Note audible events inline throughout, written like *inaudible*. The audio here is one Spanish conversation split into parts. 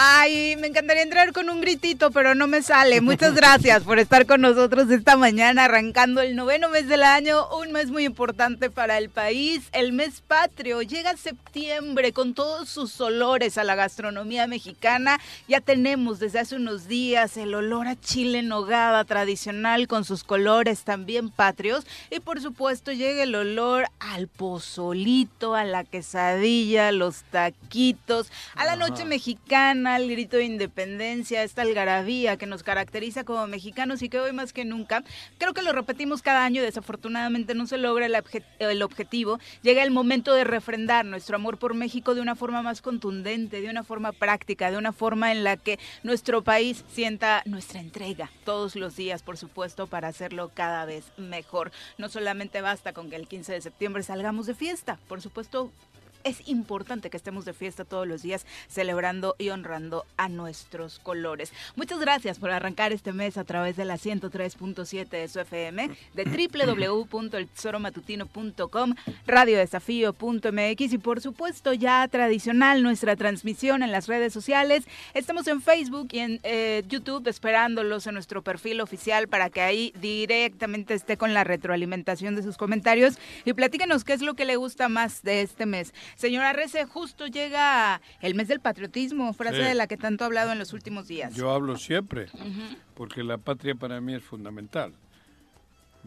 Ay, me encantaría entrar con un gritito, pero no me sale. Muchas gracias por estar con nosotros esta mañana, arrancando el noveno mes del año, un mes muy importante para el país, el mes patrio. Llega septiembre con todos sus olores a la gastronomía mexicana. Ya tenemos desde hace unos días el olor a chile en nogada tradicional con sus colores también patrios. Y por supuesto llega el olor al pozolito, a la quesadilla, los taquitos, a la noche mexicana el grito de independencia, esta algarabía que nos caracteriza como mexicanos y que hoy más que nunca, creo que lo repetimos cada año, desafortunadamente no se logra el, el objetivo, llega el momento de refrendar nuestro amor por México de una forma más contundente, de una forma práctica, de una forma en la que nuestro país sienta nuestra entrega todos los días, por supuesto, para hacerlo cada vez mejor. No solamente basta con que el 15 de septiembre salgamos de fiesta, por supuesto, es importante que estemos de fiesta todos los días celebrando y honrando a nuestros colores. Muchas gracias por arrancar este mes a través de la 103.7 de su FM, de www.eltesoromatutino.com, radiodesafío.mx y por supuesto ya tradicional nuestra transmisión en las redes sociales. Estamos en Facebook y en eh, YouTube esperándolos en nuestro perfil oficial para que ahí directamente esté con la retroalimentación de sus comentarios y platíquenos qué es lo que le gusta más de este mes. Señora Rece, justo llega el mes del patriotismo, frase de la que tanto ha hablado en los últimos días. Yo hablo siempre, porque la patria para mí es fundamental.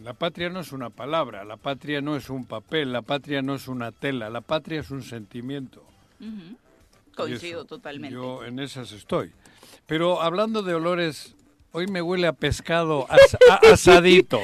La patria no es una palabra, la patria no es un papel, la patria no es una tela, la patria es un sentimiento. Coincido totalmente. Yo en esas estoy. Pero hablando de olores Hoy me huele a pescado *laughs* asadito.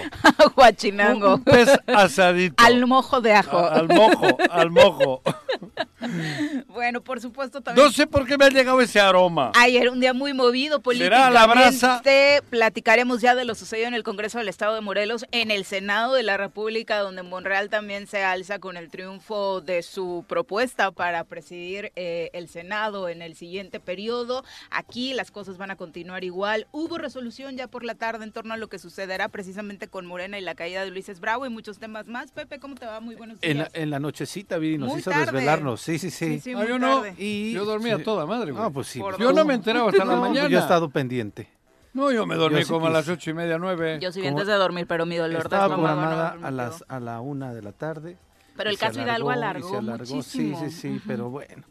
Guachinango. Un, pez asadito. Al mojo de ajo. al mojo, al mojo. *laughs* *laughs* Bueno, por supuesto también. No sé por qué me ha llegado ese aroma. Ayer un día muy movido políticamente. ¿Será la brasa? Platicaremos ya de lo sucedido en el Congreso del Estado de Morelos, en el Senado de la República, donde Monreal también se alza con el triunfo de su propuesta para presidir eh, el Senado en el siguiente periodo. Aquí las cosas van a continuar igual. Hubo resolución ya por la tarde en torno a lo que sucederá precisamente con Morena y la caída de Luis Bravo y muchos temas más. Pepe, ¿cómo te va? Muy buenos días. En la, en la nochecita, Viri, nos hizo desvelarnos. Sí, sí, sí. Ah, yo no. Y... Yo dormía toda madre, güey. pues sí. Yo no me enteraba hasta la mañana. Yo he estado pendiente. No, yo me dormí como a las ocho y media, nueve. Yo sí antes de dormir, pero mi dolor Estaba programada a, las, a la una de la tarde. Pero el caso Hidalgo alargó, muchísimo. Sí, sí, sí, pero bueno.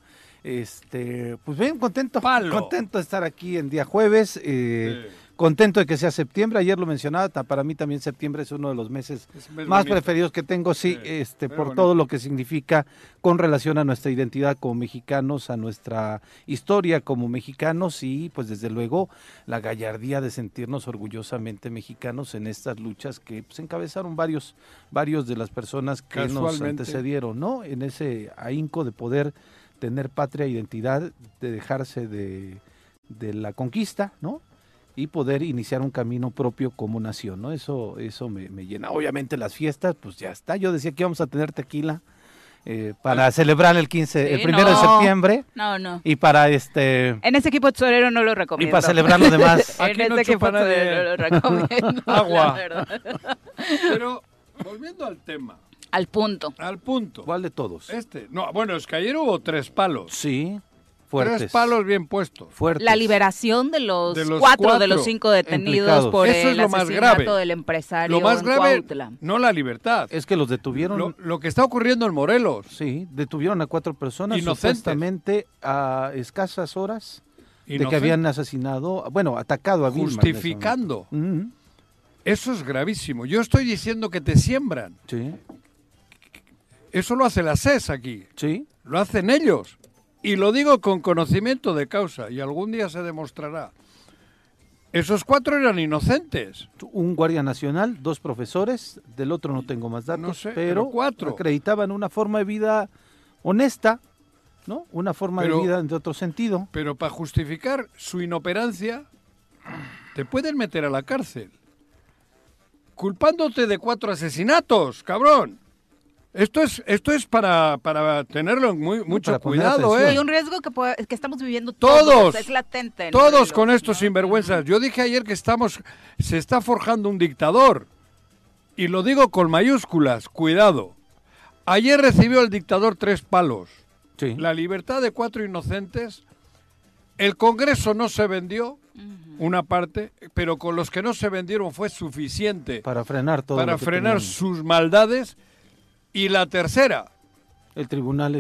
Este, pues bien, contento. Contento de estar aquí en día jueves. Eh, contento de que sea septiembre. Ayer lo mencionaba, para mí también septiembre es uno de los meses más preferidos que tengo, sí, este, por todo lo que significa con relación a nuestra identidad como mexicanos, a nuestra historia como mexicanos y pues desde luego la gallardía de sentirnos orgullosamente mexicanos en estas luchas que pues, encabezaron varios, varios de las personas que nos antecedieron, ¿no? En ese ahínco de poder tener patria, identidad, de dejarse de, de la conquista, ¿no? Y poder iniciar un camino propio como nación, ¿no? Eso, eso me, llena. Obviamente las fiestas, pues ya está. Yo decía que íbamos a tener tequila eh, para celebrar el 15, el primero de septiembre. No, no. Y para este. En ese equipo tesorero no lo recomiendo. Y para celebrar lo demás. *laughs* en ese equipo tesorero no lo recomiendo. Agua. Pero volviendo al tema. Al punto. Al punto. ¿Cuál de todos? Este. No, bueno, es que ayer hubo tres palos. Sí. Tres palos bien puestos. Fuertes. La liberación de los, cuatro, de los cinco detenidos por el asesinato del empresario Lo más grave, no la libertad. Es que los detuvieron. Lo, que está ocurriendo en Morelos. Sí, detuvieron a cuatro personas supuestamente a escasas horas de que habían asesinado, bueno, atacado a Vilma. Justificando. Eso es gravísimo. Yo estoy diciendo que te siembran. Sí. Eso lo hace la CES aquí. Sí. Lo hacen ellos. Y lo digo con conocimiento de causa, y algún día se demostrará. Esos cuatro eran inocentes. Un guardia nacional, dos profesores, del otro no tengo más datos, pero, cuatro. acreditaban una forma de vida honesta, ¿no? Una forma de vida de otro sentido. Pero para justificar su inoperancia, te pueden meter a la cárcel. Culpándote de cuatro asesinatos, cabrón. Esto es, esto es para, para tenerlo muy, mucho cuidado, ¿eh? Y un riesgo que, que estamos viviendo todos. es latente. Todos con estos sinvergüenzas. Yo dije ayer que estamos, se está forjando un dictador. Y lo digo con mayúsculas, cuidado. Ayer recibió el dictador tres palos. Sí. La libertad de cuatro inocentes el Congreso no se vendió, una parte, pero con los que no se vendieron fue suficiente para frenar todo. Para frenar sus maldades. Y la tercera. El tribunal,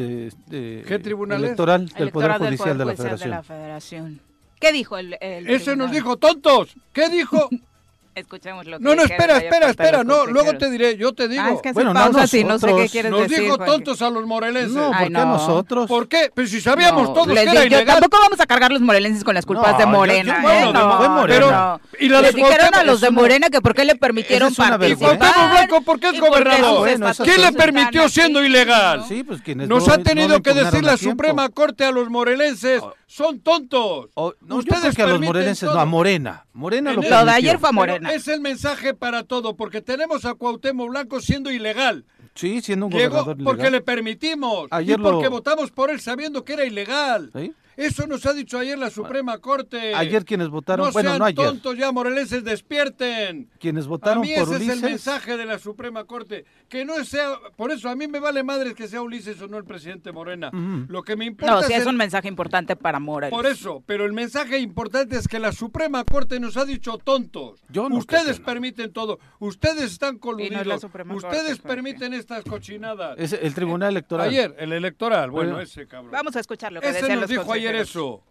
¿Qué tribunal electoral del Poder Judicial, de, la Federación. ¿Qué dijo el, Ese nos dijo tontos. ¿Qué dijo? *laughs* Escuchemos lo que No, no, espera, espera, espera. No, luego te diré, yo te digo. Ah, es que bueno, pausa no, si no sé qué quieres nos decir. Nos dijo tontos a los morelenses. No, ¿por qué nosotros? ¿Por qué? Pero si sabíamos todos que era ilegal. Tampoco vamos a cargar los morelenses con las culpas de Morena. Yo, yo, ¿eh? no, fue Morena. Pero, y la Les dijeron a los de Morena que por qué le permitieron participar. Y Cuauhtémoc Blanco, ¿por qué es gobernador? ¿Quién le permitió siendo ilegal? Sí, pues quienes Nos ha tenido que decir la Suprema Corte a los morelenses son tontos. No, Ustedes que a los morelenses, no, a Morena. Morena lo, lo de ayer fue a Morena. Es el mensaje para todo, porque tenemos a Cuauhtémoc Blanco siendo ilegal. Sí, siendo un gobernador porque le permitimos. Ayer y porque votamos por él sabiendo que era ilegal. ¿Sí? Eso nos ha dicho ayer la Suprema Corte. Ayer quienes votaron, no bueno, sean no ayer. tontos ya, morelenses, despierten. Quienes votaron a mí ese es el mensaje de la Suprema Corte, que no sea, por eso a mí me vale madre que sea Ulises o no el presidente Morena. Lo que me importa No, sí es, un mensaje importante para Morena. Por eso, pero el mensaje importante es que la Suprema Corte nos ha dicho tontos. Yo Ustedes permiten todo. Ustedes están coludidos. Ustedes permiten estas cochinadas. Es el Tribunal Electoral. Ayer, el electoral. Bueno, ese cabrón. Vamos a escuchar lo que ese decían nos dijo ayer eso.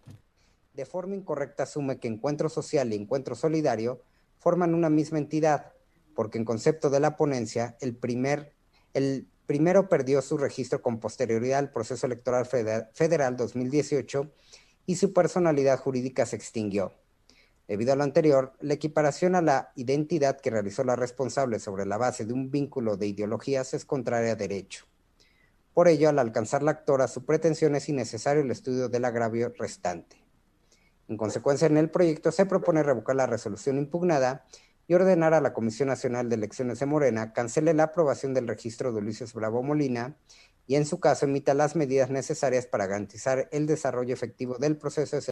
De forma incorrecta asume que Encuentro Social y Encuentro Solidario forman una misma entidad, porque en concepto de la ponencia, el, primer, el primero perdió su registro con posterioridad al proceso electoral federal 2018 y su personalidad jurídica se extinguió. Debido a lo anterior, la equiparación a la identidad que realizó la responsable sobre la base de un vínculo de ideologías es contraria a derecho. Por ello, al alcanzar la actora su pretensión es innecesario el estudio del agravio restante. En consecuencia, en el proyecto se propone revocar la resolución impugnada y ordenar a la Comisión Nacional de Elecciones de Morena cancele la aprobación del registro de Ulises Bravo Molina y en su caso emita las medidas necesarias para garantizar el desarrollo efectivo del proceso de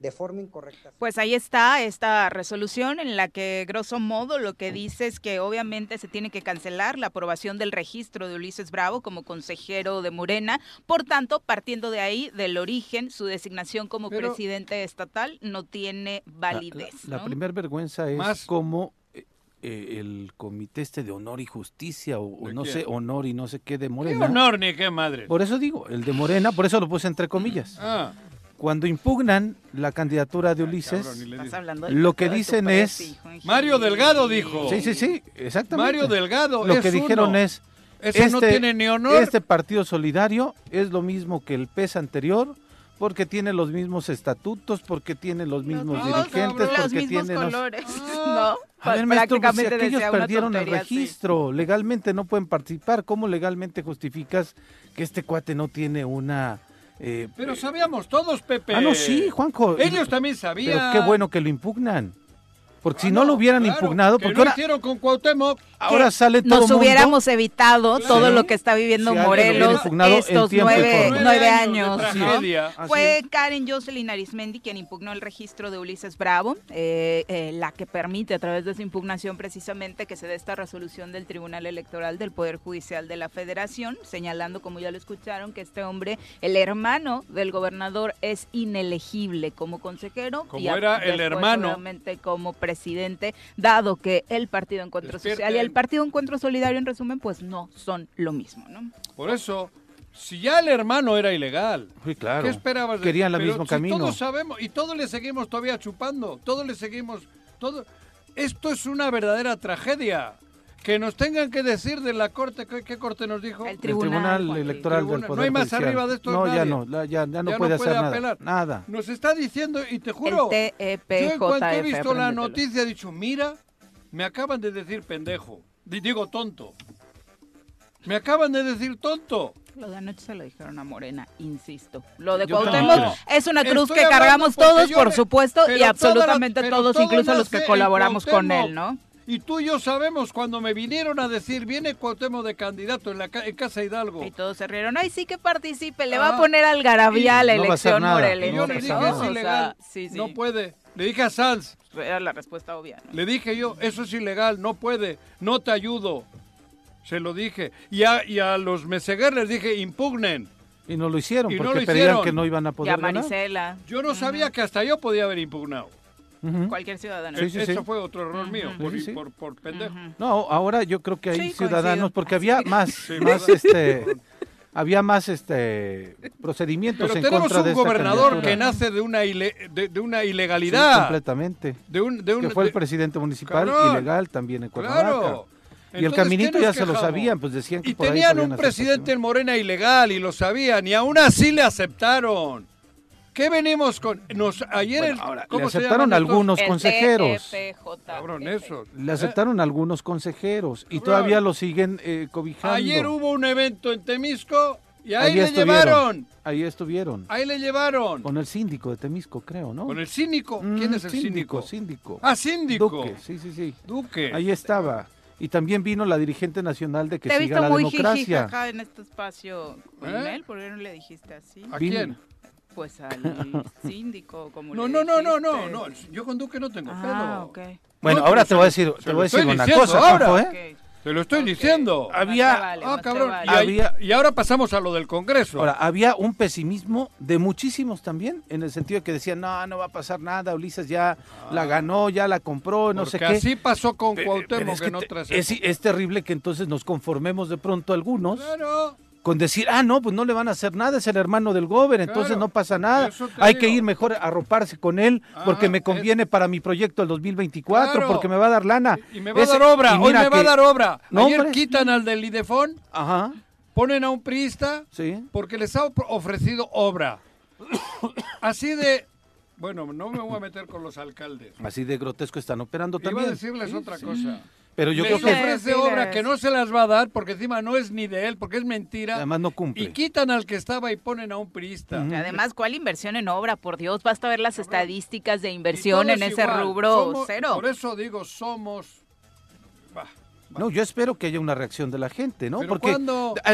de forma incorrecta. Pues ahí está esta resolución en la que, grosso modo, lo que dice es que obviamente se tiene que cancelar la aprobación del registro de Ulises Bravo como consejero de Morena. Por tanto, partiendo de ahí, del origen, su designación como presidente estatal no tiene validez. La, primera vergüenza es como eh, eh, el comité este de honor y justicia o, no sé, honor y no sé qué de Morena. ¿Qué honor ni qué madre? Por eso digo, el de Morena, por eso lo puse entre comillas. Ah cuando impugnan la candidatura de Ulises, lo que dicen es... Mario Delgado dijo. Sí, sí, sí, exactamente. Mario Delgado. Lo que dijeron es... Ese no este tiene ni honor. Este partido solidario es lo mismo que el PES anterior, porque tiene los mismos estatutos, porque tiene los mismos dirigentes, porque tiene los colores. *laughs* no, a ver, maestro, pues, si aquellos perdieron el registro, legalmente no pueden participar, ¿cómo legalmente justificas que este cuate no tiene una eh, pero sabíamos todos, Pepe. Ah, no, sí, Juanjo. Ellos también sabían. Pero qué bueno que lo impugnan. Porque si no lo hubieran impugnado, porque lo hicieron con Cuauhtémoc. Ahora sale todo Nos hubiéramos evitado todo lo que está viviendo Morelos estos nueve, años. Fue Karen Jocelyn Arismendi quien impugnó el registro de Ulises Bravo, eh, eh, la que permite a través de su impugnación precisamente que se dé esta resolución del Tribunal Electoral del Poder Judicial de la Federación, señalando, como ya lo escucharon, que este hombre, el hermano del gobernador, es inelegible como consejero. Como era el hermano. como presidente presidente, dado que el Partido Encuentro Social y el Partido Encuentro Solidario, en resumen, pues no son lo mismo, ¿no? Por eso, si ya el hermano era ilegal, sí, claro. ¿qué esperabas? Querían el mismo camino. Todos sabemos, y todos le seguimos todavía chupando, todos le seguimos, todo. Esto es una verdadera tragedia que nos tengan que decir de la corte, ¿qué, corte nos dijo? El Tribunal, Electoral del Poder No hay más arriba de esto. No, ya no, ya, no puede hacer nada, nada. Nos está diciendo, y te juro, el yo en cuanto he visto la noticia he dicho, mira, me acaban de decir pendejo, digo tonto. Me acaban de decir tonto. Lo de anoche se lo dijeron a Morena, insisto. Lo de Cuauhtémoc es una cruz que cargamos todos, por supuesto, y absolutamente todos, incluso los que colaboramos con él, ¿no? Y tú y yo sabemos cuando me vinieron a decir, viene Cuauhtémoc de candidato en, la Casa Hidalgo. Y todos se rieron, ay, sí que participe, le va a ah. poner algarabía a la elección Morelense. yo le dije, es ilegal, no puede. Le dije a Sanz. Era la respuesta obvia. Le dije yo, eso es ilegal, no puede, no te ayudo. Se lo dije. Y a, y a los Meseguer les dije, impugnen. Y no lo hicieron, porque creían que no iban a poder ya Marisela. Yo no sabía que hasta yo podía haber impugnado. Cualquier ciudadano. Eso fue otro error mío, por, pendejo. No, ahora yo creo que hay ciudadanos, porque había más, más este había más este procedimientos Pero tenemos un gobernador que nace de una de, una ilegalidad. completamente. De un, de un, que fue el presidente municipal ilegal también en Cuernavaca. Claro. y el caminito ya se lo sabían pues decían que y tenían un presidente en Morena ilegal y lo sabían y aún así le aceptaron ¿Qué venimos con? Nos, ayer le aceptaron algunos consejeros. Cabrón, eso. Le aceptaron algunos consejeros y todavía lo siguen eh, cobijando. Ayer hubo un evento en Temisco y ahí, le llevaron. Ahí estuvieron. Ahí le llevaron. Con el síndico de Temisco, creo, ¿no? ¿Con el síndico? Mm, ¿Quién es el síndico? Síndico. Ah, síndico. Duque, sí, sí, sí. Duque. Ahí estaba. Y también vino la dirigente nacional de que siga la democracia. Te he en este espacio con ¿Eh? él, ¿por qué no le dijiste así? ¿A quién? Pues al *laughs* síndico, como no, no, no, no, no, no, yo con Duque no tengo ah, Bueno, ahora te voy a decir, te voy a decir una cosa, ahora. ¿eh? Te lo estoy diciendo. Había, ah, cabrón. Y, ahora pasamos a lo del Congreso. Ahora, había un pesimismo de muchísimos también, en el sentido de que decían, no, no va a pasar nada, Ulises ya la ganó, ya la compró, no sé qué. así pasó con Cuauhtémoc que en otras es, es terrible que entonces nos conformemos de pronto algunos. Claro con decir, ah, no, pues no le van a hacer nada, es el hermano del gober, entonces no pasa nada. Hay que ir mejor a roparse con él porque me conviene para mi proyecto el 2024, porque me va a dar lana. Y, me va a dar obra, hoy me va a dar obra. Ayer quitan al del Idefón, Ajá. ponen a un priista sí. porque les ha ofrecido obra. *coughs* Así de... Bueno, no me voy a meter con los alcaldes. Así de grotesco están operando también. Iba a decirles otra cosa. Pero yo creo que ofrece obra que no se las va a dar porque encima no es ni de él, porque es mentira. Además no cumple. Y quitan al que estaba y ponen a un priista. Además, ¿cuál inversión en obra? Por Dios, basta ver las estadísticas de inversión en ese rubro cero. Por eso digo, somos No, yo espero que haya una reacción de la gente, ¿no? Porque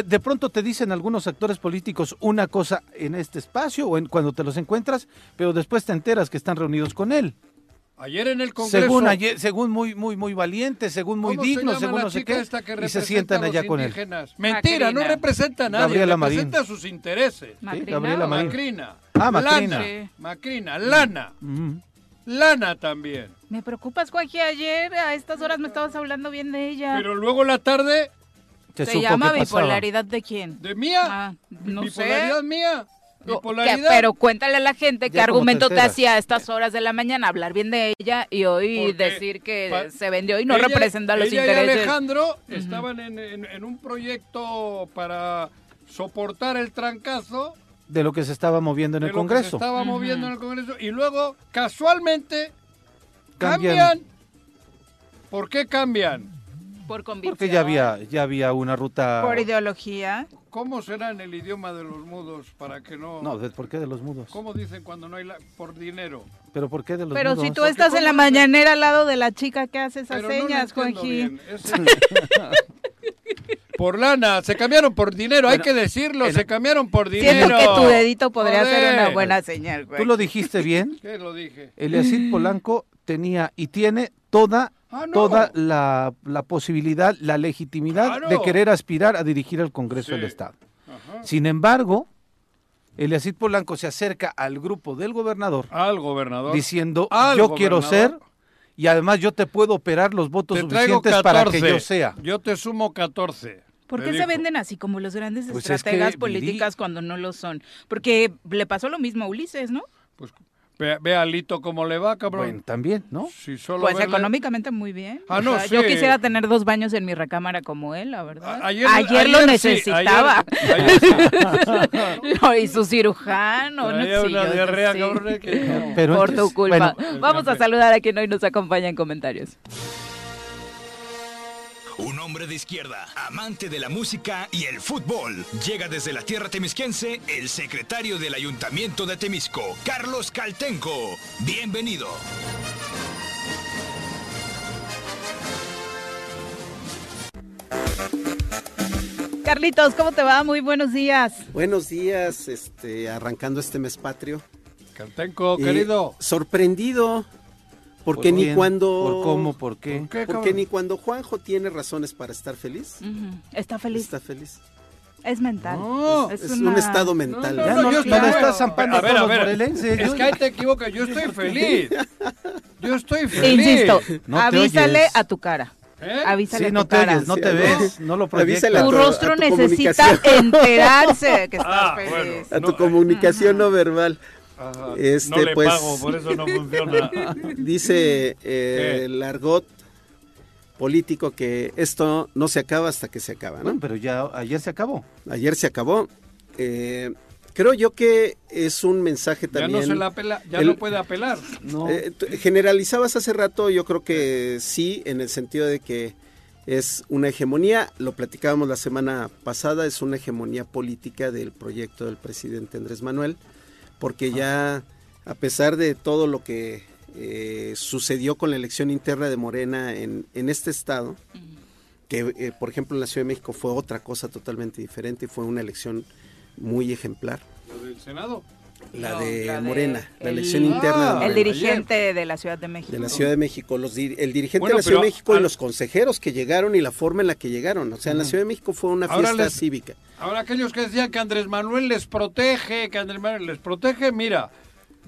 de pronto te dicen algunos actores políticos una cosa en este espacio o en, cuando te los encuentras, pero después te enteras que están reunidos con él. Ayer en el Congreso. Según, ayer, según muy, muy, muy valiente, según muy digno, según no sé qué. y se sientan allá con él. Mentira, no representa a nadie, representa sus intereses. Gabriela Macrina. Ah, Macrina. Lana, Macrina, Lana. Lana también. Me preocupas, Joaquín, ayer a estas horas me estabas hablando bien de ella. Pero luego la tarde... ¿Se llama bipolaridad de quién? ¿De mía? Ah, no ¿Bipolaridad mía? Pero cuéntale a la gente qué argumento te, hacía a estas horas de la mañana hablar bien de ella y hoy decir que se vendió y no representa los intereses. Y Alejandro estaban en, un proyecto para soportar el trancazo de lo que se estaba moviendo en el Congreso. se estaba moviendo en el Congreso y luego casualmente cambian. ¿Por qué cambian? Por convicción. Porque ya había ya había una ruta por ideología. ¿Cómo será en el idioma de los mudos para que no...? No, ¿por qué de los mudos? ¿Cómo dicen cuando no hay la... por dinero? ¿Pero por qué de los Pero mudos? si tú estás en la mañanera al lado de la chica que hace esas señas, no Juanji. *laughs* por lana, se cambiaron por dinero, hay que decirlo, se cambiaron por dinero. Siento que tu dedito podría ser una buena señal, güey. ¿Tú lo dijiste bien? ¿Qué lo dije? Eliasid Polanco tenía y tiene toda Ah, toda la, posibilidad, la legitimidad de querer aspirar a dirigir el Congreso del Estado. Sin embargo, Eliasid Polanco se acerca al grupo del gobernador. Al gobernador. Diciendo, yo quiero ser y además yo te puedo operar los votos suficientes para que yo sea. Yo te sumo 14. ¿Por qué se venden así como los grandes pues estrategas políticas cuando no lo son? Porque le pasó lo mismo a Ulises, ¿no? Pues Ve, a Lito cómo le va, cabrón. Bueno, también, ¿no? pues económicamente muy bien. Ah, no, Yo quisiera tener dos baños en mi recámara como él, la verdad. ayer, lo necesitaba. *laughs* y su cirujano. No, una diarrea, cabrón, Por tu culpa. Vamos a saludar a quien hoy nos acompaña en comentarios. Un hombre de izquierda, amante de la música y el fútbol. Llega desde la tierra temisquense el secretario del Ayuntamiento de Temisco, Carlos Caltenco. Bienvenido. Carlitos, ¿cómo te va? Muy buenos días. Buenos días, este, arrancando este mes patrio. Caltenco, querido. Sorprendido porque ni cuando. ¿Por cómo? ¿Por qué? Porque ni cuando Juanjo tiene razones para estar feliz. Está feliz. Está feliz. Es mental. es, un estado mental. No, no, yo estoy, estás zampando a ver, a ver, Es que ahí te equivocas, yo estoy *laughs* feliz. Yo estoy feliz. Insisto, avísale a tu cara. ¿Eh? Avísale sí, no te oyes, no te ves, no lo proyectas. Tu, rostro necesita enterarse que *laughs* estás ah, feliz. a tu comunicación no verbal. Este, no le pues, pago, por eso no funciona. *laughs* Dice eh, el argot político que esto no se acaba hasta que se acaba, ¿no? pero ya ayer se acabó. Ayer se acabó. Eh, creo yo que es un mensaje también. Ya no se la apela, ya no puede apelar. Eh, generalizabas hace rato, yo creo que sí, en el sentido de que es una hegemonía, lo platicábamos la semana pasada, es una hegemonía política del proyecto del presidente Andrés Manuel, porque ya a pesar de todo lo que eh, sucedió con la elección interna de Morena en, en este estado, que eh, por ejemplo en la Ciudad de México fue otra cosa totalmente diferente y fue una elección muy ejemplar. ¿La del Senado? La de Morena, la elección interna. el dirigente de la Ciudad de México. De la Ciudad de México, los el dirigente de la Ciudad de México y los consejeros que llegaron y la forma en la que llegaron. O sea, en la Ciudad de México fue una fiesta cívica. Ahora aquellos que decían que Andrés Manuel les protege, que Andrés Manuel les protege, mira,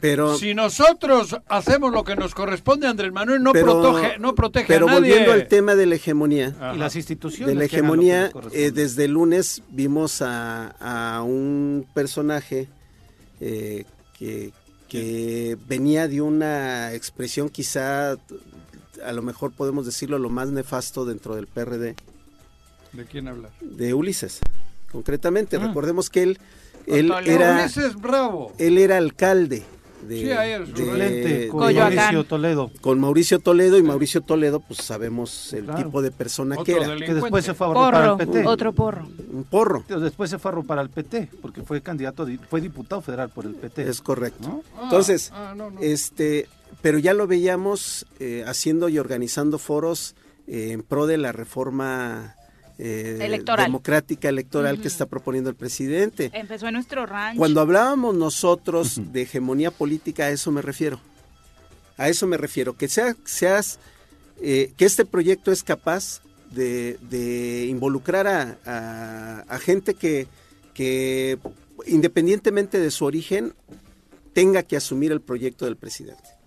pero, si nosotros hacemos lo que nos corresponde, Andrés Manuel no protege, no protege pero a nadie. volviendo al tema de la hegemonía. Y las instituciones. De la hegemonía, eh, desde el lunes vimos a, un personaje eh, que, que venía de una expresión quizá, a lo mejor podemos decirlo, lo más nefasto dentro del PRD. ¿De quién hablar? De Ulises, concretamente. Ah. Recordemos que él, él era... Ulises Bravo. Él era alcalde de, con Mauricio Toledo. Con Mauricio Toledo y Mauricio Toledo, pues sabemos el tipo de persona que era. Que después se fue a para el PT. Otro porro. Un porro. Después se fue a para el PT, porque fue candidato, fue diputado federal por el PT. Es correcto. Ah, Entonces, ah, este, pero ya lo veíamos eh, haciendo y organizando foros eh, en pro de la reforma eh, democrática electoral que está proponiendo el presidente. Empezó en nuestro rancho. Cuando hablábamos nosotros de hegemonía política, a eso me refiero. A eso me refiero. Que sea, seas, eh, que este proyecto es capaz de, involucrar a, gente que, que, independientemente de su origen, tenga que asumir el proyecto del presidente.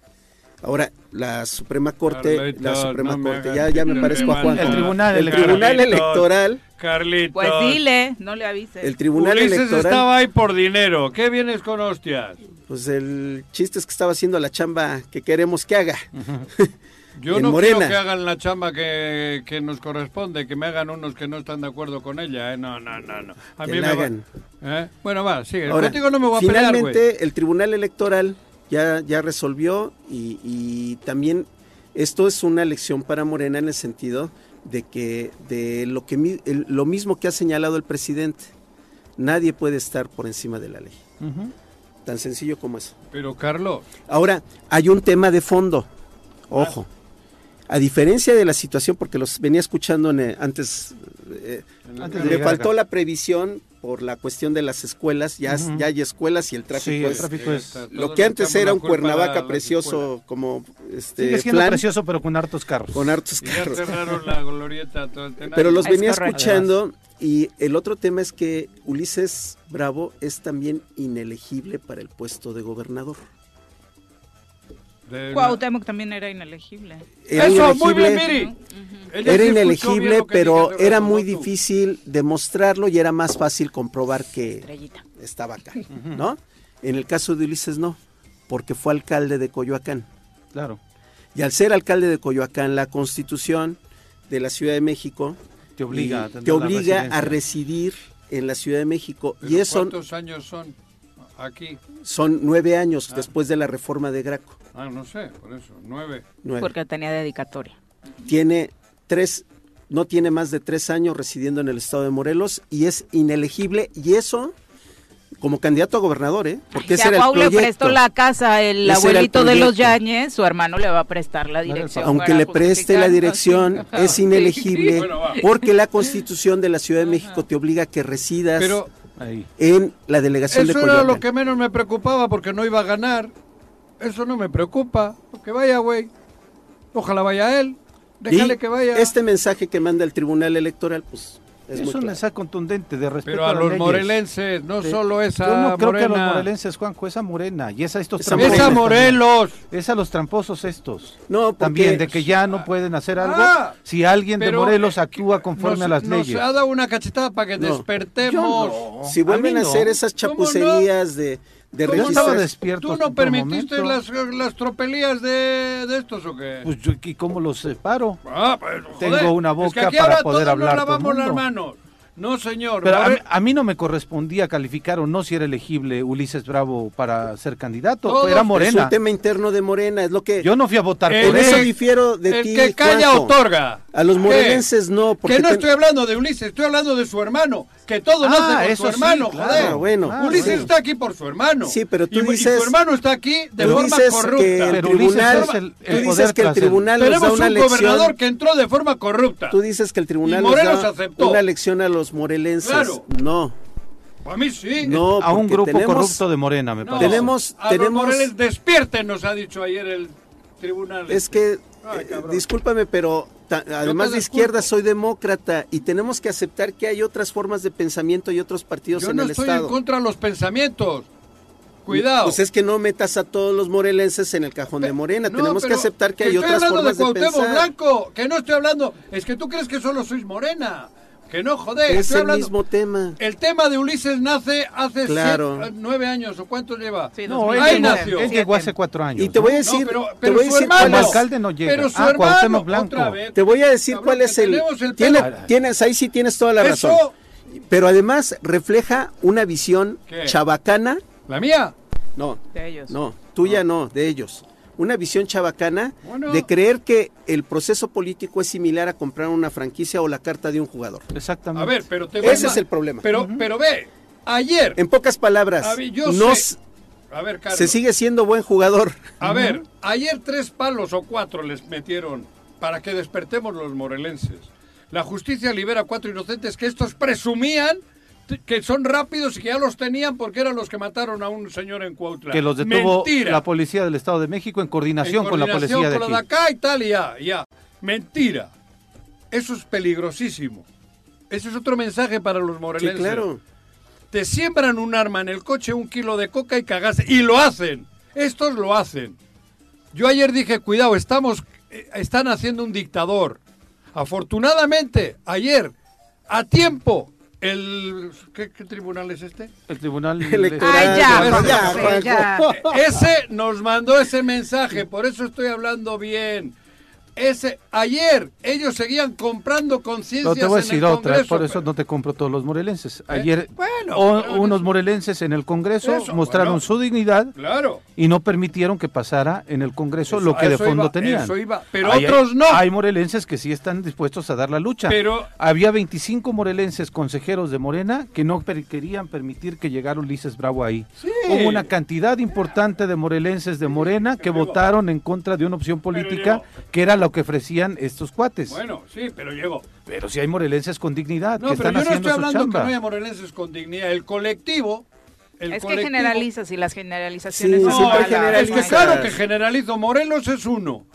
Ahora, la Suprema Corte, la Suprema Corte, ya, ya me parezco a Juan. El Tribunal, el tribunal Electoral. Carlitos. Pues dile, no le avises. El Tribunal Electoral. estaba ahí por dinero. ¿Qué vienes con hostias? Pues el chiste es que estaba haciendo la chamba que queremos que haga. *laughs* Yo no quiero que hagan la chamba que, nos corresponde, que me hagan unos que no están de acuerdo con ella. ¿eh? No, no, no, no. A mí me hagan. ¿Eh? Bueno, va, sigue. Contigo no me voy a Finalmente, el Tribunal Electoral ya, ya resolvió y, también esto es una lección para Morena en el sentido de que de lo que lo mismo que ha señalado el presidente, nadie puede estar por encima de la ley. Tan sencillo como eso. Pero Carlos. Ahora, hay un tema de fondo. Ojo. A diferencia de la situación, porque los venía escuchando antes, eh, le faltó la previsión por la cuestión de las escuelas, ya, ya hay escuelas y el tráfico, es, lo que antes era un Cuernavaca precioso como este Sigue siendo precioso pero con hartos carros. Con hartos carros. la glorieta todo el pero los venía escuchando y el otro tema es que Ulises Bravo es también inelegible para el puesto de gobernador. Cuauhtémoc también era inelegible. Era Eso, muy bien, Miri. Era inelegible, pero era muy difícil demostrarlo y era más fácil comprobar que estaba acá, ¿no? En el caso de Ulises no, porque fue alcalde de Coyoacán. Claro. Y al ser alcalde de Coyoacán, la constitución de la Ciudad de México te obliga, a, te obliga a residir en la Ciudad de México. y eso, ¿Cuántos años son aquí? Son nueve años ah. después de la reforma de Graco. Ah, no sé, por eso, nueve. Porque tenía dedicatoria. Tiene tres, no tiene más de tres años residiendo en el estado de Morelos y es inelegible y eso como candidato a gobernador, ¿eh? Porque si a Pau le prestó la casa el abuelito de los Yañez, su hermano le va a prestar la dirección. Aunque le preste la dirección, es inelegible *laughs* porque la constitución de la Ciudad de México te obliga a que residas en la delegación de Coyoacán. Eso era lo que menos me preocupaba porque no iba a ganar. Eso no me preocupa. Que vaya, güey. Ojalá vaya él. Déjale que vaya. Este mensaje que manda el Tribunal Electoral, pues Es, un mensaje contundente de respeto Pero a, los morelenses, no solo esa Yo no creo que a los morelenses, Juanjo, esa morena. Y esa estos tramposos. Esa Morelos. Esa los tramposos estos. No, También, de que ya no pueden hacer algo ah, si alguien de Morelos actúa conforme a las leyes. Nos ha dado una cachetada para que despertemos. Si vuelven a hacer esas chapucerías de de ¿Cómo estaba despierto? ¿Tú no permitiste las, las, tropelías de, de, estos o qué? Pues yo, ¿y cómo los separo? Ah, pues, Tengo una boca para poder hablar. Nos lavamos las manos. No, señor. Pero a, mí no me correspondía calificar o no si era elegible Ulises Bravo para ser candidato. era Morena. Es un tema interno de Morena, es lo que. Yo no fui a votar por eso difiero de el ti. El que calla otorga. A los morelenses no. Porque que no estoy hablando de Ulises, estoy hablando de su hermano. Que todo no ah, por su hermano, joder. Bueno, ah, Ulises está aquí por su hermano. Sí, pero tú dices. Y su hermano está aquí de forma corrupta. Que el tribunal, es el, el tú dices que el tribunal Tenemos da una un gobernador que entró de forma corrupta. Tú dices que el tribunal nos da una lección a los morelenses. Claro. No. A mí sí. No, a un grupo corrupto de Morena, me parece. Tenemos, a tenemos... Los Moreles despierten, nos ha dicho ayer el tribunal. Es que, eh, discúlpame, pero además de izquierda soy demócrata y tenemos que aceptar que hay otras formas de pensamiento y otros partidos en el Estado. Yo no estoy en contra de los pensamientos. Cuidado. Pues es que no metas a todos los morelenses en el cajón de Morena. Tenemos que aceptar que, hay otras formas de, de pensar. Blanco, que no estoy hablando. Es que tú crees que solo sois Morena. Que no, joder. Es el mismo tema. El tema de Ulises nace hace nueve años, ¿o cuánto lleva? Sí, no, él, nació. Él llegó hace cuatro años. Y te voy a decir, pero, te voy a decir hermano, el alcalde no llega. Pero su ah, hermano, Blanco. Vez, te voy a decir cuál es el... tienes, ahí sí tienes toda la razón. Pero además refleja una visión chabacana. ¿La mía? No. De ellos. No, tuya no, de ellos una visión chabacana de creer que el proceso político es similar a comprar una franquicia o la carta de un jugador. Exactamente. A ver, pero te Ese es el problema. Pero, pero ve, ayer. En pocas palabras, no a ver, se sigue siendo buen jugador. A ver, ayer tres palos o cuatro les metieron para que despertemos los morelenses. La justicia libera cuatro inocentes que estos presumían que son rápidos y que ya los tenían porque eran los que mataron a un señor en Cuautla. Que los detuvo la policía del Estado de México en coordinación, con la policía de con de acá y tal y ya, ya. Mentira. Eso es peligrosísimo. Ese es otro mensaje para los morelenses. Sí, claro. Te siembran un arma en el coche, un kilo de coca y cagaste. Y lo hacen. Estos lo hacen. Yo ayer dije, cuidado, estamos, eh, están haciendo un dictador. Afortunadamente, ayer, a tiempo, el ¿qué, tribunal es este? El tribunal *laughs* electoral. Ese nos mandó ese mensaje, por eso estoy hablando bien. Ese ayer ellos seguían comprando conciencias no te voy a decir otra, por eso no te compro todos los morelenses. ¿Eh? Ayer unos morelenses en el Congreso mostraron su dignidad claro. y no permitieron que pasara en el Congreso lo que de fondo tenían. Pero otros no. Hay morelenses que sí están dispuestos a dar la lucha. Pero había 25 morelenses consejeros de Morena que no querían permitir que llegara Ulises Bravo ahí. Hubo una cantidad importante de morelenses de Morena que votaron en contra de una opción política que era lo que ofrecían estos cuates. Bueno, sí, pero llegó. Pero si hay morelenses con dignidad. No, pero yo no estoy hablando que no haya morelenses con dignidad. El colectivo. El es que generalizas y las generalizaciones. Sí, no, es que claro que generalizo. Morelos es uno.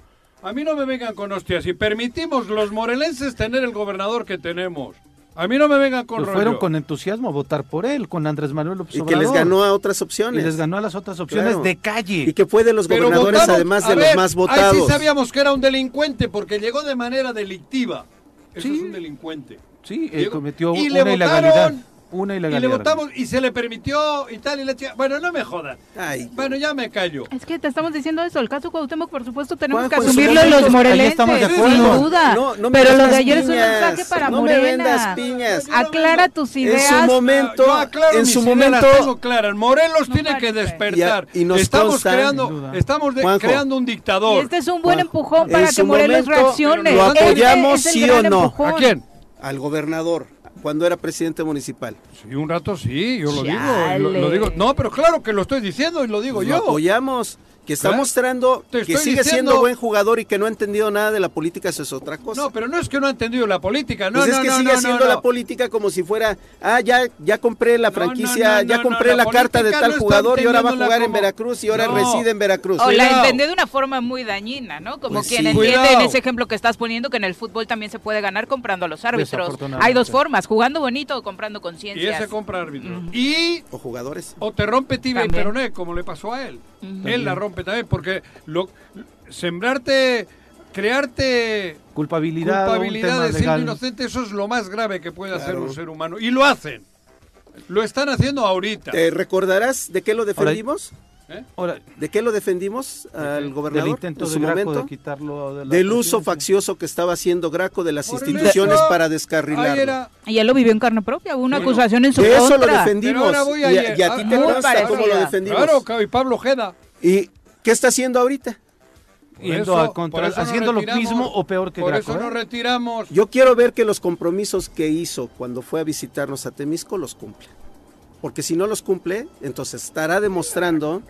A mí no me vengan con hostias. Si permitimos los morelenses tener el gobernador que tenemos, a mí no me vengan con pues fueron con entusiasmo a votar por él, con Andrés Manuel López Y que les ganó a otras opciones. Y les ganó a las otras opciones de calle. Y que fue de los gobernadores, además de los más votados. Ahí sí sabíamos que era un delincuente, porque llegó de manera delictiva. Eso es un delincuente. Sí, él cometió una ilegalidad una ilegalidad. Y le votamos y se le permitió y tal y le Bueno, no me jodas. Bueno, ya me callo. Es que te estamos diciendo eso. El caso Cuauhtémoc, por supuesto, tenemos que asumirlo los morelenses. Sin duda. Pero lo de ayer es un mensaje para no Morena. piñas. Aclara tus ideas. En su momento, en su momento. Tengo claras. Morelos tiene que despertar. Y, estamos creando, estamos creando un dictador. Y este es un buen empujón para que Morelos reaccione. ¿Lo apoyamos sí o no? ¿A quién? Al gobernador cuando era presidente municipal. Sí, un rato sí, yo lo digo, lo, digo. No, pero claro que lo estoy diciendo y lo digo lo yo. apoyamos Que está mostrando que sigue siendo buen jugador y que no ha entendido nada de la política, eso es otra cosa. No, pero no es que no ha entendido la política, no, pues no, es que sigue haciendo la política como si fuera, ah, ya, ya compré la franquicia, ya compré la, carta de tal jugador y ahora va a jugar en Veracruz y ahora reside en Veracruz. O la entendió de una forma muy dañina, ¿no? Como pues quien entiende en ese ejemplo que estás poniendo que en el fútbol también se puede ganar comprando a los árbitros. Hay dos formas, jugando bonito o comprando conciencia. Y ese compra árbitros. Y o jugadores. O te rompe tibia y peroné, como le pasó a él. Él la rompe también, porque lo, sembrarte, crearte culpabilidad, culpabilidad de ser inocente, eso es lo más grave que puede hacer un ser humano. Y lo hacen. Lo están haciendo ahorita. ¿Te recordarás de qué lo defendimos? ¿Eh? ¿De qué lo defendimos al gobernador? Del intento de, momento? de quitarlo Del uso faccioso que estaba haciendo Graco de las instituciones para descarrilarlo. Y él lo vivió en carne propia, hubo una acusación en su de eso lo defendimos. Y a, ti te consta cómo lo defendimos. Claro, y Pablo Jeda. ¿Y qué está haciendo ahorita? haciendo lo mismo o peor que Por Graco, eso ¿eh? nos retiramos. Yo quiero ver que los compromisos que hizo cuando fue a visitarnos a Temisco los cumple porque si no los cumple, entonces estará demostrando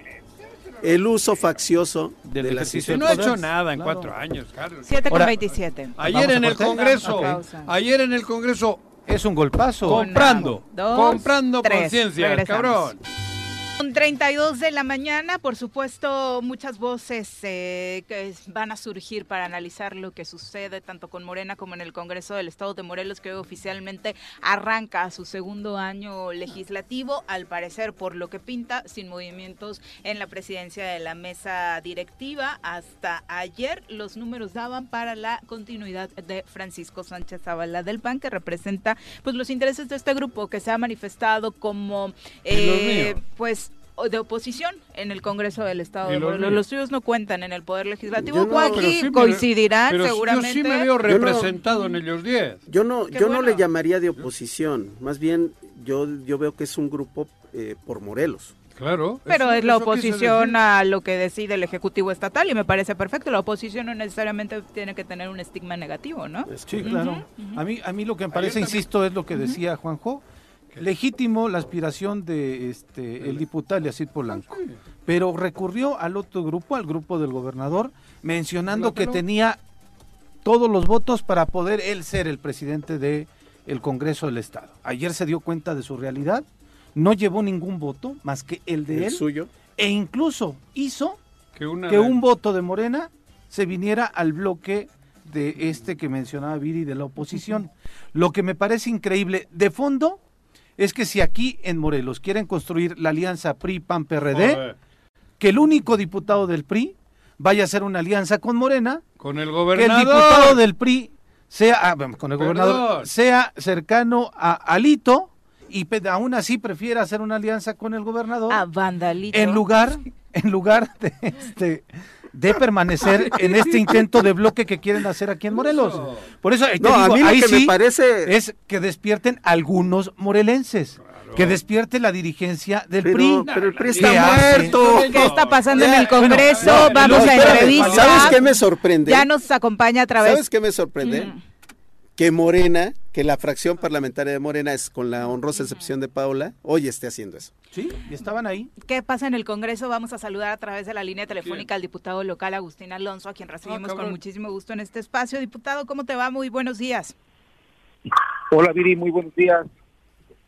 el uso faccioso del ejercicio. No ha hecho nada en cuatro años, Carlos. 7 con 27. Ayer en el Congreso, ayer en el Congreso es un golpazo. Comprando, comprando conciencia, cabrón. Con 32 de la mañana, por supuesto, muchas voces eh, que van a surgir para analizar lo que sucede tanto con Morena como en el Congreso del Estado de Morelos, que hoy oficialmente arranca su segundo año legislativo, al parecer por lo que pinta, sin movimientos en la presidencia de la mesa directiva. Hasta ayer los números daban para la continuidad de Francisco Sánchez Zavala del PAN, que representa pues los intereses de este grupo que se ha manifestado como eh, pues de oposición en el Congreso del Estado. Los, los, suyos no cuentan en el Poder Legislativo. coincidirán seguramente. Yo sí me veo representado en ellos 10. Yo no, yo no le llamaría de oposición. Más bien, yo, yo veo que es un grupo eh, por Morelos. Claro. Pero es la oposición a lo que decide el Ejecutivo Estatal y me parece perfecto. La oposición no necesariamente tiene que tener un estigma negativo, ¿no? Sí, claro. A, mí, a mí lo que me parece, insisto, es lo que decía Juanjo legítimo la aspiración de este el diputado Yacid Polanco, pero recurrió al otro grupo, al grupo del gobernador, mencionando que tenía todos los votos para poder él ser el presidente de el Congreso del Estado. Ayer se dio cuenta de su realidad, no llevó ningún voto más que el de él suyo e incluso hizo que, un voto de Morena se viniera al bloque de este que mencionaba Viri de la oposición. Lo que me parece increíble, de fondo, es que si aquí en Morelos quieren construir la alianza PRI-PAN-PRD, que el único diputado del PRI vaya a hacer una alianza con Morena, con el gobernador, que el diputado del PRI sea, ah, con el gobernador, sea cercano a Alito y aún así prefiera hacer una alianza con el gobernador. A Vandalito. En lugar, en lugar de este de permanecer en este intento de bloque que quieren hacer aquí en Morelos. Por eso, no, a mí lo que me parece es que despierten algunos morelenses. Que despierte la dirigencia del PRI. Pero el PRI está muerto. ¿Qué está pasando en el Congreso? Vamos a entrevistar. ¿Sabes qué me sorprende? Ya nos acompaña a través. ¿Sabes qué me sorprende? Mm que Morena, que la fracción parlamentaria de Morena es con la honrosa excepción de Paula, hoy esté haciendo eso. Sí, y estaban ahí. ¿Qué pasa en el Congreso? Vamos a saludar a través de la línea telefónica al diputado local Agustín Alonso, a quien recibimos ah, con muchísimo gusto en este espacio. Diputado, ¿cómo te va? Muy buenos días. Hola Viri, muy buenos días.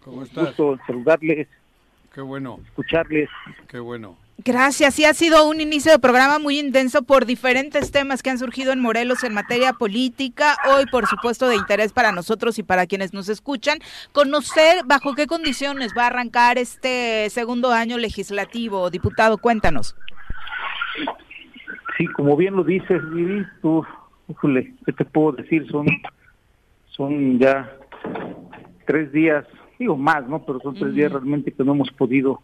¿Cómo estás? Gusto saludarles. Qué bueno. Escucharles. Qué bueno. Gracias. Sí, ha sido un inicio de programa muy intenso por diferentes temas que han surgido en Morelos en materia política. Hoy, por supuesto, de interés para nosotros y para quienes nos escuchan, conocer bajo qué condiciones va a arrancar este segundo año legislativo. Diputado, cuéntanos. Sí, como bien lo dices, Vivi, tú, ¿qué te puedo decir? Son, son ya tres días, digo más, ¿no? Pero son tres días realmente que no hemos podido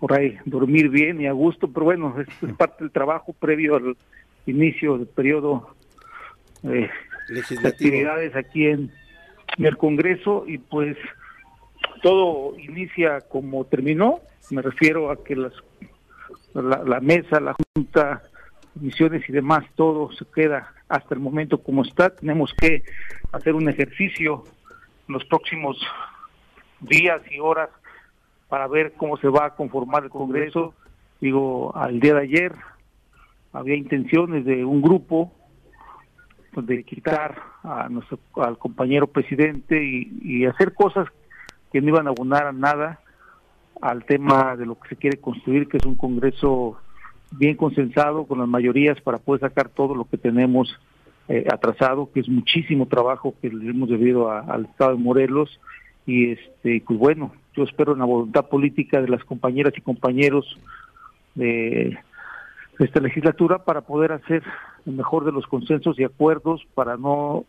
por ahí dormir bien y a gusto, pero bueno, es, parte del trabajo previo al inicio del periodo eh, de actividades aquí en, el Congreso y pues todo inicia como terminó, me refiero a que las la, la mesa, la junta, misiones y demás, todo se queda hasta el momento como está. Tenemos que hacer un ejercicio en los próximos días y horas para ver cómo se va a conformar el Congreso. Digo, al día de ayer había intenciones de un grupo de quitar a nuestro, al compañero presidente y, hacer cosas que no iban a abonar a nada al tema de lo que se quiere construir, que es un Congreso bien consensado con las mayorías para poder sacar todo lo que tenemos eh, atrasado, que es muchísimo trabajo que le hemos debido al Estado de Morelos. Y este pues bueno, yo espero en la voluntad política de las compañeras y compañeros de esta legislatura para poder hacer el mejor de los consensos y acuerdos para no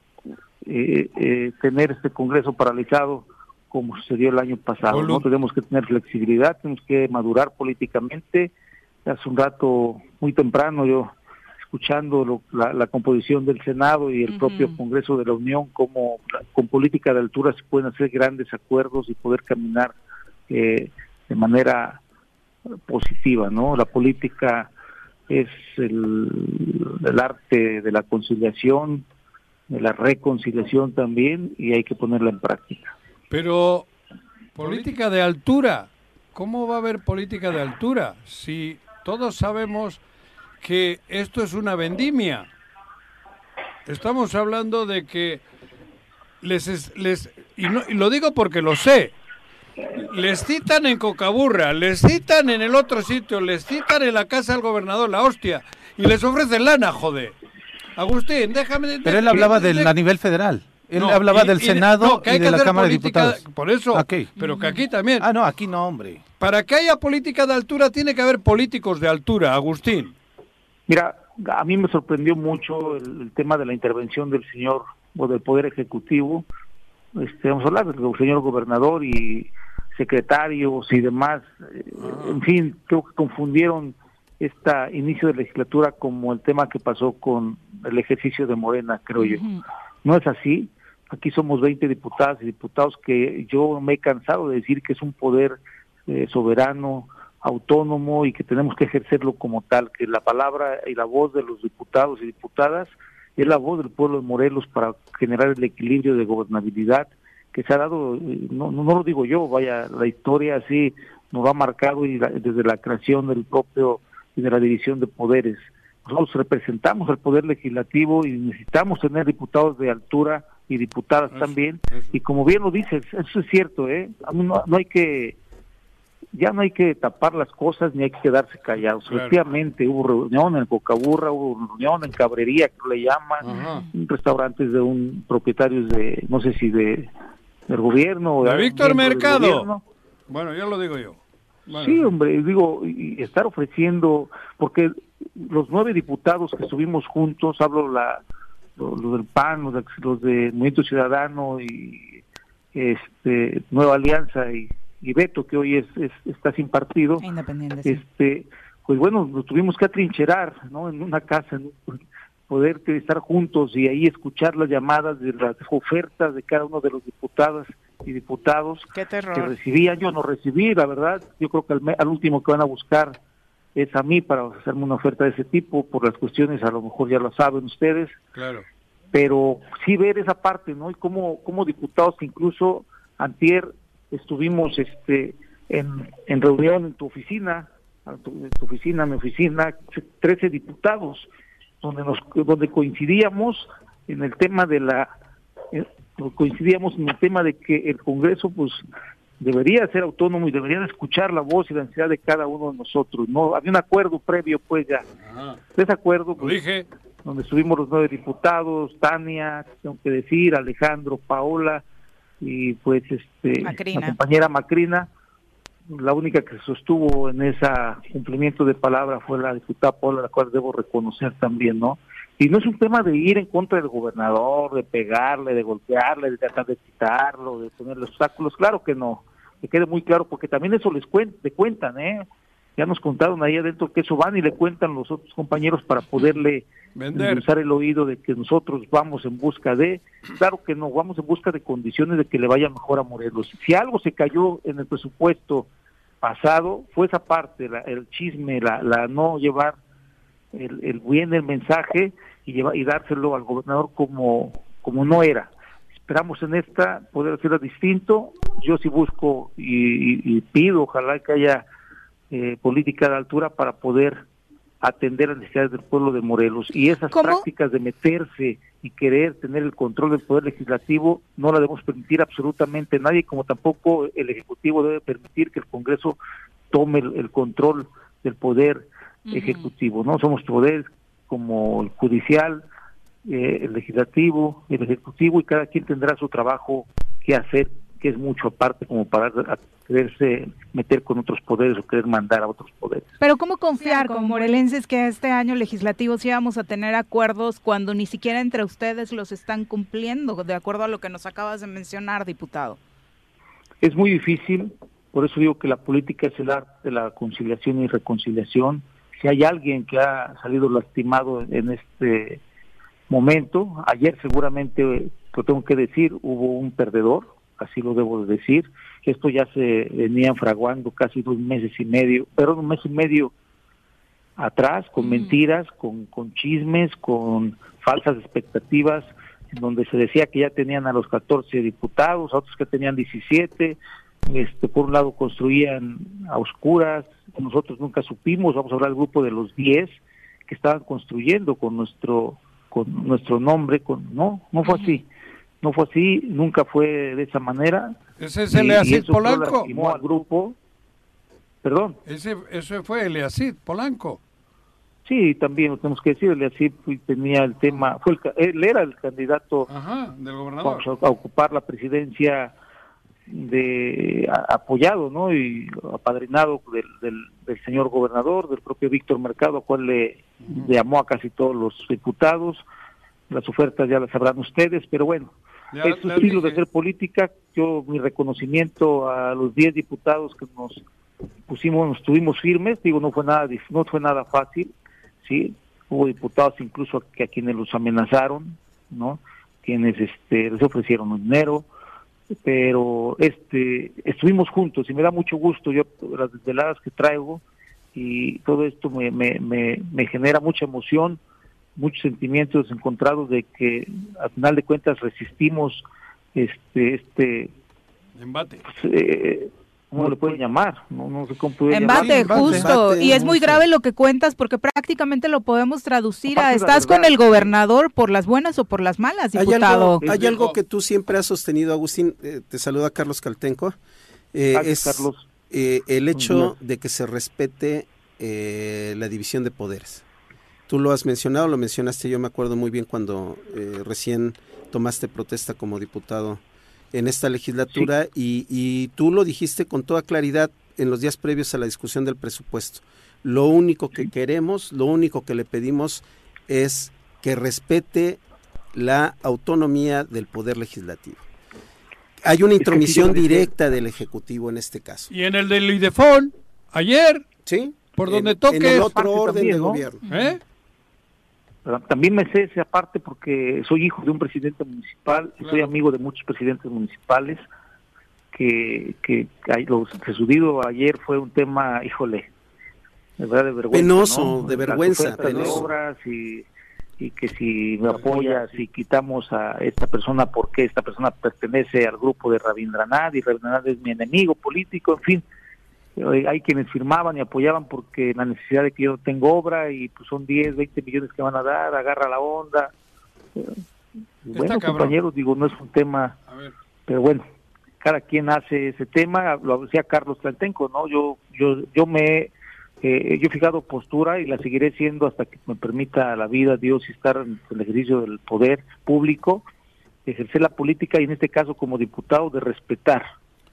eh, eh, tener este Congreso paralizado como sucedió el año pasado. No tenemos que tener flexibilidad, tenemos que madurar políticamente. Hace un rato muy temprano yo escuchando la, composición del Senado y el propio Congreso de la Unión, como con política de altura se pueden hacer grandes acuerdos y poder caminar eh, de manera positiva, ¿no? La política es el, arte de la conciliación, de la reconciliación también, y hay que ponerla en práctica. Pero, política de altura, ¿cómo va a haber política de altura si todos sabemos que esto es una vendimia? Estamos hablando de que les, les y, no, y lo digo porque lo sé, les citan en Cocaburra, les citan en el otro sitio, les citan en la casa del gobernador, la hostia, y les ofrecen lana, joder. Agustín, déjame... Pero él hablaba del, a nivel federal. Él hablaba del Senado y de la Cámara de Diputados. Por eso, pero que aquí también. Ah, no, aquí no, hombre. Para que haya política de altura tiene que haber políticos de altura, Agustín. Mira, a mí me sorprendió mucho el, tema de la intervención del señor o del Poder Ejecutivo. Este, vamos a hablar del señor gobernador y secretarios y demás. Eh, en fin, creo que confundieron este inicio de legislatura como el tema que pasó con el ejercicio de Morena, creo yo. No es así. Aquí somos 20 diputadas y diputados que yo me he cansado de decir que es un poder eh, soberano, autónomo y que tenemos que ejercerlo como tal, que la palabra y la voz de los diputados y diputadas es la voz del pueblo de Morelos para generar el equilibrio de gobernabilidad que se ha dado, eh, no, no, lo digo yo, vaya, la historia así nos ha marcado y desde la creación del propio y de la división de poderes. Nosotros representamos al poder legislativo y necesitamos tener diputados de altura y diputadas también. Y como bien lo dices, eso es cierto, ¿eh? No, no, hay que, ya no hay que tapar las cosas ni hay que quedarse callados. Efectivamente, hubo reunión en Cocaburra, hubo reunión en Cabrería, que le llaman, restaurantes de un propietario de, no sé si de del gobierno. De, Víctor Mercado. Bueno, ya lo digo yo. Sí, hombre, digo, y estar ofreciendo, porque los nueve diputados que estuvimos juntos, hablo la, lo, del PAN, los de, los de Movimiento Ciudadano y este Nueva Alianza y, y Beto, que hoy es, está sin partido, este pues bueno, nos tuvimos que atrincherar ¿no? en una casa, en poder estar juntos y ahí escuchar las llamadas de las ofertas de cada uno de los diputados y diputados que recibían. Yo no recibí, la verdad. Yo creo que al, último que van a buscar es a mí para hacerme una oferta de ese tipo, por las cuestiones, a lo mejor ya lo saben ustedes. Claro. Pero sí ver esa parte, ¿no? Y como, como diputados que incluso antier estuvimos este en, en reunión en tu oficina, en tu, oficina, mi oficina, 13 diputados, donde nos donde coincidíamos en el tema de la eh, coincidíamos en el tema de que el Congreso pues debería ser autónomo y debería escuchar la voz y la necesidad de cada uno de nosotros no había un acuerdo previo pues ya. Ese acuerdo pues, dije. donde estuvimos los nueve diputados Tania tengo que decir Alejandro Paola y pues este la compañera Macrina la única que sostuvo en ese cumplimiento de palabra fue la diputada Paula, la cual debo reconocer también, ¿no? Y no es un tema de ir en contra del gobernador, de pegarle, de golpearle, de tratar de quitarlo, de ponerle obstáculos, claro que no, que quede muy claro, porque también eso les le cuentan, ¿eh? Ya nos contaron ahí adentro que eso van y le cuentan los otros compañeros para poderle usar el oído de que nosotros vamos en busca de, claro que no, vamos en busca de condiciones de que le vaya mejor a Morelos. Si algo se cayó en el presupuesto pasado fue esa parte, el chisme, la, la no llevar el, el, bien el mensaje y, llevar, y dárselo al gobernador como, como no era. Esperamos en esta poder hacerlo distinto. Yo sí busco y, pido, ojalá que haya eh, política de altura para poder atender las necesidades del pueblo de Morelos. Y esas prácticas de meterse y querer tener el control del poder legislativo no la debemos permitir absolutamente nadie, como tampoco el Ejecutivo debe permitir que el Congreso tome el, control del poder ejecutivo. No somos poderes como el judicial, eh, el legislativo, el ejecutivo y cada quien tendrá su trabajo que hacer que es mucho aparte como para quererse meter con otros poderes o querer mandar a otros poderes. Pero ¿cómo confiar con morelenses que este año legislativo sí vamos a tener acuerdos cuando ni siquiera entre ustedes los están cumpliendo, de acuerdo a lo que nos acabas de mencionar, diputado? Es muy difícil, por eso digo que la política es el arte de la conciliación y reconciliación. Si hay alguien que ha salido lastimado en este momento, ayer seguramente, lo tengo que decir, hubo un perdedor, así lo debo decir. Esto ya se venía fraguando casi dos meses y medio, pero un mes y medio atrás, con mentiras, con, con chismes, con falsas expectativas, en donde se decía que ya tenían a los 14 diputados, a otros que tenían 17, este, por un lado construían a oscuras, nosotros nunca supimos, vamos a hablar del grupo de los 10 que estaban construyendo con nuestro con nuestro nombre, con no, no fue así no fue así, nunca fue de esa manera. Ese es Eleacid Polanco. al grupo. Perdón. Ese, ese fue Eleacid Polanco. Sí, también lo tenemos que decir, Eleacid tenía el tema, fue él era el candidato del gobernador. A, ocupar la presidencia de apoyado no y apadrinado del, del, señor gobernador del propio Víctor Mercado a cual le llamó a casi todos los diputados las ofertas ya las sabrán ustedes pero bueno es su estilo de hacer política. Yo mi reconocimiento a los 10 diputados que nos pusimos, nos tuvimos firmes. Digo, no fue nada, no fue nada fácil. Sí, hubo diputados incluso que a quienes los amenazaron, ¿no? Quienes este les ofrecieron dinero, pero este estuvimos juntos y me da mucho gusto yo las desveladas que traigo y todo esto me, me, me, me genera mucha emoción muchos sentimientos encontrados de que al final de cuentas resistimos este este embate pues, eh, ¿Cómo le pueden llamar? No, sé cómo embate, justo. y es muy grave lo que cuentas porque prácticamente lo podemos traducir a estás con el gobernador por las buenas o por las malas, diputado. Hay algo, que tú siempre has sostenido, Agustín. Eh, te saluda Carlos Caltenco. Eh, es Carlos. el hecho de que se respete la división de poderes. Tú lo has mencionado, lo mencionaste, yo me acuerdo muy bien cuando eh, recién tomaste protesta como diputado en esta legislatura y, tú lo dijiste con toda claridad en los días previos a la discusión del presupuesto. Lo único que queremos, lo único que le pedimos es que respete la autonomía del poder legislativo. Hay una intromisión directa del Ejecutivo en este caso. Y en el del IDEFON, ayer, ¿Sí? por donde toque. En el otro orden de gobierno. ¿Eh? También me sé esa parte porque soy hijo de un presidente municipal, y soy amigo de muchos presidentes municipales, que, que lo sucedido ayer fue un tema, híjole, de verdad de vergüenza. Penoso, de vergüenza. obras y, y que si me apoyas y quitamos a esta persona porque esta persona pertenece al grupo de Rabindranath y Rabindranath es mi enemigo político, en fin hay quienes firmaban y apoyaban porque la necesidad de que yo tengo obra y pues son 10, 20 millones que van a dar, agarra la onda. Bueno, compañeros, digo, no es un tema, pero bueno, cada quien hace ese tema, lo decía Carlos Tlaltenco, ¿no? Yo yo yo me eh, yo he fijado postura y la seguiré siendo hasta que me permita la vida Dios y estar en el ejercicio del poder público, ejercer la política y en este caso como diputado de respetar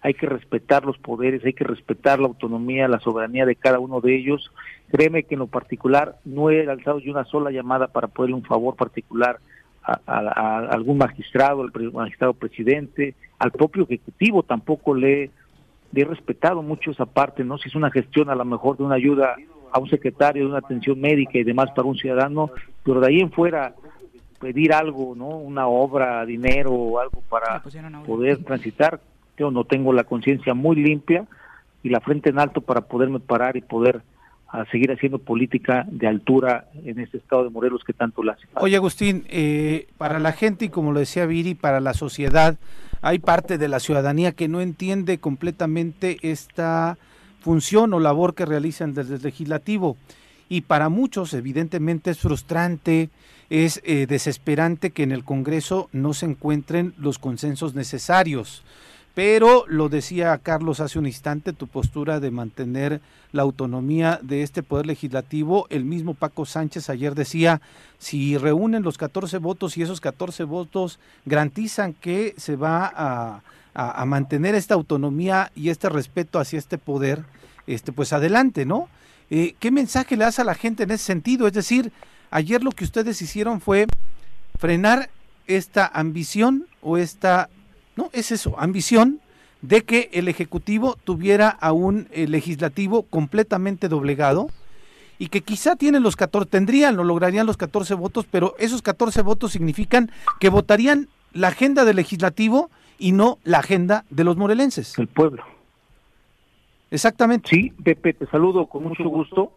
hay que respetar los poderes, hay que respetar la autonomía, la soberanía de cada uno de ellos. Créeme que en lo particular no he alzado yo una sola llamada para ponerle un favor particular a, algún magistrado, al magistrado presidente, al propio ejecutivo tampoco le, he respetado mucho esa parte, ¿no? Si es una gestión a lo mejor de una ayuda a un secretario, de una atención médica y demás para un ciudadano, pero de ahí en fuera pedir algo, ¿no? Una obra, dinero o algo para poder transitar, no tengo la conciencia muy limpia y la frente en alto para poderme parar y poder a seguir haciendo política de altura en este estado de Morelos que tanto la hace. Oye Agustín, eh, para la gente y como lo decía Viri, para la sociedad, hay parte de la ciudadanía que no entiende completamente esta función o labor que realizan desde el legislativo. Y para muchos, evidentemente, es frustrante, es eh, desesperante que en el Congreso no se encuentren los consensos necesarios. Pero lo decía Carlos hace un instante, tu postura de mantener la autonomía de este poder legislativo, el mismo Paco Sánchez ayer decía, si reúnen los 14 votos y esos 14 votos garantizan que se va a, mantener esta autonomía y este respeto hacia este poder, este, pues adelante, ¿no? Eh, ¿Qué mensaje le das a la gente en ese sentido? Es decir, ayer lo que ustedes hicieron fue frenar esta ambición o esta, no, es eso, ambición de que el Ejecutivo tuviera a un eh, legislativo completamente doblegado y que quizá tienen los 14, tendrían, lo lograrían los 14 votos, pero esos 14 votos significan que votarían la agenda del legislativo y no la agenda de los morelenses. El pueblo. Exactamente. Sí, Pepe, te saludo con mucho gusto.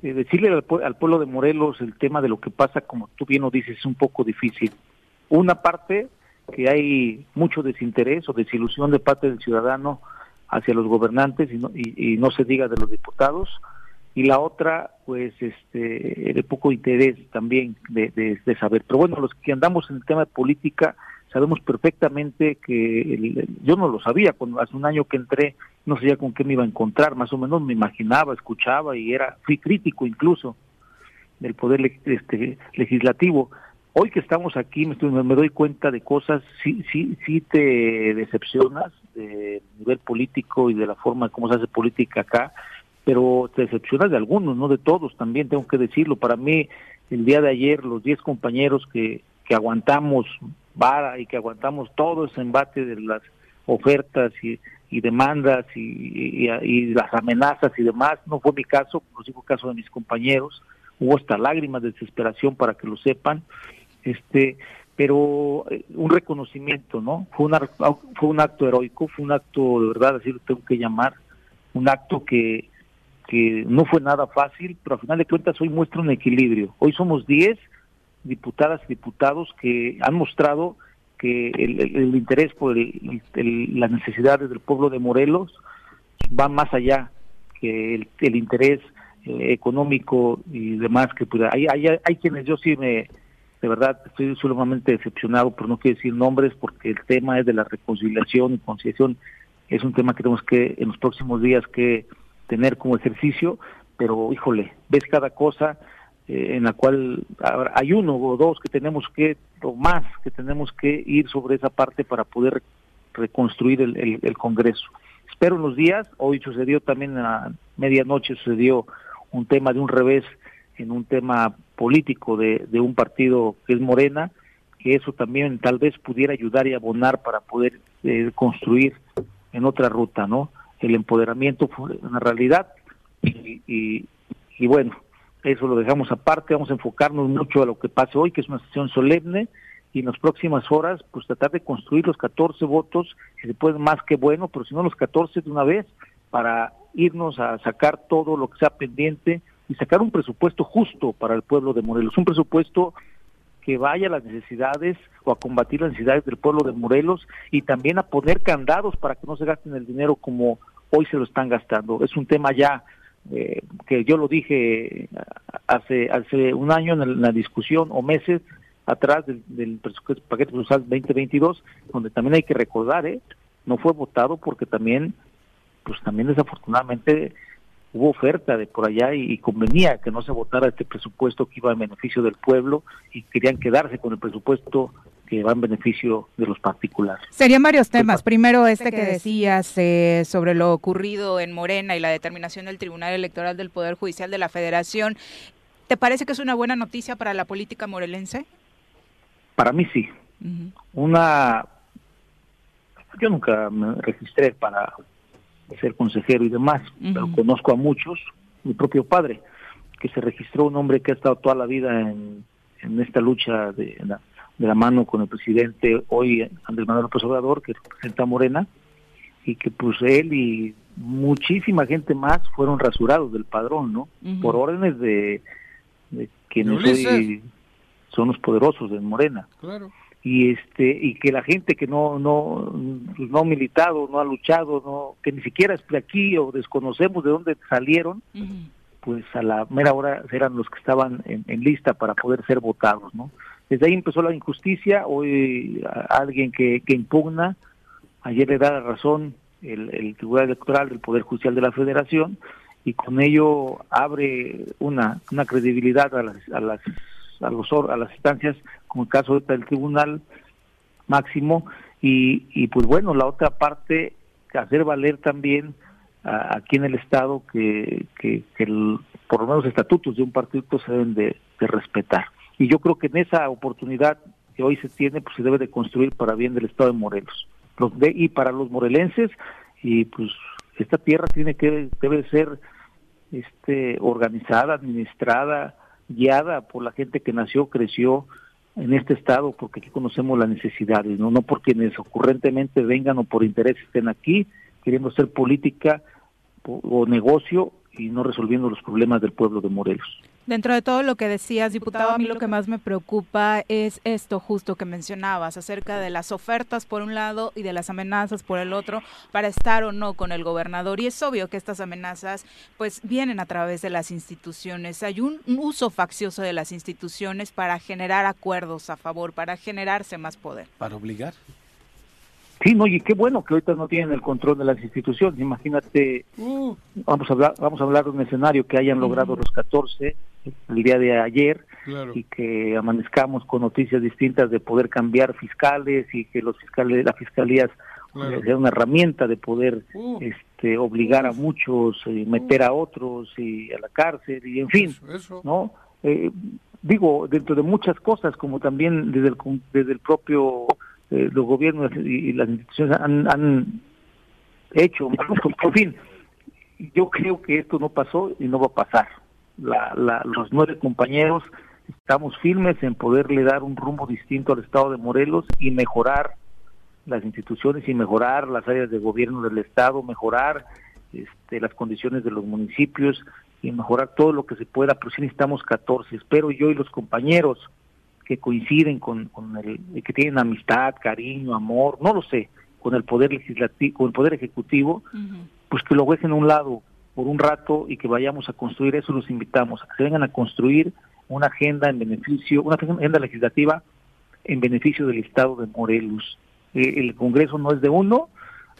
Eh, decirle al, al, pueblo de Morelos el tema de lo que pasa, como tú bien lo dices, es un poco difícil. Una parte, que hay mucho desinterés o desilusión de parte del ciudadano hacia los gobernantes y no, y, no se diga de los diputados. Y la otra, pues, este, de poco interés también de, de, de saber. Pero bueno, los que andamos en el tema de política, sabemos perfectamente que yo no lo sabía cuando hace un año que entré no sabía con qué me iba a encontrar más o menos me imaginaba escuchaba y era fui crítico incluso del poder este, legislativo hoy que estamos aquí me, doy cuenta de cosas sí sí sí te decepcionas de nivel político y de la forma como se hace política acá pero te decepcionas de algunos no de todos también tengo que decirlo para mí el día de ayer los 10 compañeros que que aguantamos vara y que aguantamos todo ese embate de las ofertas y, demandas y, las amenazas y demás. No fue mi caso, no fue el caso de mis compañeros. Hubo hasta lágrimas de desesperación para que lo sepan. Este, pero eh, un reconocimiento, ¿no? Fue, una, fue un acto heroico, fue un acto de verdad, así lo tengo que llamar, un acto que, que no fue nada fácil, pero al final de cuentas hoy muestra un equilibrio. Hoy somos 10 diputadas y diputados que han mostrado que el, interés por las necesidades del pueblo de Morelos va más allá que el, interés eh, económico y demás que. Hay, hay, hay quienes yo sí me, de verdad, estoy sumamente decepcionado por no quiero decir nombres porque el tema es de la reconciliación y conciliación es un tema que tenemos que en los próximos días que tener como ejercicio, pero híjole, ves cada cosa eh, en la cual hay uno o dos que tenemos que, o más, que tenemos que ir sobre esa parte para poder reconstruir el, el, Congreso. Espero unos días, hoy sucedió también a medianoche, sucedió un tema de un revés en un tema político de, un partido que es Morena, que eso también tal vez pudiera ayudar y abonar para poder eh, construir en otra ruta, ¿no? El empoderamiento fue una realidad y, y, y bueno, eso lo dejamos aparte, vamos a enfocarnos mucho a lo que pase hoy, que es una sesión solemne, y en las próximas horas, pues tratar de construir los 14 votos, si se puede más que bueno, pero si no los 14 de una vez, para irnos a sacar todo lo que sea pendiente y sacar un presupuesto justo para el pueblo de Morelos, un presupuesto que vaya a las necesidades o a combatir las necesidades del pueblo de Morelos y también a poner candados para que no se gasten el dinero como hoy se lo están gastando. Es un tema ya eh, que yo lo dije hace hace un año en la discusión o meses atrás del, del paquete social 2022, donde también hay que recordar, ¿eh? no fue votado porque también, pues también desafortunadamente hubo oferta de por allá y, convenía que no se votara este presupuesto que iba en beneficio del pueblo y querían quedarse con el presupuesto que va en beneficio de los particulares. Serían varios temas. Primero, este que decías eh, sobre lo ocurrido en Morena y la determinación del Tribunal Electoral del Poder Judicial de la Federación. ¿Te parece que es una buena noticia para la política morelense? Para mí sí. Una. Yo nunca me registré para ser consejero y demás, pero conozco a muchos, mi propio padre, que se registró un hombre que ha estado toda la vida en, en esta lucha de, de la mano con el presidente hoy Andrés Manuel López Obrador, que representa a Morena, y que pues él y muchísima gente más fueron rasurados del padrón, ¿no? Por órdenes de, de quienes hoy son los poderosos de Morena. Claro. Y este y que la gente que no no pues no ha militado no ha luchado no que ni siquiera es de aquí o desconocemos de dónde salieron pues a la mera hora eran los que estaban en, lista para poder ser votados no desde ahí empezó la injusticia hoy alguien que, que impugna ayer le da la razón el, el Tribunal Electoral del Poder Judicial de la Federación y con ello abre una, una credibilidad a las, a las a, los, a las instancias, como el caso del Tribunal Máximo, y, y pues bueno, la otra parte, hacer valer también aquí en el Estado que, que, por lo menos estatutos de un partido se deben de, respetar. Y yo creo que en esa oportunidad que hoy se tiene, pues se debe de construir para bien del Estado de Morelos. Los de, y para los morelenses, y pues esta tierra tiene que, debe ser este organizada, administrada, guiada por la gente que nació, creció en este estado, porque aquí conocemos las necesidades, no, no por quienes ocurrentemente vengan o por interés estén aquí, queriendo hacer política o negocio y no resolviendo los problemas del pueblo de Morelos. Dentro de todo lo que decías, diputado, a mí lo que más me preocupa es esto justo que mencionabas, acerca de las ofertas por un lado y de las amenazas por el otro para estar o no con el gobernador. Y es obvio que estas amenazas pues vienen a través de las instituciones. Hay un, uso faccioso de las instituciones para generar acuerdos a favor, para generarse más poder. Para obligar. Sí, no, y qué bueno que ahorita no tienen el control de las instituciones. Imagínate, uh. vamos a hablar, vamos a hablar de un escenario que hayan logrado los 14 el día de ayer y que amanezcamos con noticias distintas de poder cambiar fiscales y que los fiscales, las fiscalías eh, sean una herramienta de poder uh. este, obligar a muchos, y uh. meter a otros y a la cárcel y en fin, ¿no? Eh, digo, dentro de muchas cosas, como también desde el, desde el propio, eh, los gobiernos y, las instituciones han, han hecho, en fin, yo creo que esto no pasó y no va a pasar la, los nueve compañeros estamos firmes en poderle dar un rumbo distinto al Estado de Morelos y mejorar las instituciones y mejorar las áreas de gobierno del Estado, mejorar este, las condiciones de los municipios y mejorar todo lo que se pueda, pero sí necesitamos 14. Espero yo y los compañeros que coinciden con, con el, que tienen amistad, cariño, amor, no lo sé, con el poder legislativo, con el poder ejecutivo, pues que lo dejen a un lado, por un rato y que vayamos a construir eso, los invitamos a que se vengan a construir una agenda en beneficio, una agenda legislativa en beneficio del Estado de Morelos. Eh, el Congreso no es de uno,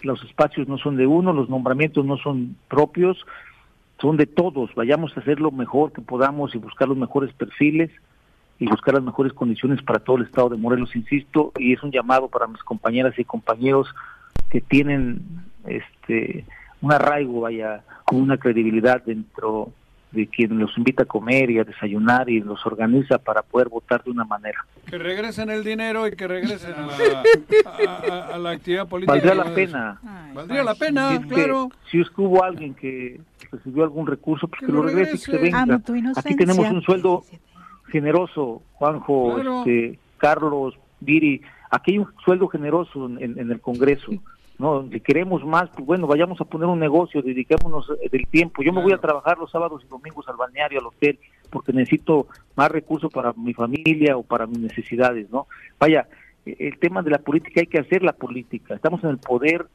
los espacios no son de uno, los nombramientos no son propios, son de todos. Vayamos a hacer lo mejor que podamos y buscar los mejores perfiles y buscar las mejores condiciones para todo el Estado de Morelos, insisto, y es un llamado para mis compañeras y compañeros que tienen este un arraigo, vaya, con una credibilidad dentro de quien los invita a comer y a desayunar y los organiza para poder votar de una manera. Que regresen el dinero y que regresen a la, actividad política. Valdría la pena. Valdría la pena, claro. Si es que hubo alguien que recibió algún recurso, pues que, lo regrese y que se venga. Aquí tenemos un sueldo generoso, Juanjo, este, Carlos, Viri. Aquí hay un sueldo generoso en, en el Congreso no si queremos más pues bueno vayamos a poner un negocio dediquémonos eh, del tiempo. Yo me voy a trabajar los sábados y domingos al balneario al hotel porque necesito más recursos para mi familia o para mis necesidades no vaya e, el tema de la política hay que hacer la política. Estamos en el poder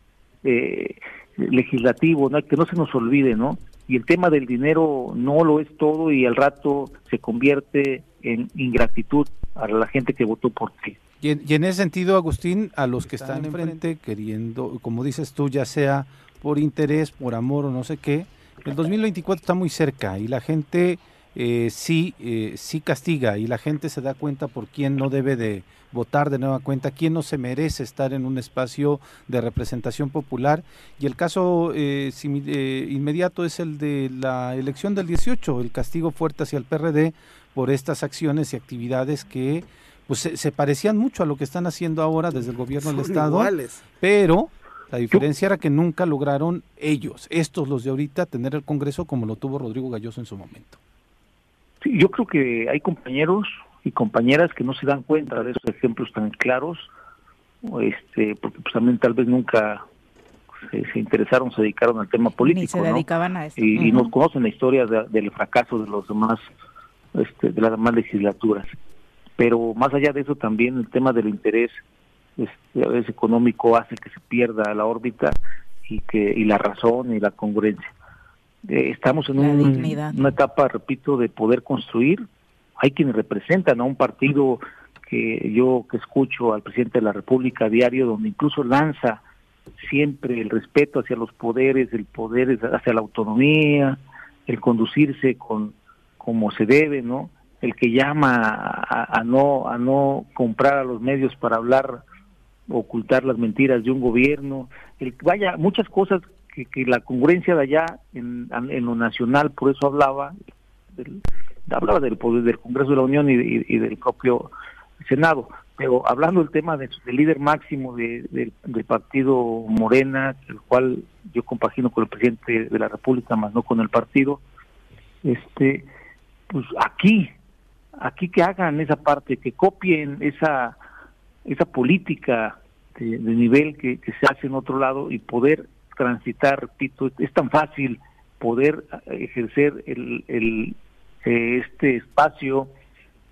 eh, legislativo no que no se nos olvide no y el tema del dinero no lo es todo y al rato se convierte en ingratitud a la gente que votó por ti y en, ese sentido, Agustín, a los que están, enfrente queriendo, como dices tú, ya sea por interés, por amor o no sé qué, el 2024 está muy cerca y la gente eh, sí, eh, sí castiga y la gente se da cuenta por quién no debe de votar de nueva cuenta, quién no se merece estar en un espacio de representación popular. Y el caso eh, inmediato es el de la elección del 18, el castigo fuerte hacia el PRD por estas acciones y actividades que pues se, parecían mucho a lo que están haciendo ahora desde el gobierno del Estado, pero la diferencia era que nunca lograron ellos, estos los de ahorita, tener el Congreso como lo tuvo Rodrigo Galloso en su momento. Sí, yo creo que hay compañeros y compañeras que no se dan cuenta de esos ejemplos tan claros, este, porque pues también tal vez nunca se, interesaron, se dedicaron al tema político. Ni se dedicaban a eso. Y, no conocen la historia del fracaso de los demás, este, de las demás legislaturas. pero más allá de eso también el tema del interés este, a veces económico hace que se pierda la órbita y que y la razón y la congruencia. Eh, estamos en una etapa, repito, de poder construir. Hay quienes representan a un partido que yo que escucho al presidente de la República a diario, donde incluso lanza siempre el respeto hacia los poderes, el poder hacia la autonomía, el conducirse con como se debe, ¿no? El que llama a, no a no comprar a los medios para hablar, ocultar las mentiras de un gobierno, el vaya muchas cosas que, que la congruencia de allá en, en, lo nacional, por eso hablaba del, hablaba del poder del Congreso de la Unión y, y del propio Senado. Pero hablando del tema del líder máximo del partido Morena, el cual yo compagino con el presidente de la República, más no con el partido, este, pues aquí, aquí que hagan esa parte, que copien esa, esa política de, nivel que, se hace en otro lado y poder transitar, repito, es tan fácil poder ejercer el, el este espacio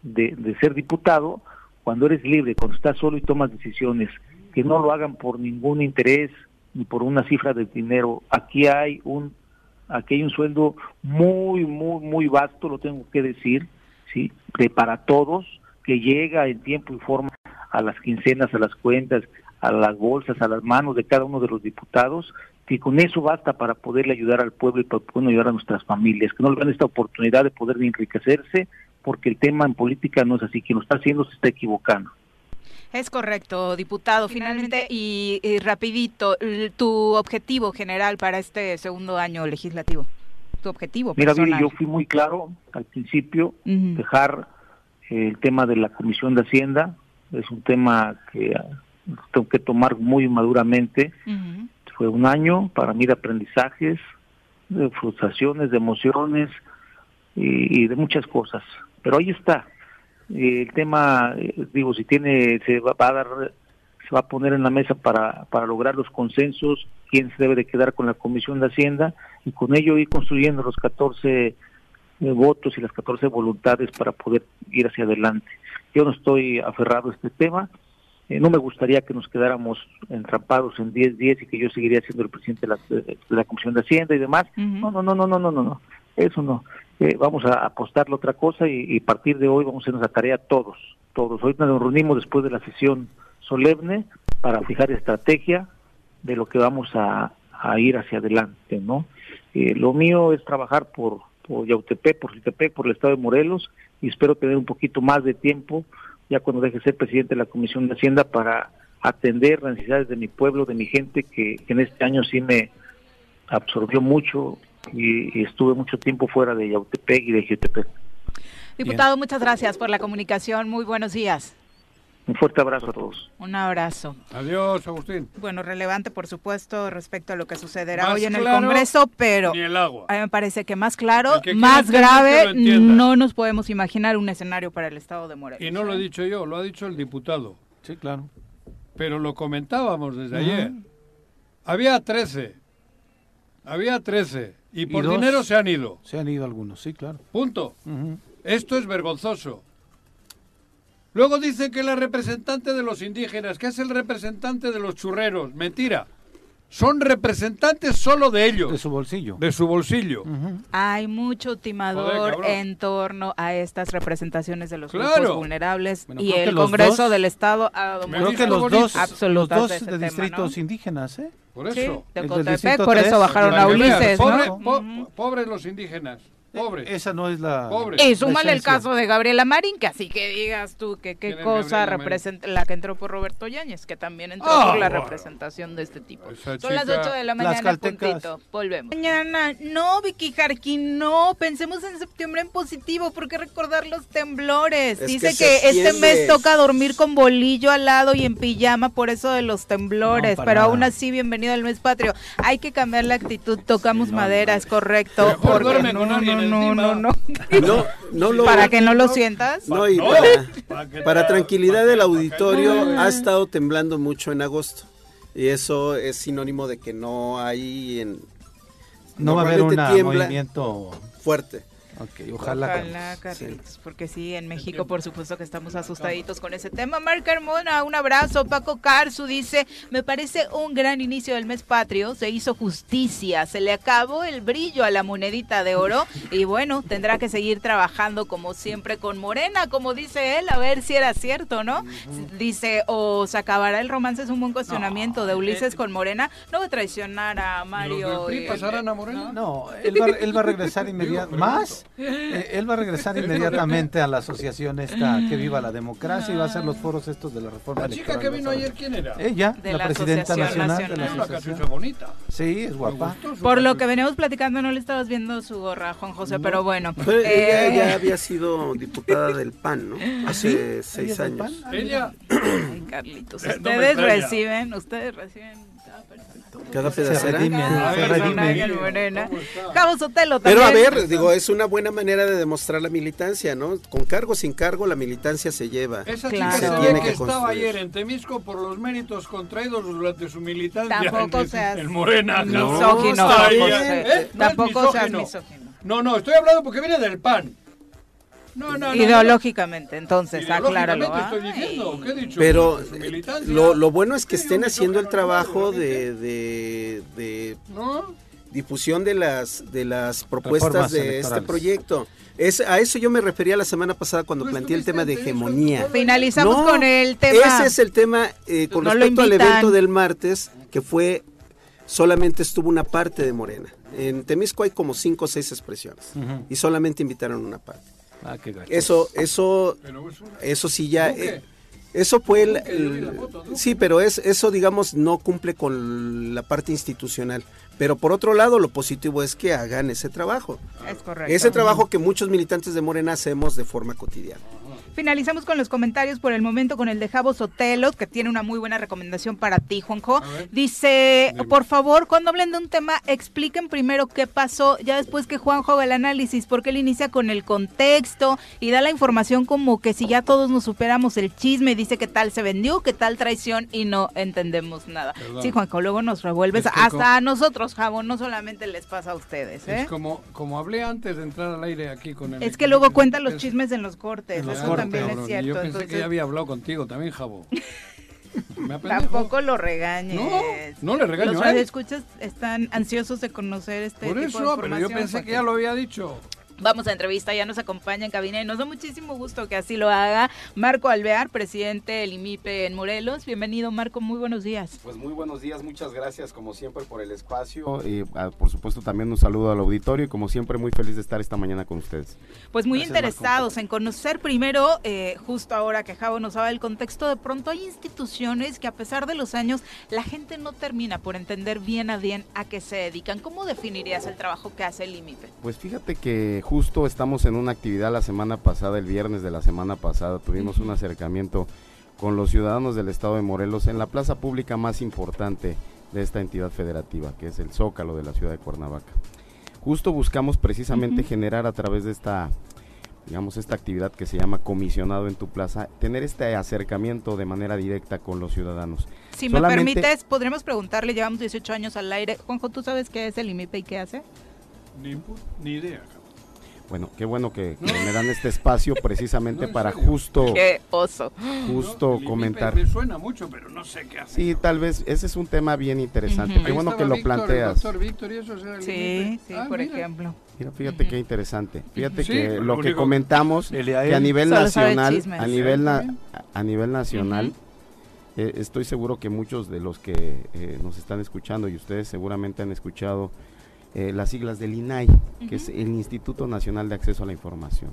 de, de ser diputado cuando eres libre, cuando estás solo y tomas decisiones, que no lo hagan por ningún interés ni por una cifra de dinero. Aquí hay un aquí hay un sueldo muy muy muy vasto, lo tengo que decir, sí, de para todos que llega en tiempo y forma a las quincenas, a las cuentas, a las bolsas, a las manos de cada uno de los diputados, que con eso basta para poderle ayudar al pueblo y para poder ayudar a nuestras familias, que no le dan esta oportunidad de poder enriquecerse porque el tema en política no es así. Quien lo está haciendo se está equivocando. Es correcto, diputado. Finalmente, y, rapidito, tu objetivo general para este segundo año legislativo. Tu objetivo. Mira, yo fui muy claro al principio, dejar el tema de la Comisión de Hacienda. Es un tema que tengo que tomar muy maduramente. Fue un año para mí de aprendizajes, de frustraciones, de emociones y de muchas cosas pero ahí está. El tema, eh, digo, si tiene, se va, a dar, se va a poner en la mesa para, para lograr los consensos, quién se debe de quedar con la Comisión de Hacienda y con ello ir construyendo los 14 eh, votos y las 14 voluntades para poder ir hacia adelante. Yo no estoy aferrado a este tema, eh, no me gustaría que nos quedáramos entrampados en 10-10 y que yo seguiría siendo el presidente de la, de la, Comisión de Hacienda y demás. No, no, no, no, no, no, no, no, eso no. Eh, vamos a apostarle otra cosa y, a partir de hoy vamos a hacer nuestra tarea todos, todos. Hoy nos reunimos después de la sesión solemne para fijar estrategia de lo que vamos a, ir hacia adelante, ¿no? Eh, lo mío es trabajar por, por Yautepec, por Citepec, por el estado de Morelos y espero tener un poquito más de tiempo ya cuando deje de ser presidente de la Comisión de Hacienda para atender las necesidades de mi pueblo, de mi gente, que, que en este año sí me absorbió mucho y, estuve mucho tiempo fuera de Yautepec y de Jutepec. Diputado, muchas gracias por la comunicación. Muy buenos días. Un fuerte abrazo a todos. Un abrazo. Adiós, Agustín. Bueno, relevante, por supuesto, respecto a lo que sucederá hoy en el Congreso, pero el agua. a mí me parece que más claro, más grave, no nos podemos imaginar un escenario para el Estado de Morelos. Y no lo he dicho yo, lo ha dicho el diputado. Sí, claro. Pero lo comentábamos desde ayer. Había 13. Había 13. Y por dinero se han ido. Se han ido algunos, sí, claro. Punto. Esto es vergonzoso. Luego dice que la representante de los indígenas, que es el representante de los churreros. Mentira. Son representantes solo de ellos. De su bolsillo. De su bolsillo. Hay mucho timador en torno a estas representaciones de los grupos vulnerables y el Congreso del Estado ha dado Creo que los dos, los dos de, distritos indígenas, ¿eh? Por eso. de por eso bajaron a Ulises, pobres los indígenas. Pobre. Esa no es la. Y súmale el caso de Gabriela Marín, que así que digas tú que qué cosa representa la que entró por Roberto Yáñez, que también entró por la representación de este tipo. Son las 8 de la mañana, puntito. Volvemos. Mañana, no, Vicky Jarquín, no. Pensemos en septiembre en positivo, porque recordar los temblores. Dice que, este mes toca dormir con bolillo al lado y en pijama por eso de los temblores. pero aún así, bienvenido al mes patrio. Hay que cambiar la actitud, tocamos madera, es correcto. Porque, no, no, *laughs* no, no, no, no. para que no lo sientas. No, y para, tranquilidad del auditorio, ha estado temblando mucho en agosto. Y eso es sinónimo de que no hay en... No va a haber un movimiento fuerte. Ojalá. Ojalá, Carlitos, porque sí, en México por supuesto que estamos asustaditos con ese tema. Mar Carmona, un abrazo. Paco Carzu dice, me parece un gran inicio del mes patrio, se hizo justicia, se le acabó el brillo a la monedita de oro y bueno, tendrá que seguir trabajando como siempre con Morena, como dice él, a ver si era cierto, ¿no? Dice, o se acabará el romance, es un buen cuestionamiento de Ulises con Morena, no va a traicionar a Mario. ¿Y pasarán a Morena? No, él va, él va a regresar inmediatamente. ¿Más? Eh, él va a regresar inmediatamente a la asociación esta que viva la democracia y va a hacer los foros estos de la reforma La chica que vino ayer, ¿quién era? Ella, De la, la presidenta nacional, de la asociación. bonita. Sí, es guapa. Por lo que veníamos platicando, no le estabas viendo su gorra, Juan José, pero bueno. Pero ella Eh, ya había sido diputada del PAN, ¿no? *laughs* Hace ¿Ella seis años. Ella, Ay, Carlitos, Eh, no ustedes reciben, ustedes reciben. Cada Se pedacera. se Pero a ver, digo, es una buena manera de demostrar la militancia, ¿no? Con cargo o sin cargo, la militancia se lleva. esa Claro. chica Se sabía tiene que, que estaba construir. ayer en Temisco por los méritos contraídos durante su militancia Tampoco en, seas en Morena. No, Misógino. ¿eh? No es Tampoco seas misógino. misógino. No, no, estoy hablando porque viene del PAN. No, no, no. Ideológicamente, entonces, Ideológicamente acláralo. estoy diciendo, ¿qué he dicho? Pero lo, lo bueno es que Sí, estén haciendo el trabajo de, de, de ¿No? difusión de las de las propuestas de este proyecto. Es, a eso yo me refería la semana pasada cuando planteé el tema de hegemonía. Finalizamos No, con el tema. Ese es el tema eh, con No respecto al evento del martes, que fue solamente estuvo una parte de Morena. En Temisco hay como cinco o seis expresiones y solamente invitaron una parte. Ah, qué gacho. Eso, eso, Pero es una- eso sí ya. Eh, eso fue el, el- foto, sí, pero es eso digamos no cumple con la parte institucional. Pero por otro lado, lo positivo es que hagan ese trabajo. Es correcto. Ese trabajo que muchos militantes de Morena hacemos de forma cotidiana. Finalizamos con los comentarios por el momento con el de Javo Sotelo, que tiene una muy buena recomendación para ti, Juanjo. Dice, por favor, cuando hablen de un tema, expliquen primero qué pasó, ya después que Juanjo haga el análisis, porque él inicia con el contexto y da la información como que si ya todos nos superamos el chisme, dice qué tal se vendió, qué tal traición y no entendemos nada. Perdón. Sí, Juanjo, luego nos revuelves, Es que hasta a nosotros, Javo, no solamente les pasa a ustedes, ¿eh? Es como, como hablé antes de entrar al aire aquí con el... Es que luego cuentan los es- chismes en los cortes, Claro, eso también cabrón, es y cierto. Yo pensé entonces- que ya había hablado contigo también, Jabo. *laughs* Tampoco lo regañes. No, no le regaño Los escuchas están ansiosos de conocer este Por tipo de eso, pero información. yo pensé que ya lo había dicho. Vamos a entrevista, ya nos acompaña en cabina y nos da muchísimo gusto que así lo haga Marco Alvear, presidente del IMIPE en Morelos. Bienvenido, Marco, muy buenos días. Pues muy buenos días, muchas gracias como siempre por el espacio y ah, por supuesto también un saludo al auditorio y como siempre muy feliz de estar esta mañana con ustedes. Pues muy Gracias, interesados en conocer primero, eh, justo ahora que Javo nos daba el contexto, de pronto hay instituciones que a pesar de los años la gente no termina por entender bien a bien a qué se dedican. ¿Cómo definirías el trabajo que hace el IMIPE? Pues fíjate que justo estamos en una actividad la semana pasada, el viernes de la semana pasada, tuvimos un acercamiento con los ciudadanos del estado de Morelos en la plaza pública más importante de esta entidad federativa, que es el Zócalo de la ciudad de Cuernavaca. Justo buscamos precisamente generar a través de esta digamos, esta actividad que se llama comisionado en tu plaza, tener este acercamiento de manera directa con los ciudadanos. Si me permites, podríamos preguntarle, llevamos 18 años al aire. Juanjo, ¿tú sabes qué es el IMIPE y qué hace? Ni idea. Bueno, qué bueno que, que me dan este espacio precisamente No, para serio. justo, ¡Qué oso! justo No, comentar. Me suena mucho, pero no sé qué hace. Sí, tal vez, ese es un tema bien interesante. Qué Ahí bueno que lo Víctor, planteas. doctor Víctor, y eso era el Sí, sí, Ah, por mira. ejemplo. Mira, fíjate qué interesante. Fíjate Sí, que lo que comentamos, que a nivel nacional, a nivel, na- a nivel nacional, eh, estoy seguro que muchos de los que eh, nos están escuchando y ustedes seguramente han escuchado eh, las siglas del INAI, que es el Instituto Nacional de Acceso a la Información.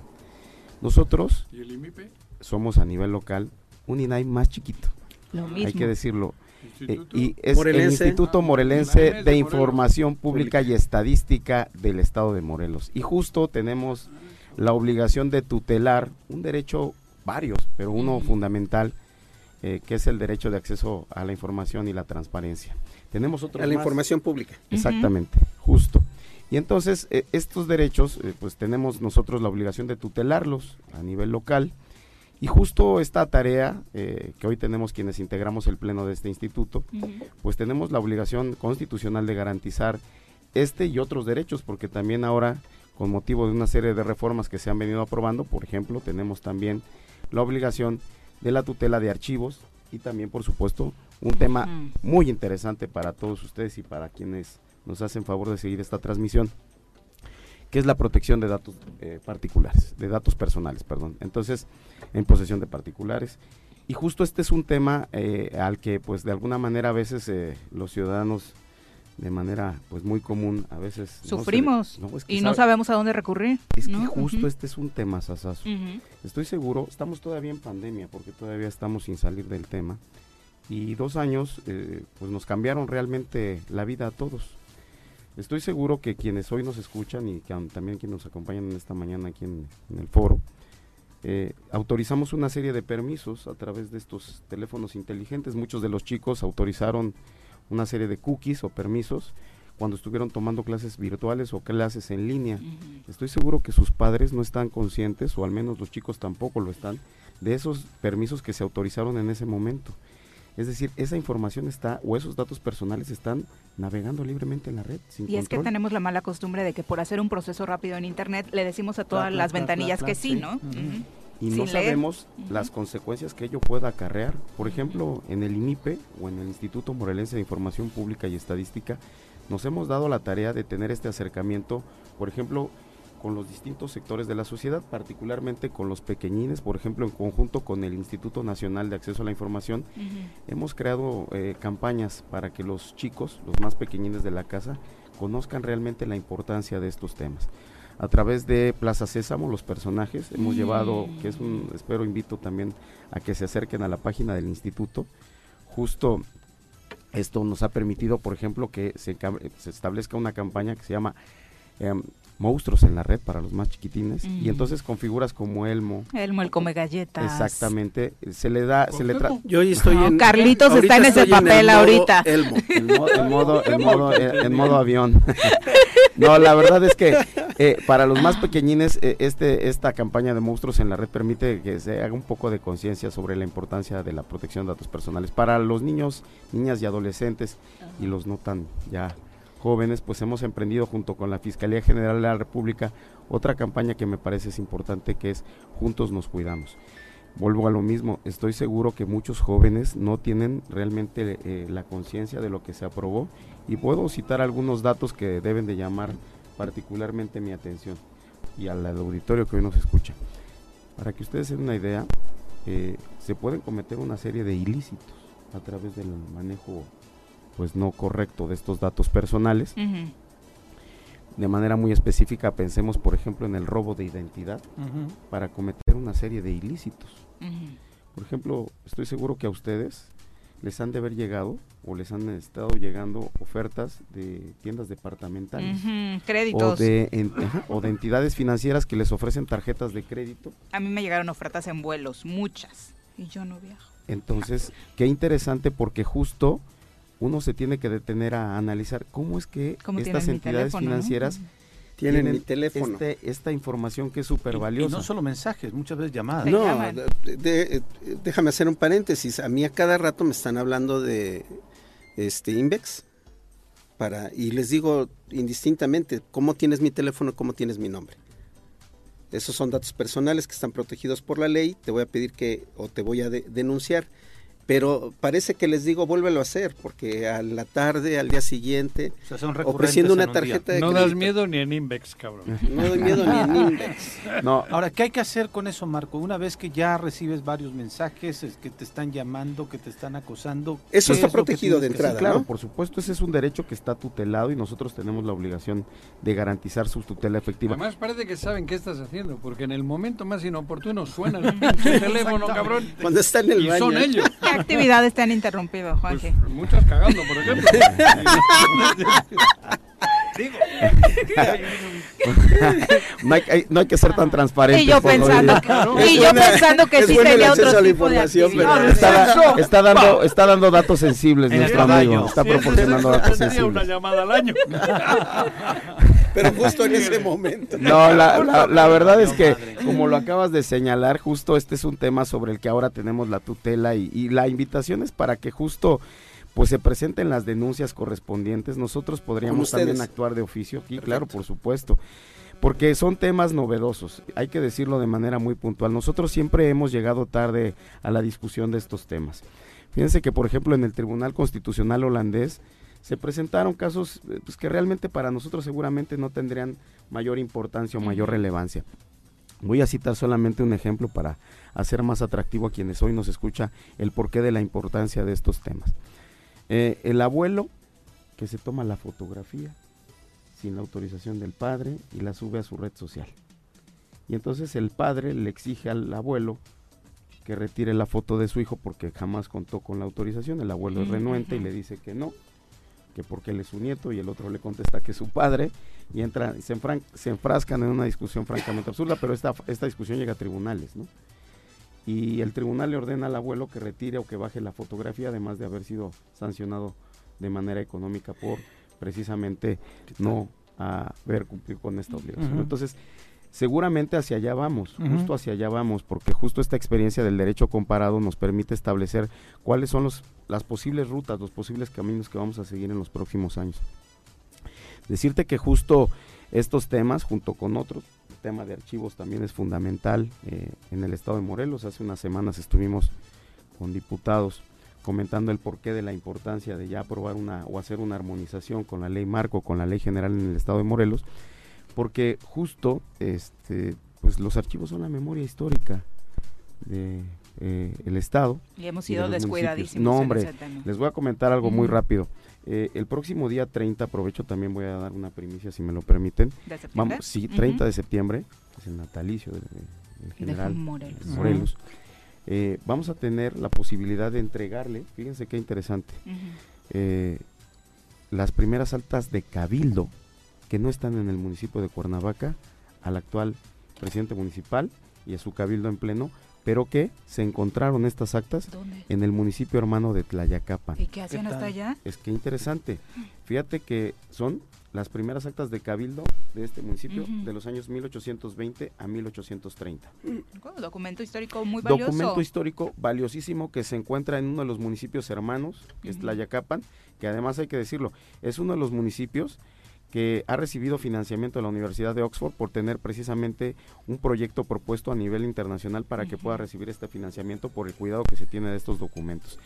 Nosotros ¿Y el IMIPE? somos a nivel local un INAI más chiquito, Lo mismo. hay que decirlo. Eh, y es Morelense. el Instituto Ah, Morelense de. Información Pública y Estadística del Estado de Morelos. Y justo tenemos la obligación de tutelar un derecho, varios, pero uno fundamental, eh, que es el derecho de acceso a la información y la transparencia. Tenemos otros A la más. información pública. Exactamente, justo. Y entonces eh, estos derechos, eh, pues tenemos nosotros la obligación de tutelarlos a nivel local. Y justo esta tarea eh, que hoy tenemos quienes integramos el pleno de este instituto, pues tenemos la obligación constitucional de garantizar este y otros derechos, porque también ahora con motivo de una serie de reformas que se han venido aprobando. Por ejemplo, tenemos también la obligación de la tutela de archivos y también, por supuesto, un tema muy interesante para todos ustedes y para quienes nos hacen favor de seguir esta transmisión, que es la protección de datos eh, particulares, de datos personales, perdón. Entonces, en posesión de particulares. Y justo este es un tema eh, al que, pues, de alguna manera a veces eh, los ciudadanos de manera pues muy común a veces sufrimos y no sabemos a dónde recurrir es que justo este es un tema sasazo estoy seguro estamos todavía en pandemia porque todavía estamos sin salir del tema y dos años eh, pues nos cambiaron realmente la vida a todos estoy seguro que quienes hoy nos escuchan y que también quienes nos acompañan en esta mañana aquí en, en el foro eh, autorizamos una serie de permisos a través de estos teléfonos inteligentes muchos de los chicos autorizaron una serie de cookies o permisos cuando estuvieron tomando clases virtuales o clases en línea. Estoy seguro que sus padres no están conscientes, o al menos los chicos tampoco lo están, de esos permisos que se autorizaron en ese momento. Es decir, esa información está, o esos datos personales están navegando libremente en la red. y es que tenemos la mala costumbre de que por hacer un proceso rápido en Internet le decimos a todas las ventanillas que sí, ¿no? y no sabemos las consecuencias que ello pueda acarrear. Por ejemplo, en el INIPE o en el Instituto Morelense de Información Pública y Estadística, nos hemos dado la tarea de tener este acercamiento, por ejemplo, con los distintos sectores de la sociedad, particularmente con los pequeñines, por ejemplo, en conjunto con el Instituto Nacional de Acceso a la Información, hemos creado eh, campañas para que los chicos, los más pequeñines de la casa, conozcan realmente la importancia de estos temas a través de Plaza Sésamo, los personajes. Hemos llevado, que es un, espero, invito también a que se acerquen a la página del instituto. Justo esto nos ha permitido, por ejemplo, que se, se establezca una campaña que se llama em, monstruos en la red para los más chiquitines y entonces con figuras como Elmo. Elmo el come galletas. Exactamente se le da se le yo hoy estoy en Carlitos está en ese papel ahorita. Elmo. *laughs* En, modo en modo en, modo avión. *laughs* No la verdad es que eh, para los más pequeñines eh, este esta campaña de monstruos en la red permite que se haga un poco de conciencia sobre la importancia de la protección de datos personales para los niños niñas y adolescentes y los no tan ya jóvenes, pues hemos emprendido junto con la Fiscalía General de la República otra campaña que me parece importante, que es Juntos nos cuidamos. Vuelvo a lo mismo, estoy seguro que muchos jóvenes no tienen realmente eh, la conciencia de lo que se aprobó y puedo citar algunos datos que deben de llamar particularmente mi atención y al auditorio que hoy nos escucha. Para que ustedes den una idea, eh, se pueden cometer una serie de ilícitos a través del manejo pues no correcto de estos datos personales. De manera muy específica, pensemos por ejemplo en el robo de identidad para cometer una serie de ilícitos. Por ejemplo, estoy seguro que a ustedes les han de haber llegado o les han estado llegando ofertas de tiendas departamentales. Créditos. O de, o de entidades financieras que les ofrecen tarjetas de crédito. A mí me llegaron ofertas en vuelos, muchas, y yo no viajo. Entonces, qué interesante porque justo uno se tiene que detener a analizar cómo es que estas entidades financieras tienen, mi teléfono. Este, esta información que es súper valiosa. Y, no solo mensajes, muchas veces llamadas. No, déjame hacer un paréntesis. A mí a cada rato me están hablando de este Invex para y les digo indistintamente cómo tienes mi teléfono, cómo tienes mi nombre. Esos son datos personales que están protegidos por la ley. Te voy a pedir que o te voy a denunciar pero parece que les digo vuélvelo a hacer porque a la tarde al día siguiente ofreciendo una tarjeta de no das miedo ni en Invex cabrón. No doy miedo ni en Invex. No. Ahora qué hay que hacer con eso Marco una vez que ya recibes varios mensajes que te están llamando que te están acosando eso está protegido de entrada claro por supuesto ese es un derecho que está tutelado y nosotros tenemos la obligación de garantizar su tutela efectiva. Además parece que saben qué estás haciendo porque en el momento más inoportuno suena el *laughs* teléfono cabrón. Cuando está en el y son ellos *laughs* actividades te han interrumpido, Juanje? Pues, muchas cagando, por ejemplo. *laughs* no, hay, no, hay, que ser tan transparente. Y yo pensando, que, y yo pensando que sí sería otro tipo de pero está, está, dando, está dando datos sensibles nuestro amigo. Está proporcionando datos *laughs* sensibles. una llamada al año. *laughs* pero justo en ese momento. No, la, la, verdad es que, como lo acabas de señalar, justo este es un tema sobre el que ahora tenemos la tutela y, y la invitación es para que justo pues se presenten las denuncias correspondientes. Nosotros podríamos también actuar de oficio aquí, claro, por supuesto. porque son temas novedosos, hay que decirlo de manera muy puntual. Nosotros siempre hemos llegado tarde a la discusión de estos temas. Fíjense que, por ejemplo, en el Tribunal Constitucional holandés se presentaron casos eh, pues, que realmente para nosotros seguramente no tendrían mayor importancia o mayor relevancia. Voy a citar solamente un ejemplo para hacer más atractivo a quienes hoy nos escucha el porqué de la importancia de estos temas. Eh, el abuelo que se toma la fotografía sin la autorización del padre y la sube a su red social. Y entonces el padre le exige al abuelo que retire la foto de su hijo porque jamás contó con la autorización. El abuelo es renuente y le dice que no, que porque él es su nieto y el otro le contesta que es su padre y entra, se, se enfrascan en una discusión francamente absurda, pero esta, esta discusión llega a tribunales, ¿no? Y el tribunal le ordena al abuelo que retire o que baje la fotografía, además de haber sido sancionado de manera económica por precisamente no haber cumplido con esta obligación. Entonces, seguramente hacia allá vamos, justo hacia allá vamos, porque justo esta experiencia del derecho comparado nos permite establecer cuáles son los, las posibles rutas, los posibles caminos que vamos a seguir en los próximos años. Decirte que justo estos temas, junto con otros, el tema de archivos también es fundamental eh, en el estado de Morelos. Hace unas semanas estuvimos con diputados comentando el porqué de la importancia de ya aprobar una o hacer una armonización con la ley marco, con la ley general en el estado de Morelos, porque justo este pues los archivos son la memoria histórica de eh, el estado y hemos sido descuidadísimos no hombre les voy a comentar algo muy rápido. Eh, el próximo día 30 aprovecho también voy a dar una primicia si me lo permiten. Vamos sí 30 de septiembre es el natalicio del general Morelos, eh, vamos a tener la posibilidad de entregarle fíjense qué interesante las primeras altas de cabildo que no están en el municipio de Cuernavaca al actual presidente municipal y a su cabildo en pleno, pero que se encontraron estas actas en el municipio hermano de Tlayacapan. ¿Y qué hacían hasta allá? Es que interesante. Fíjate que son las primeras actas de cabildo de este municipio de los años 1820 a 1830. Un documento histórico muy valioso. Documento histórico valiosísimo que se encuentra en uno de los municipios hermanos, que es Tlayacapan, que además hay que decirlo, es uno de los municipios que ha recibido financiamiento de la Universidad de Oxford por tener precisamente un proyecto propuesto a nivel internacional para que pueda recibir este financiamiento por el cuidado que se tiene de estos documentos.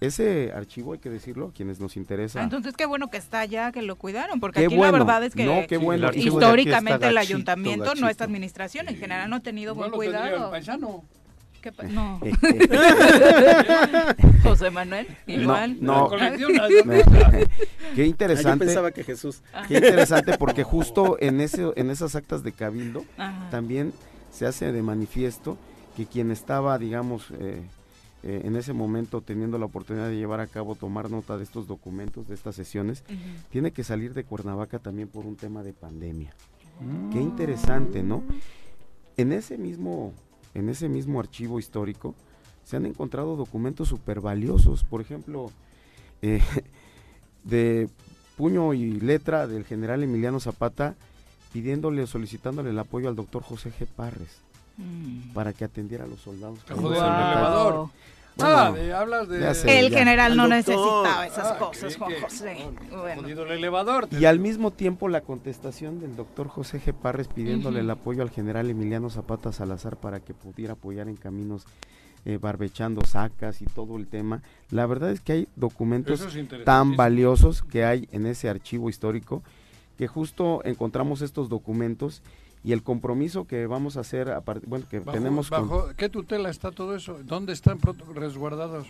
Ese archivo, hay que decirlo, a quienes nos interesa. Ah, entonces, qué bueno que está allá, que lo cuidaron, porque aquí la verdad es que no, qué bueno. históricamente el ayuntamiento, nuestra administración en general no ha tenido buen cuidado. No. *laughs* *laughs* José Manuel, igual. No, *laughs* qué interesante. yo pensaba que Jesús. Qué interesante porque justo en ese en esas actas de cabildo también se hace de manifiesto que quien estaba, digamos, eh, eh, en ese momento teniendo la oportunidad de llevar a cabo, tomar nota de estos documentos, de estas sesiones, tiene que salir de Cuernavaca también por un tema de pandemia. Qué mm. interesante, ¿no? En ese mismo en ese mismo archivo histórico se han encontrado documentos súper valiosos, por ejemplo, *laughs* eh, de puño y letra del general Emiliano Zapata pidiéndole o solicitándole el apoyo al doctor José G. Parres mm. para que atendiera a los soldados. elevador. Ah, hablas de... el general no necesitaba esas ah, cosas, Juan José. El elevador. Y al mismo tiempo la contestación del doctor José G. Parres pidiéndole el apoyo al general Emiliano Zapata Salazar para que pudiera apoyar en caminos eh, barbechando sacas y todo el tema. La verdad es que hay documentos tan valiosos que hay en ese archivo histórico que justo encontramos estos documentos y el compromiso que vamos a hacer, bueno, que tenemos... Bajo, ¿Qué tutela está todo eso? ¿Dónde están resguardados?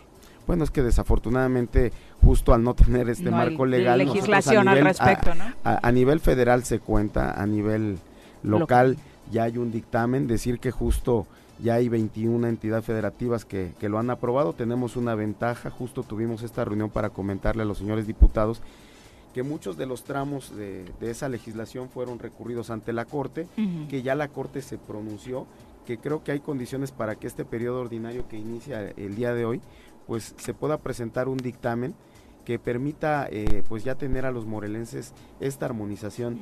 Bueno, es que desafortunadamente, justo al no tener este marco legal... legislación al respecto, ¿no? A, nivel federal se cuenta, a nivel local, ya hay un dictamen, decir que justo ya hay 21 entidades federativas que, que lo han aprobado, tenemos una ventaja, justo tuvimos esta reunión para comentarle a los señores diputados que muchos de los tramos de, esa legislación fueron recurridos ante la Corte, que ya la Corte se pronunció, que creo que hay condiciones para que este periodo ordinario que inicia el día de hoy, pues se pueda presentar un dictamen que permita eh, pues ya tener a los morelenses esta armonización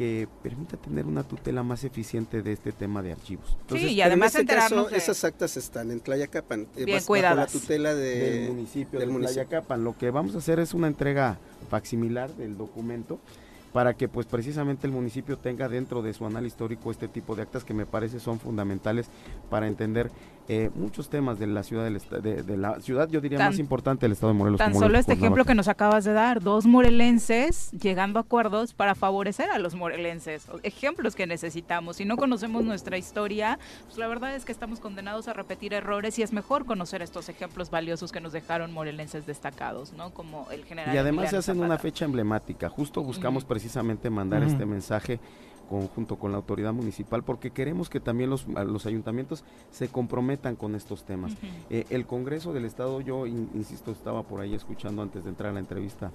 que permita tener una tutela más eficiente de este tema de archivos. sí, y además en caso, esas actas están en Tlayacapan, eh, bien cuidadas. la tutela del municipio de Tlayacapan. Lo que vamos a hacer es una entrega facsimilar del documento para que pues precisamente el municipio tenga dentro de su análisis histórico este tipo de actas que me parece son fundamentales para entender eh, muchos temas de la ciudad del de, la ciudad yo diría más importante del estado de Morelos. Tan solo este ejemplo que nos acabas de dar, dos morelenses llegando a acuerdos para favorecer a los morelenses, ejemplos que necesitamos. Si no conocemos nuestra historia, pues la verdad es que estamos condenados a repetir errores y es mejor conocer estos ejemplos valiosos que nos dejaron morelenses destacados, ¿no? Como el general. Y además se hacen una fecha emblemática. Justo buscamos precisamente mandar este mensaje conjunto con la autoridad municipal porque queremos que también los, los ayuntamientos se comprometan con estos temas. Eh, el Congreso del Estado, yo insisto, estaba por ahí escuchando antes de entrar a la entrevista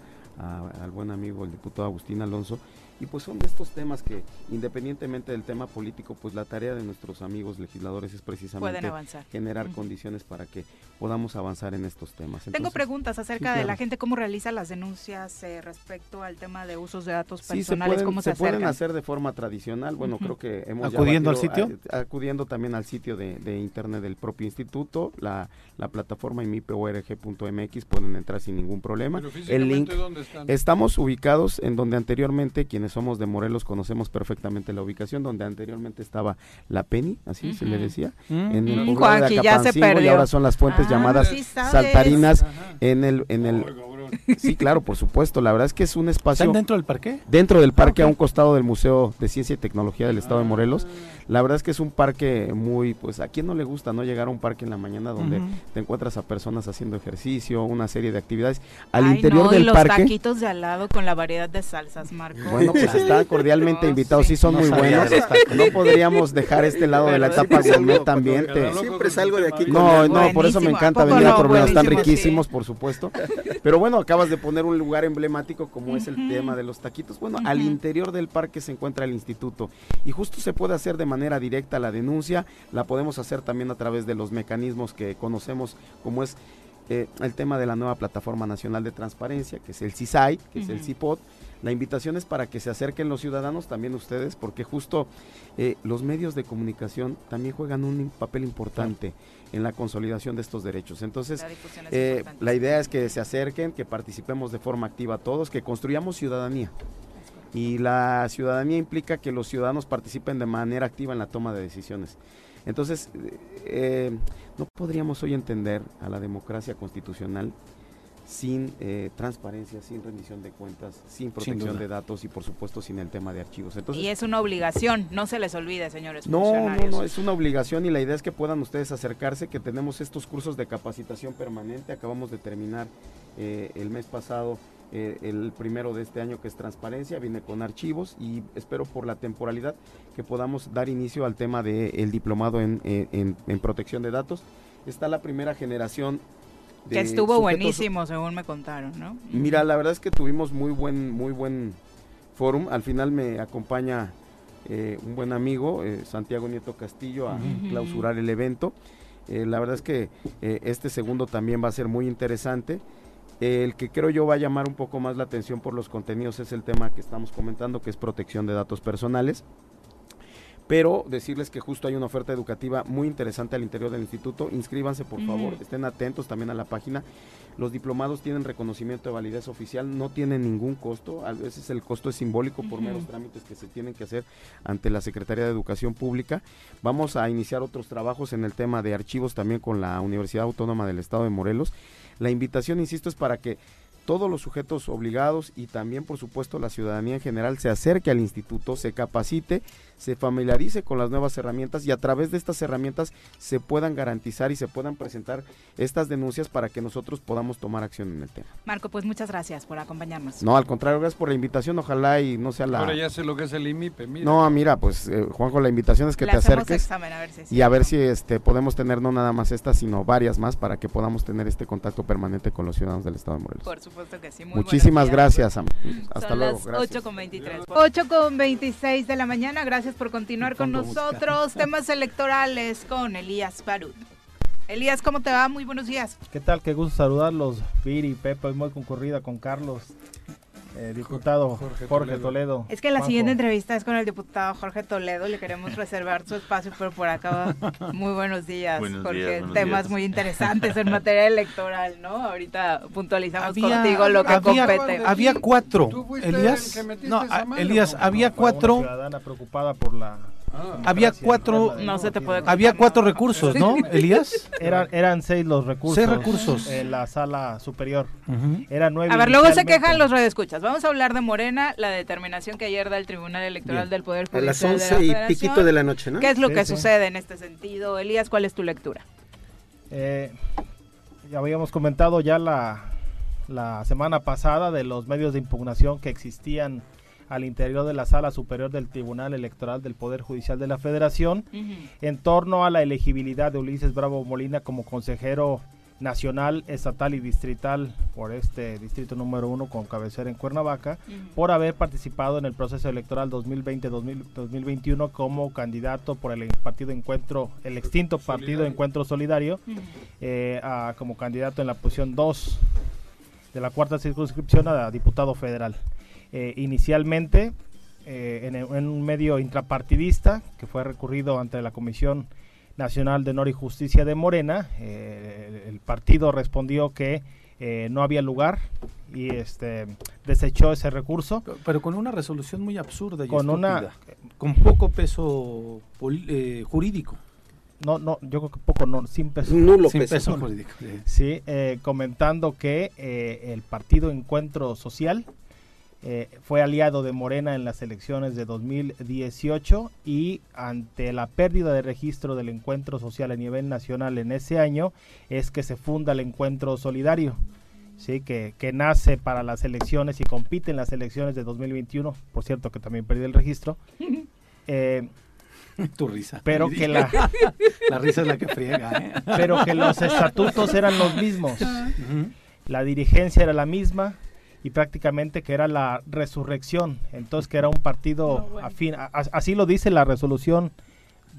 al buen amigo el diputado Agustín Alonso, y pues son de estos temas que, independientemente del tema político, pues la tarea de nuestros amigos legisladores es precisamente generar condiciones para que podamos avanzar en estos temas. Tengo preguntas acerca de la gente, cómo realiza las denuncias eh, respecto al tema de usos de datos personales, se cómo se, pueden hacer de forma tradicional, bueno, creo que hemos... ¿Acudiendo al sitio? acudiendo también al sitio de, internet del propio instituto, la, la plataforma imiporg.mx, pueden entrar sin ningún problema. El link, ¿dónde están? estamos ubicados en donde anteriormente quienes somos de Morelos conocemos perfectamente la ubicación donde anteriormente estaba la Penny, así se le decía, en el pueblo de ya se perdió. y ahora son las fuentes ah, llamadas saltarinas en el en el Sí, claro, por supuesto. La verdad es que es un espacio. ¿Están dentro del parque? Dentro del parque, a un costado del Museo de Ciencia y Tecnología del Estado de Morelos. La verdad es que es un parque muy, pues, ¿a quién no le gusta, no? Llegar a un parque en la mañana donde te encuentras a personas haciendo ejercicio, una serie de actividades. Al interior del y los taquitos de al lado con la variedad de salsas, Marco. Bueno, pues están cordialmente invitados. Sí, son muy buenos. No podríamos dejar este lado de la etapa gourmet también. Siempre salgo de aquí. No, no, por eso me encanta venir a problemas. Están riquísimos, por supuesto. Pero bueno, acabas de poner un lugar emblemático como es el tema de los taquitos. Bueno, al interior del parque se encuentra el instituto y justo se puede hacer de manera directa la denuncia, la podemos hacer también a través de los mecanismos que conocemos como es eh, el tema de la nueva plataforma nacional de transparencia, que es el CISAI, que es el CIPOT. La invitación es para que se acerquen los ciudadanos, también ustedes, porque justo eh, los medios de comunicación también juegan un papel importante en la consolidación de estos derechos. Entonces, la, eh, la idea es que se acerquen, que participemos de forma activa todos, que construyamos ciudadanía. Y la ciudadanía implica que los ciudadanos participen de manera activa en la toma de decisiones. Entonces, eh, no podríamos hoy entender a la democracia constitucional sin eh, transparencia, sin rendición de cuentas, sin protección de datos y por supuesto sin el tema de archivos. Entonces, y es una obligación, no se les olvide, señores. No, no, no, es una obligación y la idea es que puedan ustedes acercarse, que tenemos estos cursos de capacitación permanente, acabamos de terminar eh, el mes pasado eh, el primero de este año que es transparencia, viene con archivos y espero por la temporalidad que podamos dar inicio al tema del diplomado en, en protección de datos. Está la primera generación que estuvo buenísimo, según me contaron, ¿no? Mira, la verdad es que tuvimos muy buen, muy buen fórum. Al final me acompaña eh, un buen amigo, eh, Santiago Nieto Castillo, a clausurar el evento. Eh, la verdad es que este segundo también va a ser muy interesante. el que creo yo va a llamar un poco más la atención por los contenidos es el tema que estamos comentando, que es protección de datos personales pero decirles que justo hay una oferta educativa muy interesante al interior del instituto. Inscríbanse, por favor, estén atentos también a la página. Los diplomados tienen reconocimiento de validez oficial, no tienen ningún costo, a veces el costo es simbólico por meros trámites que se tienen que hacer ante la Secretaría de Educación Pública. Vamos a iniciar otros trabajos en el tema de archivos también con la Universidad Autónoma del Estado de Morelos. La invitación, insisto, es para que todos los sujetos obligados y también por supuesto la ciudadanía en general se acerque al instituto, se capacite, se familiarice con las nuevas herramientas y a través de estas herramientas se puedan garantizar y se puedan presentar estas denuncias para que nosotros podamos tomar acción en el tema. Marco, pues muchas gracias por acompañarnos. No, al contrario, gracias por la invitación, ojalá y no sea la... Ahora ya sé lo que es el IMIPE, mira. No, mira, pues eh, Juanjo, la invitación es que te acerques y a ver si este podemos tener no nada más estas, sino varias más para que podamos tener este contacto permanente con los ciudadanos del Estado de Morelos. Por supuesto que sí. Muchísimas gracias. Hasta luego. Las 8 con 23. 8 con 26 de la mañana. Gracias por continuar con nosotros. *laughs* Temas electorales con Elías Parut. Elías, ¿cómo te va? Muy buenos días. ¿Qué tal? Qué gusto saludarlos. Viri, Pepe, muy concurrida con Carlos. Eh, diputado Jorge, Toledo. Es que la siguiente entrevista es con el diputado Jorge Toledo. Le queremos reservar su espacio, pero por acá *laughs* muy buenos días, porque temas muy interesantes en materia electoral, ¿no? Ahorita puntualizamos contigo lo que había, compete. Había cuatro, Elías. No, Elías, había cuatro. ciudadana preocupada por la. Había cuatro no se te puede había cuatro recursos no Elías eran eran seis los recursos. Seis recursos. En la sala superior. Eran nueve a ver luego se quejan los radioescuchas. Vamos a hablar de Morena la determinación que ayer da el Tribunal Electoral del Poder Judicial a las once y piquito de la noche no qué es lo que sucede en este sentido Elías cuál es tu lectura eh, ya habíamos comentado ya la la semana pasada de los medios de impugnación que existían al interior de la sala superior del Tribunal Electoral del Poder Judicial de la Federación en torno a la elegibilidad de Ulises Bravo Molina como consejero nacional, estatal y distrital por este distrito número uno con cabecera en Cuernavaca, por haber participado en el proceso electoral 2020-2021 como candidato por el partido Encuentro, el extinto partido Encuentro Solidario, eh, como candidato en la posición 2 de la cuarta circunscripción a diputado federal. Eh, inicialmente eh, en, un medio intrapartidista que fue recurrido ante la Comisión Nacional de Honor y Justicia de Morena. Eh, el partido respondió que no había lugar y este desechó ese recurso. Pero con una resolución muy absurda y con una con poco peso jurídico. No, no, yo creo que poco, no, sin peso. sin peso, jurídico. Sí, comentando que el partido Encuentro Social eh, fue aliado de Morena en las elecciones de 2018 y ante la pérdida de registro del encuentro social a nivel nacional en ese año es que se funda el encuentro solidario. Sí, que, que nace para las elecciones y compite en las elecciones de 2021, por cierto que también perdió el registro. *laughs* Eh, *laughs* tu risa. Pero que la, *laughs* la risa es la que friega. ¿eh? Pero que los estatutos eran los mismos. La dirigencia era la misma, y prácticamente que era la resurrección, entonces que era un partido afín, así lo dice la resolución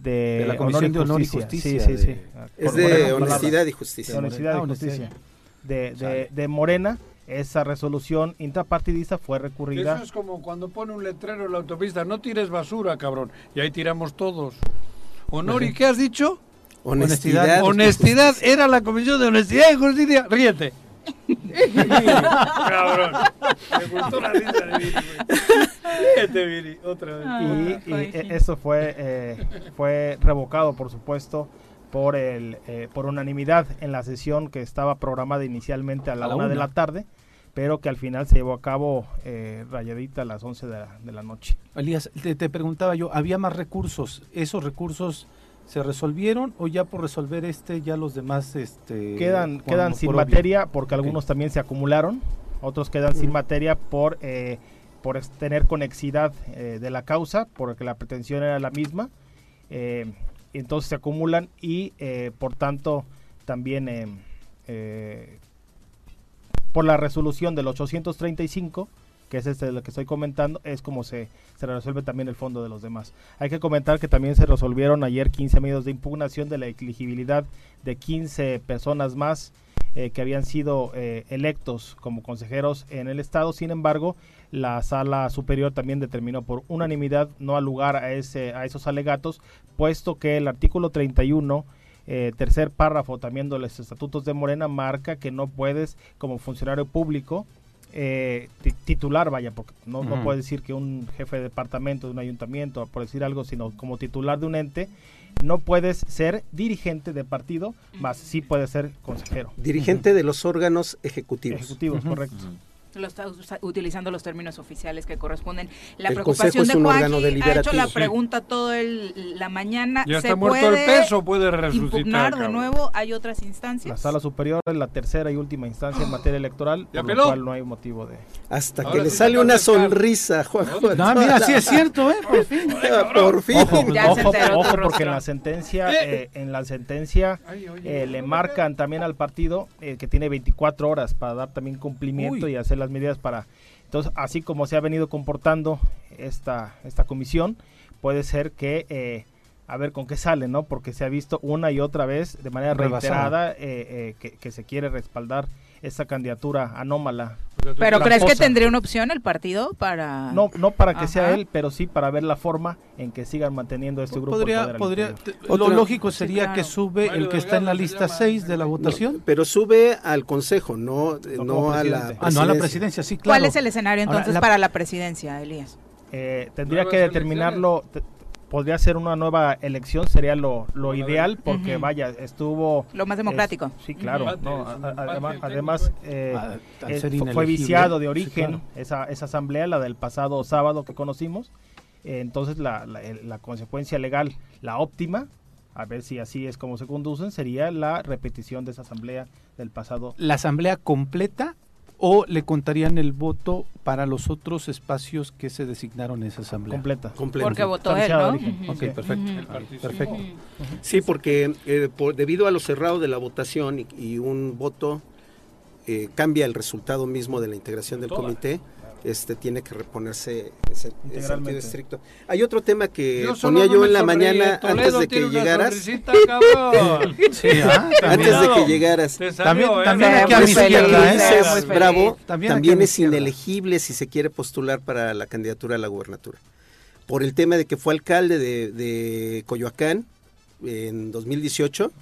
de, la Comisión de Honor y Justicia. Sí, sí, sí. Es de honestidad y justicia. honestidad y justicia. De, de, Morena, esa resolución intrapartidista fue recurrida. Eso es como cuando pone un letrero en la autopista, no tires basura, cabrón, y ahí tiramos todos. Honor, ¿y qué has dicho? Honestidad. Honestidad, era la Comisión de Honestidad y Justicia. Ríete. Cabrón. Me gustó la risa de Viri, Viri, otra vez. Y, y eso fue, eh, fue revocado, por supuesto, por, el, eh, por unanimidad en la sesión que estaba programada inicialmente a la, una, de la tarde, pero que al final se llevó a cabo eh, rayadita a las 11 de la, de la noche. Elías, te, te preguntaba yo, ¿había más recursos? ¿Esos recursos se resolvieron o ya por resolver este ya los demás este quedan quedan sin materia porque algunos también se acumularon otros quedan sin materia por eh, por tener conexidad eh, de la causa porque la pretensión era la misma eh, entonces se acumulan y por tanto también por la resolución del 835 que es este de lo que estoy comentando, es como se, se resuelve también el fondo de los demás. Hay que comentar que también se resolvieron ayer 15 medios de impugnación de la elegibilidad de 15 personas más eh, que habían sido eh, electos como consejeros en el Estado. Sin embargo, la sala superior también determinó por unanimidad no al lugar a, ese, a esos alegatos, puesto que el artículo 31 eh, tercer párrafo también de los estatutos de Morena marca que no puedes como funcionario público eh, titular, vaya, porque no, no puede decir que un jefe de departamento de un ayuntamiento, por decir algo, sino como titular de un ente, no puedes ser dirigente de partido, más sí puedes ser consejero. Dirigente de los órganos ejecutivos. Ejecutivos, correcto lo está utilizando los términos oficiales que corresponden. La preocupación de Juan ha hecho la pregunta todo el, la mañana. Ya está muerto el peso, puede resucitar. Impugnar de nuevo, hay otras instancias. La sala superior es la tercera y última instancia en materia electoral, por lo cual no hay motivo de... Hasta que le sale una sonrisa, Juan. No, mira, *laughs* sí es cierto, ¿eh? Por fin. *laughs* Por fin. Ojo, ojo, porque en la sentencia, eh, en la sentencia eh, le marcan también al partido eh, que tiene 24 horas para dar también cumplimiento y hacer la medidas para... Entonces, así como se ha venido comportando esta, esta comisión, puede ser que... Eh, a ver con qué sale, ¿no? Porque se ha visto una y otra vez de manera reiterada eh, eh, que, se quiere respaldar esta candidatura anómala ¿Pero crees que tendría una opción el partido para...? No, no para que sea él, pero sí para ver la forma en que sigan manteniendo este grupo. Podría, podría, lo lógico sería que sube el que está en la lista 6 de la votación. pero sube al Consejo, no, no, a la presidencia. Ah, no a la presidencia, sí, claro. ¿Cuál es el escenario entonces para la presidencia, Elías? Eh, tendría que determinarlo podría ser una nueva elección, sería lo, lo ideal, porque vaya, estuvo... Lo más democrático. sí, claro. además, eh, ah, fue viciado de origen esa, esa asamblea, la del pasado sábado que conocimos. Eh, entonces, la, la, consecuencia legal, la óptima, a ver si así es como se conducen, sería la repetición de esa asamblea del pasado. ¿La asamblea completa o le contarían el voto para los otros espacios que se designaron en esa asamblea. Completa. Porque votó él, ¿no? Ok, perfecto. perfecto. Sí, porque eh, debido a lo cerrado de la votación y, un voto eh, cambia el resultado mismo de la integración del comité este tiene que reponerse ese, sentido estricto. Hay otro tema que ponía yo en la mañana antes de que llegaras. *laughs* sí, ¿ah? antes de que llegaras. También, ¿eh? también ¿eh? Bravo, también, es inelegible si se quiere postular para la candidatura a la gubernatura. Por el tema de que fue alcalde de, de Coyoacán en 2018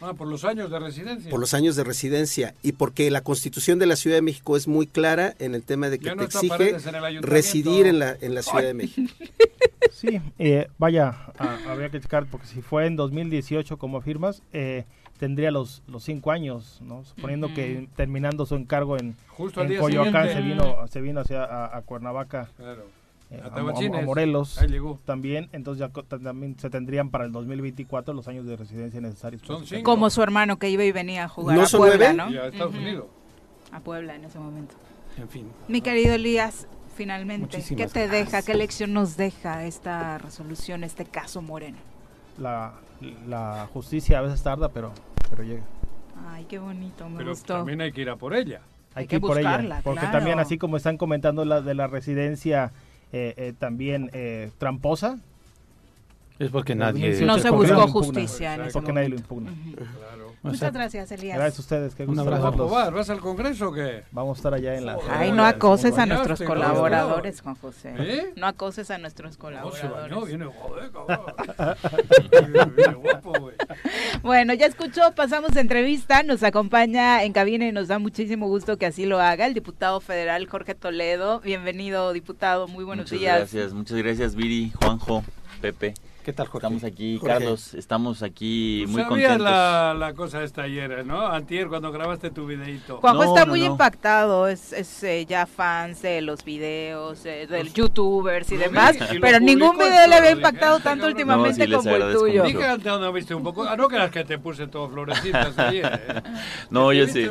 Ah, por los años de residencia. Por los años de residencia y porque la Constitución de la Ciudad de México es muy clara en el tema de que te exige residir en la, en la Ciudad de México. *laughs* Sí, eh, vaya, habría que checar porque si fue en 2018 como afirmas, eh, tendría los, los cinco años, ¿no? Suponiendo que terminando su encargo en, en Coyoacán se vino, se vino hacia a, Cuernavaca. Claro eh, a, Morelos también, entonces ya también se tendrían para el 2024 los años de residencia necesarios. Como su hermano que iba y venía a jugar a Puebla, ¿no? a Estados Unidos. A Puebla en ese momento. En fin. Mi querido Elías, finalmente, ¿qué te deja, qué lección nos deja esta resolución, este caso Moreno? La, la justicia a veces tarda, pero, pero llega. Ay, qué bonito, me pero gustó. también hay que ir a por ella. Hay, que, ir por ella, porque también así como están comentando la de la residencia también eh, tramposa. Es porque nadie... No se buscó justicia en ese Porque nadie lo impugna. Muchas gracias, Elías. Gracias a ustedes. Qué Un abrazo. ¿Vas? ¿Vas al Congreso o qué? Vamos a estar allá en la... Ay, no acoses a nuestros colaboradores, Juan José. ¿Eh? No acoses a nuestros colaboradores. No, viene *laughs* joder, *laughs* guapo, Bueno, ya escuchó, pasamos de entrevista, nos acompaña en cabina y nos da muchísimo gusto que así lo haga el diputado federal Jorge Toledo. Bienvenido, diputado, muy buenos días. Muchas gracias, muchas gracias, Viri, Juanjo, Pepe. ¿Qué tal, Jorge? Estamos aquí, Carlos, estamos aquí muy contentos. La, la cosa esta ayer, ¿no? Antier, cuando grabaste tu videito. Juanjo está muy impactado, es, es eh, ya fans de los videos, eh, de youtubers y demás, pero ningún video le había impactado tanto últimamente como el tuyo. Dije antes no viste un poco, ah, no creas que te puse todo florecitas ayer, ¿eh? *laughs* No, yo sí.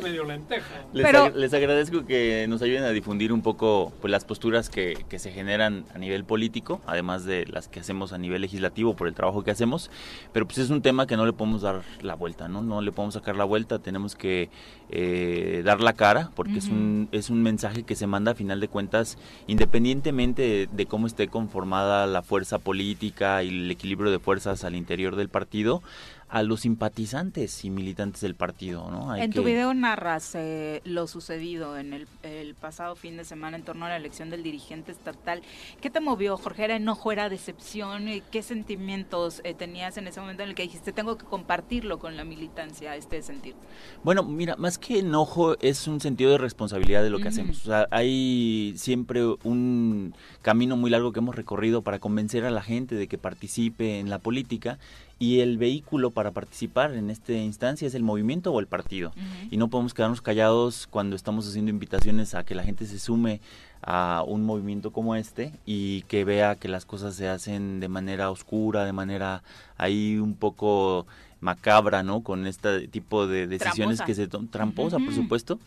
Les, pero... les agradezco que nos ayuden a difundir un poco pues, las posturas que, que se generan a nivel político, además de las que hacemos a nivel legislativo por el trabajo que hacemos, pero pues es un tema que no le podemos dar la vuelta, ¿no? No le podemos sacar la vuelta, tenemos que eh, dar la cara, porque es, un, es un mensaje que se manda a final de cuentas, independientemente de, cómo esté conformada la fuerza política y el equilibrio de fuerzas al interior del partido, a los simpatizantes y militantes del partido. ¿no? en tu video narras eh, lo sucedido en el, pasado fin de semana en torno a la elección del dirigente estatal. ¿Qué te movió, Jorge? ¿Era enojo, era decepción? ¿Qué sentimientos eh, tenías en ese momento en el que dijiste, tengo que compartirlo con la militancia, este sentir? Bueno, mira, más que enojo es un sentido de responsabilidad de lo que hacemos. O sea, hay siempre un camino muy largo que hemos recorrido para convencer a la gente de que participe en la política y el vehículo para participar en esta instancia es el movimiento o el partido. Y no podemos quedarnos callados cuando estamos haciendo invitaciones a que la gente se sume a un movimiento como este y que vea que las cosas se hacen de manera oscura, de manera ahí un poco macabra, ¿no? Con este tipo de decisiones que se tramposa, por supuesto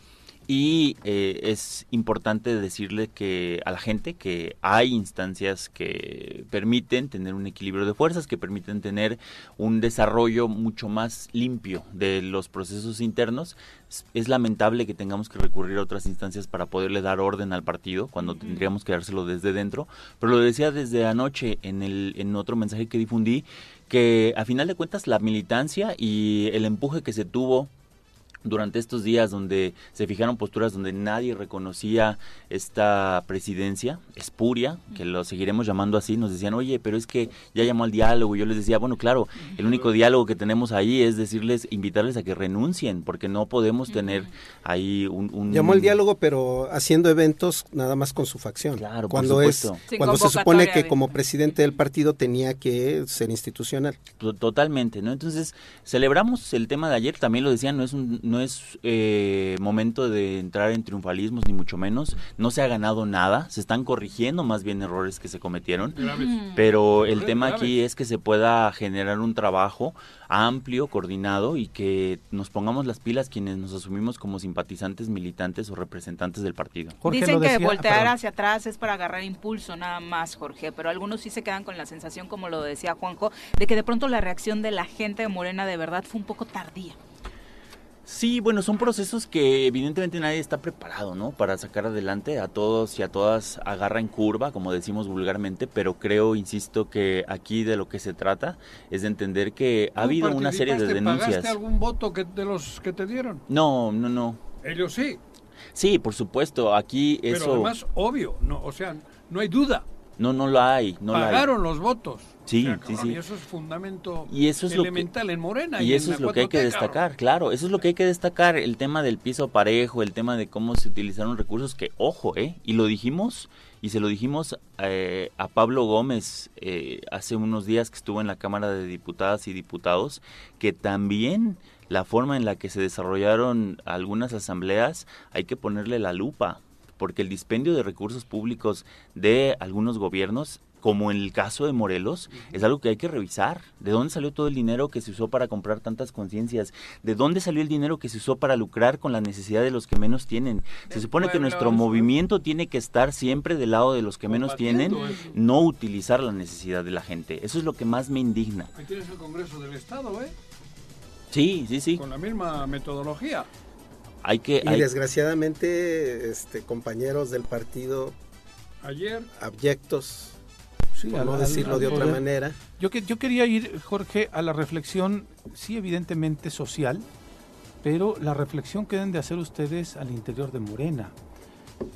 y eh, es importante decirle que a la gente que hay instancias que permiten tener un equilibrio de fuerzas, que permiten tener un desarrollo mucho más limpio de los procesos internos. Es, lamentable que tengamos que recurrir a otras instancias para poderle dar orden al partido cuando tendríamos que dárselo desde dentro. Pero lo decía desde anoche en, el, en otro mensaje que difundí, que a final de cuentas la militancia y el empuje que se tuvo durante estos días donde se fijaron posturas donde nadie reconocía esta presidencia espuria, que lo seguiremos llamando así, nos decían, oye, pero es que ya llamó al diálogo. Y yo les decía, bueno, claro, el único diálogo que tenemos ahí es decirles, invitarles a que renuncien, porque no podemos tener ahí un... Llamó al diálogo, pero haciendo eventos nada más con su facción. Claro, cuando es Cuando se supone que como presidente del partido tenía que ser institucional. Totalmente, ¿no? Entonces, celebramos el tema de ayer, también lo decían, no es un no es eh, momento de entrar en triunfalismos, ni mucho menos. No se ha ganado nada, se están corrigiendo más bien errores que se cometieron. Pero el tema aquí es que se pueda generar un trabajo amplio, coordinado y que nos pongamos las pilas quienes nos asumimos como simpatizantes, militantes o representantes del partido. Dicen que voltear hacia atrás es para agarrar impulso nada más, Jorge, pero algunos sí se quedan con la sensación, como lo decía Juanjo, de que de pronto la reacción de la gente de Morena de verdad fue un poco tardía. Sí, bueno, son procesos que evidentemente nadie está preparado, ¿no? Para sacar adelante a todos y a todas agarra en curva, como decimos vulgarmente, pero creo, insisto, que aquí de lo que se trata es de entender que ha habido una serie de denuncias. ¿Pagaste algún voto que, de los que te dieron? No, no, no. Ellos sí. Sí, por supuesto, aquí eso... Pero además, obvio, no, o sea, no hay duda. No, no lo hay. No Pagaron los votos. Sí, sí, sí. Y eso es fundamento y eso es elemental en Morena. Y, eso es lo que hay que destacar, claro. Eso es lo que hay que destacar, el tema del piso parejo, el tema de cómo se utilizaron recursos, que ojo, ¿eh? Y lo dijimos, y se lo dijimos eh, a Pablo Gómez eh, hace unos días que estuvo en la Cámara de Diputadas y Diputados, que también la forma en la que se desarrollaron algunas asambleas hay que ponerle la lupa porque el dispendio de recursos públicos de algunos gobiernos como en el caso de Morelos, es algo que hay que revisar. ¿De dónde salió todo el dinero que se usó para comprar tantas conciencias? ¿De dónde salió el dinero que se usó para lucrar con la necesidad de los que menos tienen? Se supone que nuestro movimiento tiene que estar siempre del lado de los que menos tienen, no utilizar la necesidad de la gente. Eso es lo que más me indigna. Ahí tienes el Congreso del Estado, ¿eh? Sí, sí, sí. Con la misma metodología. Hay que, y desgraciadamente, este, compañeros del partido ayer abyectos, sí, por no decirlo de otra manera. Yo, que, yo quería ir, Jorge, a la reflexión, sí, evidentemente social, pero la reflexión que deben de hacer ustedes al interior de Morena.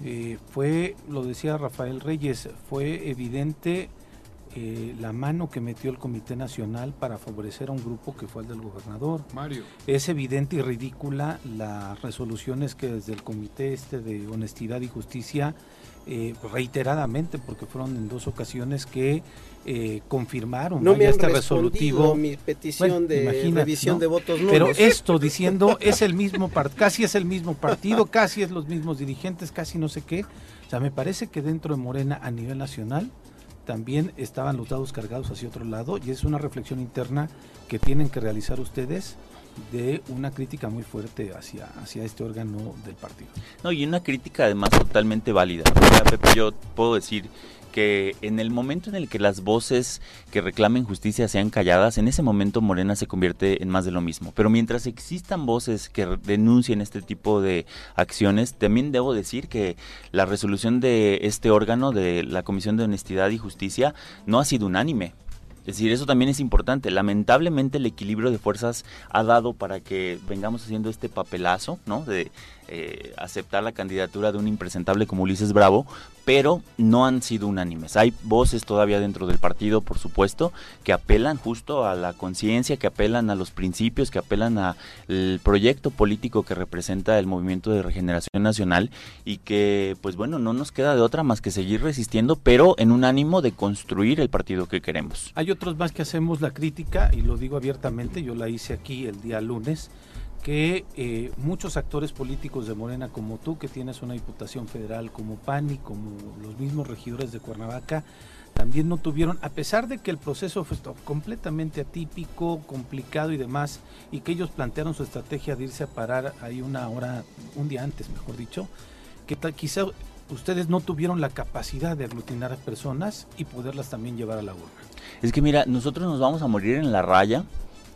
Eh, fue, lo decía Rafael Reyes, fue evidente eh, la mano que metió el Comité Nacional para favorecer a un grupo que fue el del gobernador. Mario. Es evidente y ridícula las resoluciones que desde el Comité este de Honestidad y Justicia eh, reiteradamente, porque fueron en dos ocasiones que eh, confirmaron no me este resolutivo. mi petición de revisión de votos Pero esto diciendo es el mismo casi es el mismo partido, casi es los mismos dirigentes, casi no sé qué. O sea, me parece que dentro de Morena a nivel nacional también estaban los dados cargados hacia otro lado y es una reflexión interna que tienen que realizar ustedes de una crítica muy fuerte hacia, hacia este órgano del partido. No, y una crítica además totalmente válida. yo puedo decir que en el momento en el que las voces que reclamen justicia sean calladas, en ese momento Morena se convierte en más de lo mismo. Pero mientras existan voces que denuncien este tipo de acciones, también debo decir que la resolución de este órgano, de la Comisión de Honestidad y Justicia, no ha sido unánime. Es decir, eso también es importante. Lamentablemente el equilibrio de fuerzas ha dado para que vengamos haciendo este papelazo, ¿no? De eh, aceptar la candidatura de un impresentable como Ulises Bravo, pero no han sido unánimes. Hay voces todavía dentro del partido, por supuesto, que apelan justo a la conciencia, que apelan a los principios, que apelan al proyecto político que representa el movimiento de regeneración nacional y que, pues bueno, no nos queda de otra más que seguir resistiendo, pero en un ánimo de construir el partido que queremos. Hay otros más que hacemos la crítica, y lo digo abiertamente, yo la hice aquí el día lunes que eh, muchos actores políticos de Morena como tú, que tienes una diputación federal como PANI, como los mismos regidores de Cuernavaca, también no tuvieron, a pesar de que el proceso fue completamente atípico, complicado y demás, y que ellos plantearon su estrategia de irse a parar ahí una hora, un día antes, mejor dicho, que quizá ustedes no tuvieron la capacidad de aglutinar a personas y poderlas también llevar a la urna. Es que mira, nosotros nos vamos a morir en la raya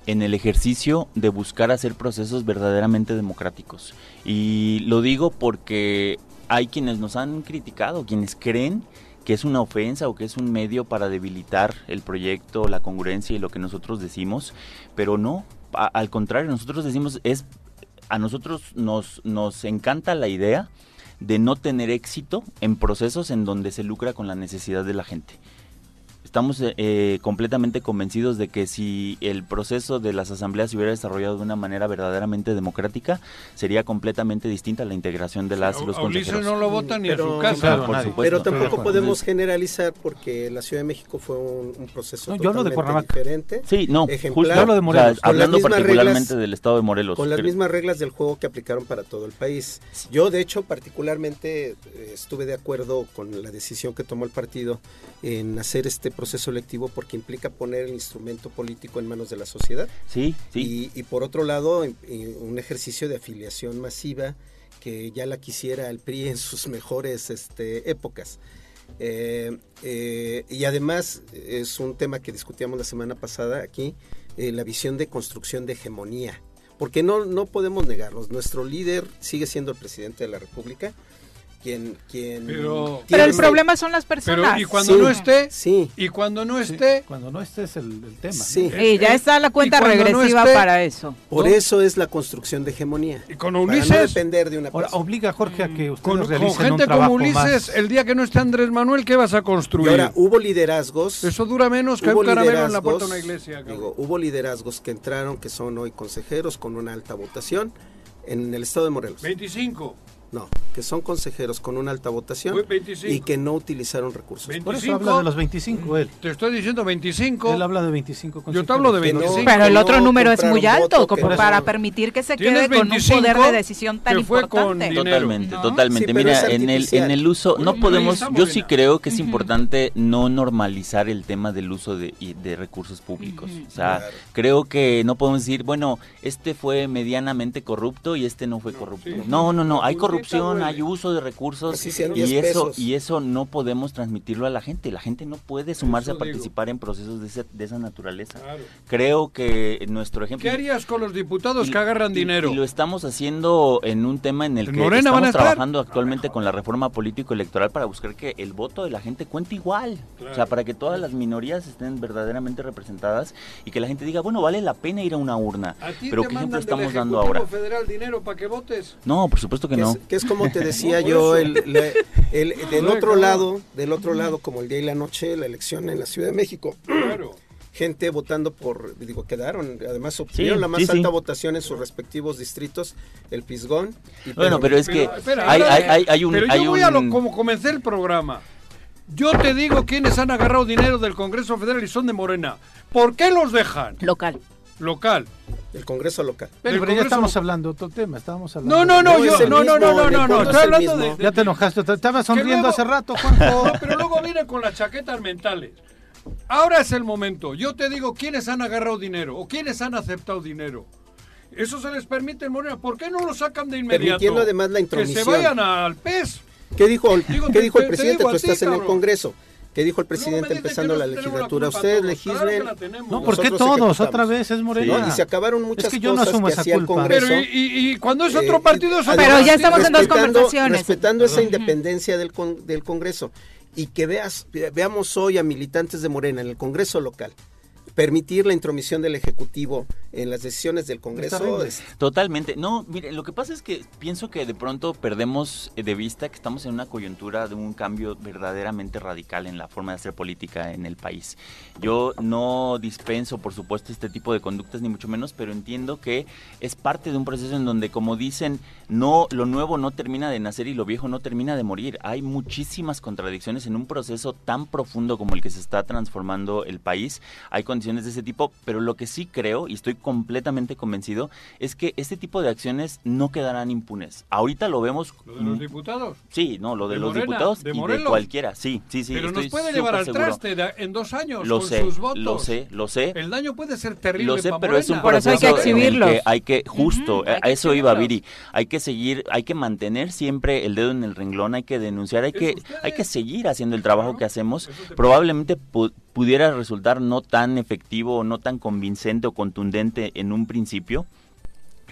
en el ejercicio de buscar hacer procesos verdaderamente democráticos. Y lo digo porque hay quienes nos han criticado, quienes creen que es una ofensa o que es un medio para debilitar el proyecto, la congruencia y lo que nosotros decimos, pero no, al contrario, nosotros decimos es a nosotros nos, nos encanta la idea de no tener éxito en procesos en donde se lucra con la necesidad de la gente estamos eh, eh, completamente convencidos de que si el proceso de las asambleas se hubiera desarrollado de una manera verdaderamente democrática, sería completamente distinta la integración de las los consejeros. no lo votan ni pero, a su casa. por supuesto. Pero tampoco podemos generalizar porque la Ciudad de México fue un, proceso totalmente diferente. Sí, no, justo de Morelos. hablando particularmente del estado de Morelos. Con las mismas reglas del juego que aplicaron para todo el país. Yo, de hecho, particularmente eh, estuve de acuerdo con la decisión que tomó el partido en hacer este proceso electivo porque implica poner el instrumento político en manos de la sociedad. Sí, sí. Y, por otro lado, un ejercicio de afiliación masiva que ya la quisiera el PRI en sus mejores este, épocas. Eh, eh, y además es un tema que discutíamos la semana pasada aquí, eh, la visión de construcción de hegemonía. Porque no, no podemos negarlos. Nuestro líder sigue siendo el presidente de la República, quien, quien pero, el problema son las personas. y cuando no esté, sí. Y cuando no esté, cuando no esté es el, tema. Sí. Y ya está la cuenta regresiva para eso. Por eso es la construcción de hegemonía. Y con Ulises, para no depender de una Ahora, obliga a Jorge a que ustedes con, con gente como Ulises, el día que no esté Andrés Manuel, ¿qué vas a construir? ahora hubo liderazgos. Eso dura menos que un caramelo en la puerta de una iglesia. Digo, hubo liderazgos que entraron que son hoy consejeros con una alta votación en el estado de Morelos. 25. No, que son consejeros con una alta votación y que no utilizaron recursos. 25, Por eso habla de los 25 él. Te estoy diciendo 25. Él habla de 25 Yo te hablo de 25. pero el otro número es muy alto como para permitir que se quede con un poder de decisión tan importante. Totalmente, totalmente. Mira, en el en el uso no podemos yo sí creo que es importante no normalizar el tema del uso de, de recursos públicos. O sea, creo que no podemos decir, bueno, este fue medianamente corrupto y este no fue corrupto. No, no, no, hay corrupción hay uso de recursos y eso y eso no podemos transmitirlo a la gente. La gente no puede sumarse a participar en procesos de, esa naturaleza. Creo que nuestro ejemplo. ¿Qué harías con los diputados que agarran dinero? Y lo estamos haciendo en un tema en el que estamos trabajando actualmente con la reforma político electoral para buscar que el voto de la gente cuente igual, o sea, para que todas las minorías estén verdaderamente representadas y que la gente diga, bueno, vale la pena ir a una urna. Pero ¿qué ejemplo estamos dando ahora? federal dinero para que votes? No, por supuesto que no que es como te *laughs* decía yo, el, *laughs* del otro lado, del otro lado, como el día y la noche, la elección en la Ciudad de México. *clears throat* Gente votando por, digo, quedaron, además obtuvieron la más alta votación en sus respectivos distritos, el Pisgón. bueno, pero es que hay, hay, hay, un... Pero yo voy a lo, como comencé el programa. Yo te digo quiénes han agarrado dinero del Congreso Federal y son de Morena. ¿Por qué los dejan? Local local. El Congreso local. Pero, ya estamos hablando de otro tema, estábamos hablando. No, no, no, yo, no, no, no, no, no, estoy hablando de, Ya te enojaste, te estabas sonriendo hace rato, Juanjo. *laughs* No, pero luego viene con las chaquetas mentales. Ahora es el momento. Yo te digo quiénes han agarrado dinero o quiénes han aceptado dinero. Eso se les permite en Morena. ¿Por qué no lo sacan de inmediato? Permitiendo además la intromisión. Que se vayan al PES. ¿Qué dijo, ¿qué dijo el presidente? Tú estás en el Congreso. ¿Qué dijo el presidente empezando la legislatura? Ustedes legislen. no, ¿por qué todos? Otra vez es Morena. y se acabaron muchas es que yo no asumo esa culpa. el Congreso. Pero y, cuando es otro eh, partido es Pero ya estamos en dos conversaciones. Respetando esa independencia del, del Congreso. Y que veas, veamos hoy a militantes de Morena en el Congreso local permitir la intromisión del Ejecutivo en las decisiones del Congreso. Totalmente. No, mire, lo que pasa es que pienso que de pronto perdemos de vista que estamos en una coyuntura de un cambio verdaderamente radical en la forma de hacer política en el país. Yo no dispenso, por supuesto, este tipo de conductas, ni mucho menos, pero entiendo que es parte de un proceso en donde, como dicen, no, lo nuevo no termina de nacer y lo viejo no termina de morir. Hay muchísimas contradicciones en un proceso tan profundo como el que se está transformando el país. Hay condiciones de ese tipo, pero lo que sí creo, y estoy completamente convencido, es que este tipo de acciones no quedarán impunes. Ahorita lo vemos... ¿Lo de los diputados? Sí, no, lo de, los diputados de y de cualquiera, sí, sí, sí. Pero nos puede llevar al traste en dos años lo con sé, sus votos. Lo sé, lo sé. El daño puede ser terrible Lo sé, pero es un proceso hay que exhibirlo. hay que, justo, a eso iba Viri, hay que seguir, hay que mantener siempre el dedo en el renglón, hay que denunciar, hay que, hay que seguir haciendo el trabajo que hacemos. Probablemente pudiera resultar no tan efectivo o no tan convincente o contundente en un principio,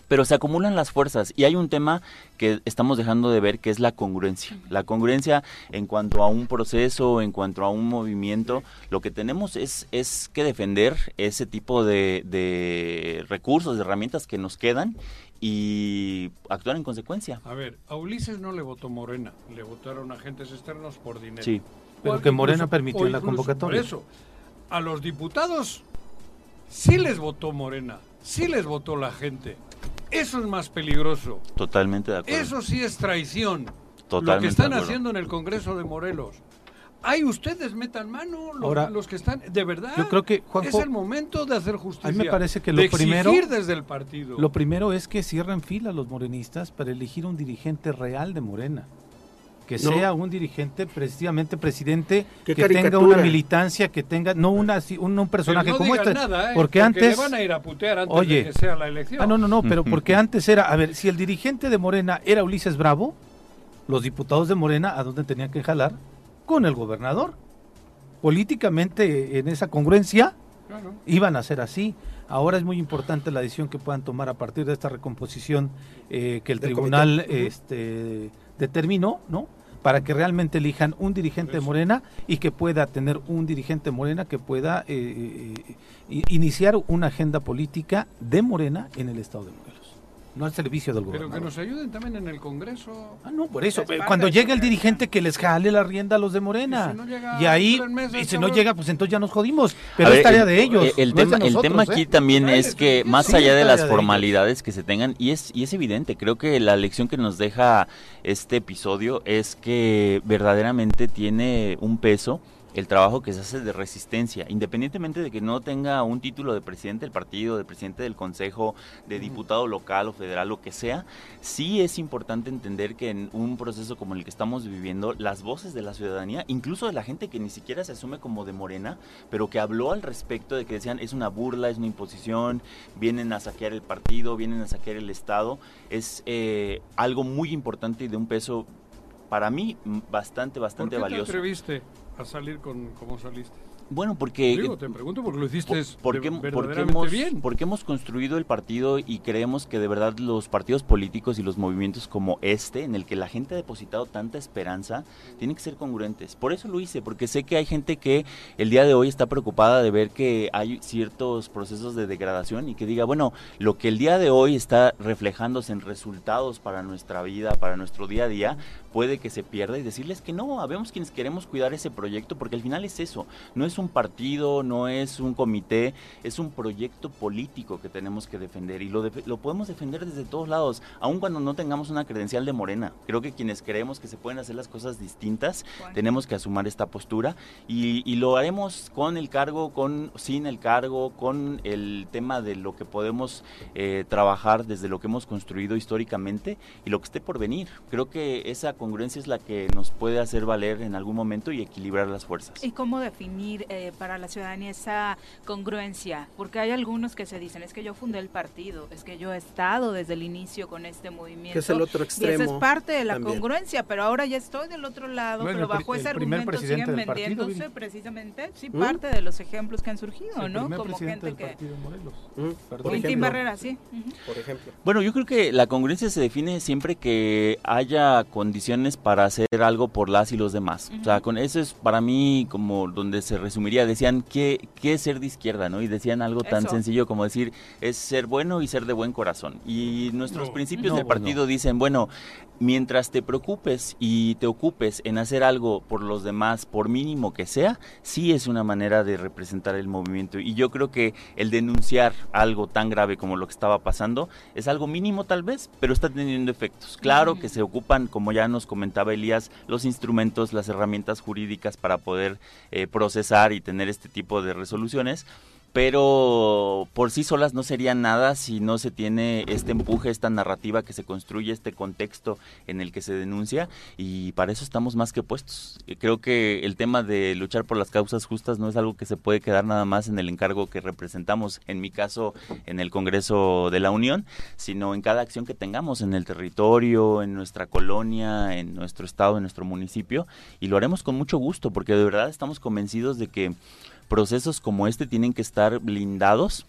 pero se acumulan las fuerzas y hay un tema que estamos dejando de ver que es la congruencia. La congruencia en cuanto a un proceso, en cuanto a un movimiento, lo que tenemos es, es que defender ese tipo de, de recursos, de herramientas que nos quedan y actuar en consecuencia. A ver, a Ulises no le votó Morena, le votaron agentes externos por dinero. Sí. Pero que Morena permitió la convocatoria. Por eso, a los diputados sí les votó Morena, sí les votó la gente. Eso es más peligroso. Totalmente de acuerdo. Eso sí es traición. Totalmente lo que están haciendo en el Congreso de Morelos. Ay, ustedes metan mano, los, Ahora, los que están, de verdad. yo creo que, Juanjo, es el momento de hacer justicia. A mí me parece que lo de primero, exigir desde el partido. lo primero es que cierren fila los morenistas para elegir un dirigente real de Morena. Que No. sea un dirigente, precisamente presidente, Qué que tenga una militancia, que tenga, no una, así- un, un personaje no como este. nada, ¿eh? porque antes. le van a ir a putear antes Oye. de que sea la elección. Ah, no, no, no, pero porque antes era, a ver, si el dirigente de Morena era Ulises Bravo, los diputados de Morena, ¿a dónde tenían que jalar? Con el gobernador. Políticamente, en esa congruencia, Claro. iban a ser así. Ahora es muy importante la decisión que puedan tomar a partir de esta recomposición eh, que el tribunal este, determinó, ¿no? Para que realmente elijan un dirigente de. Morena y que pueda tener un dirigente Morena que pueda eh, eh, i- iniciar una agenda política de Morena en el estado de Morelos, no al servicio del Pero gobernador. que nos ayuden también en el Congreso. Ah, no, por eso. Es parte Cuando llegue el dirigente que les jale la rienda a los de Morena. Y si no llega Y ahí, y si no llega, pues entonces ya nos jodimos. Pero A es ver, tarea el- de ellos. El, el no es de tema, el tema ¿eh? aquí también es que más sí, allá de las de formalidades que se tengan, y es, y es evidente, creo que la lección que nos deja este episodio es que verdaderamente tiene un peso el trabajo que se hace de resistencia, independientemente de que no tenga un título de presidente del partido, de presidente del consejo, de diputado local o federal, lo que sea, sí es importante entender que en un proceso como el que estamos viviendo, las voces de la ciudadanía, incluso de la gente que ni siquiera se asume como de Morena, pero que habló al respecto de que decían es una burla, es una imposición, vienen a saquear el partido, vienen a saquear el Estado, es eh, algo muy importante y de un peso para mí bastante, ¿Por bastante qué valioso. te a salir con como saliste? Bueno, porque... Digo, te pregunto porque lo hiciste Por- porque, de- porque verdaderamente hemos, bien. porque hemos construido el partido y creemos que de verdad los partidos políticos y los movimientos como este, en el que la gente ha depositado tanta esperanza, tienen que ser congruentes. Por eso lo hice, porque sé que hay gente que el día de hoy está preocupada de ver que hay ciertos procesos de degradación y que diga, bueno, lo que el día de hoy está reflejándose en resultados para nuestra vida, para nuestro día a día, puede que se pierda y decirles que no, habemos quienes queremos cuidar ese proyecto, porque al final es eso, no es un partido, no es un comité, es un proyecto político que tenemos que defender y lo, def- lo podemos defender desde todos lados, aun cuando no tengamos una credencial de Morena. Creo que quienes creemos que se pueden hacer las cosas distintas, tenemos que asumir esta postura y, y lo haremos con el cargo, con sin el cargo, con el tema de lo que podemos eh, trabajar desde lo que hemos construido históricamente y lo que esté por venir. Creo que esa congruencia es la que nos puede hacer valer en algún momento y equilibrar las fuerzas. ¿Y cómo definir eh, para la ciudadanía esa congruencia? Porque hay algunos que se dicen, es que yo fundé el partido, es que yo he estado desde el inicio con este movimiento. Que es el otro Y esa es extremo. parte de la también. congruencia, pero ahora ya estoy del otro lado, Bueno, pero el bajo ese el argumento siguen partido, vendiéndose Viri. precisamente, sí, ¿Mm? parte de los ejemplos que han surgido, El ¿no? Como presidente gente del que... partido Morelos. Mm, Perdón. por Quintín ejemplo, Barrera, sí. por ejemplo. Bueno, yo creo que la congruencia se define siempre que haya condiciones para hacer algo por las y los demás. O sea, con eso es para mí como donde se resumiría. Decían qué, qué es ser de izquierda, ¿no? Y decían algo tan Eso. sencillo como decir es ser bueno y ser de buen corazón. Y nuestros No. principios No, del bueno. partido dicen, bueno, mientras te preocupes y te ocupes en hacer algo por los demás, por mínimo que sea, sí es una manera de representar el movimiento. Y yo creo que el denunciar algo tan grave como lo que estaba pasando es algo mínimo tal vez, pero está teniendo efectos. Claro que se ocupan, como ya nos comentaba Elías, los instrumentos, las herramientas jurídicas para poder eh, procesar y tener este tipo de resoluciones pero por sí solas no serían nada si no se tiene este empuje, esta narrativa que se construye, este contexto en el que se denuncia y para eso estamos más que puestos. Eh, Creo que el tema de luchar por las causas justas no es algo que se puede quedar nada más en el encargo que representamos, en mi caso en el Congreso de la Unión, sino en cada acción que tengamos en el territorio, en nuestra colonia, en nuestro estado, en nuestro municipio y lo haremos con mucho gusto porque de verdad estamos convencidos de que procesos como este tienen que estar blindados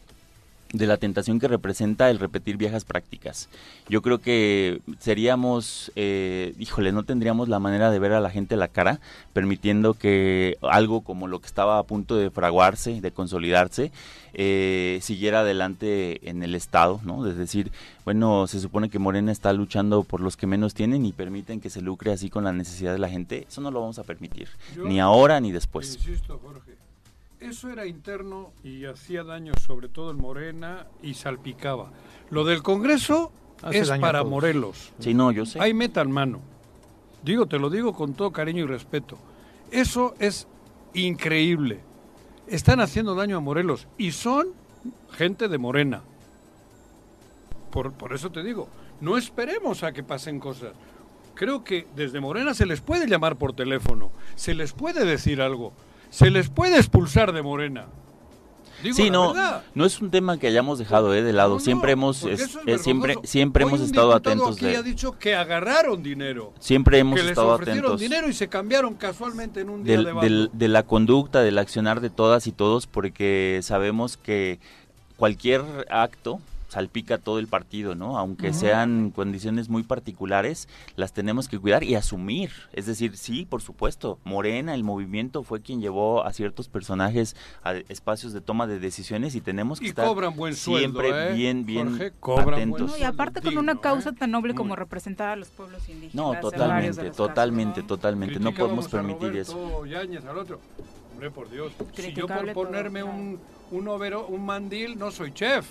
de la tentación que representa el repetir viejas prácticas. Yo creo que seríamos, eh, híjole, no tendríamos la manera de ver a la gente la cara, permitiendo que algo como lo que estaba a punto de fraguarse, de consolidarse, eh, siguiera adelante en el Estado, ¿no? Es decir, bueno, se supone que Morena está luchando por los que menos tienen y permiten que se lucre así con la necesidad de la gente. Eso no lo vamos a permitir, ni ahora ni después. Insisto, Jorge eso era interno y hacía daño sobre todo en Morena y salpicaba. Lo del Congreso es para Morelos. Sí, no, yo sé. Ahí metan mano. Digo, te lo digo con todo cariño y respeto. Eso es increíble. Están haciendo daño a Morelos y son gente de Morena. Por, por eso te digo, no esperemos a que pasen cosas. Creo que desde Morena se les puede llamar por teléfono, se les puede decir algo se les puede expulsar de Morena. sí, no, no es un tema que hayamos dejado eh, de lado. siempre hemos, eh, siempre, siempre hemos estado atentos. Aquí ha dicho que agarraron dinero. Siempre hemos que estado les ofrecieron dinero y se cambiaron casualmente en un día de, de la conducta, del accionar de todas y todos, porque sabemos que cualquier acto salpica todo el partido, ¿no? Aunque sean condiciones muy particulares, las tenemos que cuidar y asumir. Es decir, sí, por supuesto, Morena, el movimiento fue quien llevó a ciertos personajes a espacios de toma de decisiones y tenemos que estar siempre ¿eh? bien, bien atentos. y aparte con una causa ¿eh? tan noble como representar a los pueblos indígenas. No, totalmente, totalmente, totalmente. no podemos permitir eso. Hombre, por Dios. Si yo por ponerme un, un, overo, un mandil no soy chef.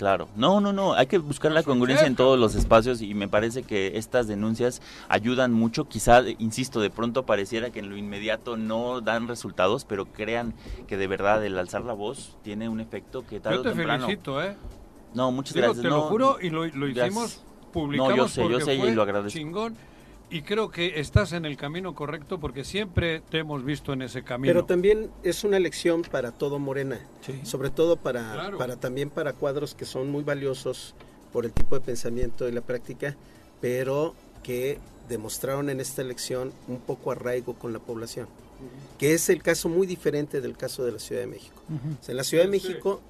Claro, no, no, no, hay que buscar la congruencia en todos los espacios y me parece que estas denuncias ayudan mucho, quizá, insisto, de pronto pareciera que en lo inmediato no dan resultados, pero crean que de verdad el alzar la voz tiene un efecto que tarde Yo te felicito, ¿eh? No, muchas gracias. Te lo juro y lo, hicimos, publicamos no, yo sé, yo sé y lo agradezco. chingón y creo que estás en el camino correcto porque siempre te hemos visto en ese camino. Pero también es una lección para todo Morena, sobre todo para, para también para cuadros que son muy valiosos por el tipo de pensamiento y la práctica, pero que demostraron en esta elección un poco arraigo con la población, que es el caso muy diferente del caso de la Ciudad de México. en la Ciudad de México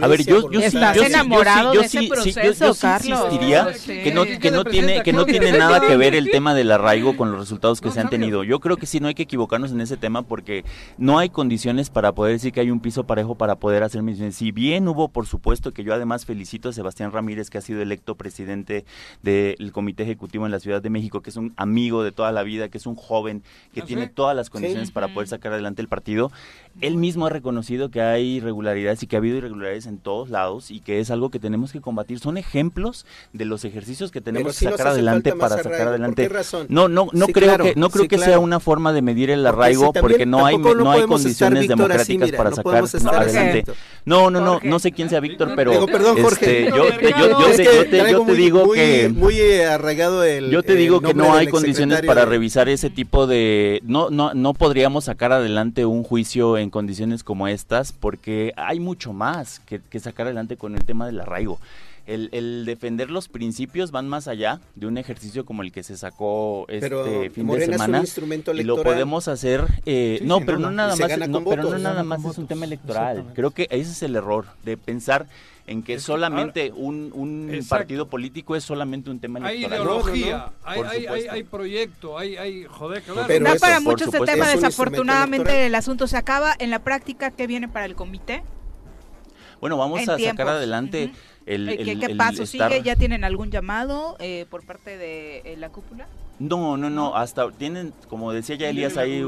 a ver, yo, yo, ¿Estás yo, enamorado de ese proceso, Carlos? insistiría que no, que no tiene, que no tiene nada que ver el tema del arraigo con los resultados que se han tenido. Yo creo que sí no hay que equivocarnos en ese tema porque no hay condiciones para poder decir que hay un piso parejo para poder hacer misiones. Si bien hubo, por supuesto, que yo además felicito a Sebastián Ramírez, que ha sido electo presidente del Comité Ejecutivo en la Ciudad de México, que es un amigo de toda la vida, que es un joven, que ¿Ah, tiene todas las condiciones para poder sacar adelante el partido. Él mismo ha reconocido que hay irregularidades y que ha habido irregularidades en todos lados y que es algo que tenemos que combatir. Son ejemplos de los ejercicios que tenemos que sacar adelante para sacar adelante. No, no, no creo que no creo que sea una forma de medir el arraigo porque, no hay no, hay condiciones democráticas para sacar adelante. No, no, no, no sé quién sea Víctor, pero perdón, Jorge. yo, te, digo que muy arraigado el Yo te digo que no hay condiciones para revisar ese tipo de no no no podríamos sacar adelante un juicio en condiciones como estas porque hay mucho más que, sacar adelante con el tema del arraigo. El, defender los principios van más allá de un ejercicio como el que se sacó este fin de semana y lo podemos hacer eh, no, pero no, nada más pero no nada más es un tema electoral creo que ese es el error de pensar en que solamente un, partido político es solamente un tema electoral. Hay ideología, hay, hay, proyecto, hay, hay joder, claro. da para mucho este tema, desafortunadamente el asunto se acaba. En la práctica, ¿qué viene para el comité? Bueno, vamos a sacar adelante el, ¿Qué, qué paso sigue? ¿Ya tienen algún llamado eh, por parte de eh, la cúpula? No, no, no, hasta tienen, como decía ya Elías, hay,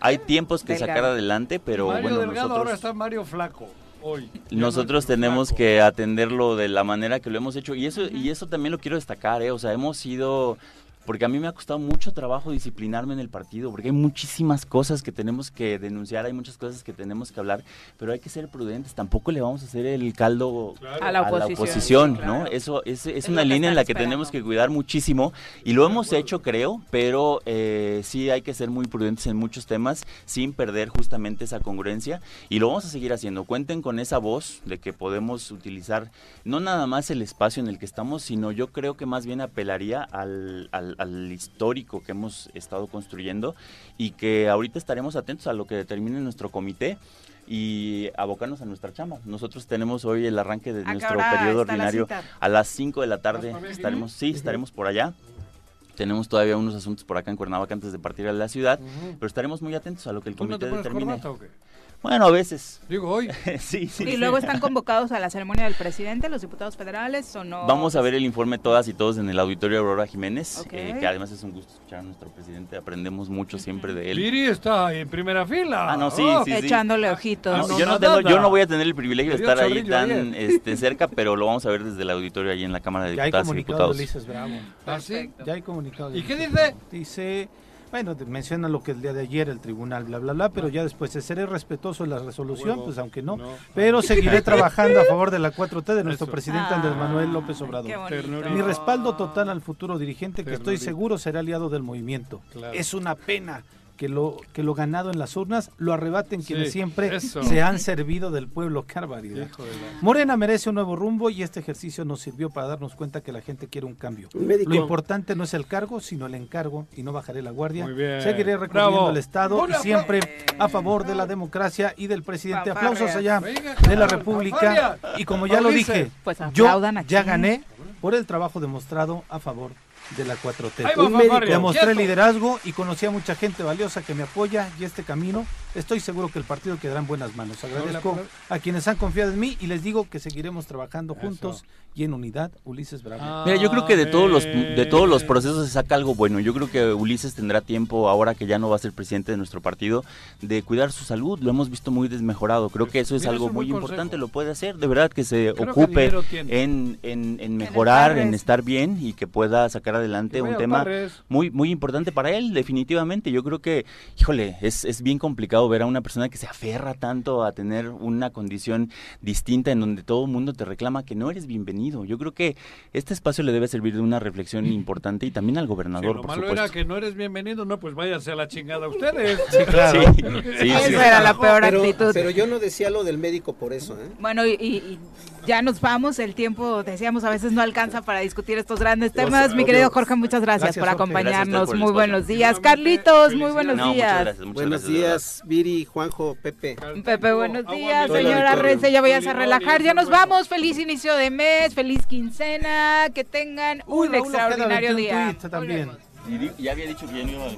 hay tiempos que sacar adelante, pero Mario bueno, Delgado, ahora está Mario Flaco. Hoy. *laughs* Nosotros tenemos que atenderlo de la manera que lo hemos hecho y eso y eso también lo quiero destacar, ¿eh? o sea, hemos sido porque a mí me ha costado mucho trabajo disciplinarme en el partido, porque hay muchísimas cosas que tenemos que denunciar, hay muchas cosas que tenemos que hablar, pero hay que ser prudentes, tampoco le vamos a hacer el caldo a la oposición, ¿no? Eso es, una línea en la que tenemos que cuidar muchísimo y lo hemos hecho, creo, pero eh, sí hay que ser muy prudentes en muchos temas sin perder justamente esa congruencia y lo vamos a seguir haciendo. Cuenten con esa voz de que podemos utilizar no nada más el espacio en el que estamos, sino yo creo que más bien apelaría al al, histórico que hemos estado construyendo y que ahorita estaremos atentos a lo que determine nuestro comité y abocarnos a nuestra chamba. Nosotros tenemos hoy el arranque de nuestro periodo ordinario a las 5 de la tarde. Estaremos, sí, estaremos por allá. Tenemos todavía unos asuntos por acá en Cuernavaca antes de partir a la ciudad, pero estaremos muy atentos a lo que el comité determine. Bueno, a veces. Digo hoy. *laughs* sí, sí. Y luego están convocados a la ceremonia del presidente, los diputados federales o no. Vamos a ver el informe todas y todos en el auditorio Aurora Jiménez, eh, que además es un gusto escuchar a nuestro presidente, aprendemos mucho siempre de él. Viri está en primera fila. Ah, no, sí, oh, sí, Echándole ojitos. yo, no tengo, yo no voy a tener el privilegio de estar ahí tan este, cerca, pero lo vamos a ver desde el auditorio ahí en la Cámara de Diputados y Diputados. Bravo. ¿Ah, sí? Ya hay comunicado. ¿Y qué dice? Dice bueno, menciona lo que el día de ayer el tribunal, bla, bla, bla, pero ya después seré respetuoso de la resolución, pues aunque no, pero seguiré *laughs* trabajando a favor de la 4T de nuestro presidente Andrés Manuel López Obrador. Mi respaldo total al futuro dirigente que estoy seguro será aliado del movimiento. Es una pena que lo, que lo ganado en las urnas lo arrebaten quienes siempre se han servido del pueblo. Qué barbaridad. Morena merece un nuevo rumbo y este ejercicio nos sirvió para darnos cuenta que la gente quiere un cambio. lo importante no es el cargo, sino el encargo y no bajaré la guardia. Seguiré recorriendo el Estado y siempre a favor de la democracia y del presidente. Aplausos allá de la República. Y como ya lo dije, pues yo ya gané por el trabajo demostrado a favor de la 4T. Un médico. Demostré liderazgo y conocí a mucha gente valiosa que me apoya y este camino estoy seguro que el partido quedará en buenas manos. Agradezco a quienes han confiado en mí y les digo que seguiremos trabajando juntos y en unidad. Ulises Bravo. Mira, yo creo que de todos los de todos los procesos se saca algo bueno. Yo creo que Ulises tendrá tiempo ahora que ya no va a ser presidente de nuestro partido de cuidar su salud. Lo hemos visto muy desmejorado. Creo que eso es algo muy importante. Lo puede hacer. De verdad que se ocupe en, en, mejorar, en estar bien y que pueda sacar adelante un tema muy muy importante para él. Definitivamente. Yo creo que, híjole, es, es bien complicado ver a una persona que se aferra tanto a tener una condición distinta en donde todo el mundo te reclama que no eres bienvenido. Yo creo que este espacio le debe servir de una reflexión *laughs* importante y también al gobernador, lo por malo supuesto. era que no eres bienvenido, no, pues váyanse a la chingada ustedes. *laughs* Sí, claro. Sí, Esa era la peor pero, actitud. Pero yo no decía lo del médico por eso, ¿eh? Bueno, y, ya nos vamos, el tiempo, decíamos, a veces no alcanza para discutir estos grandes temas. Mi querido Jorge, muchas gracias, por acompañarnos. muy buenos días. Carlitos, muy buenos días. buenos días, Viri, Juanjo, Pepe. Pepe, buenos días. Señora Rece, ya vayas a relajar. Ya nos vamos. Feliz inicio de mes, feliz quincena. Que tengan un extraordinario día. También. Y ya había dicho que ya no iba a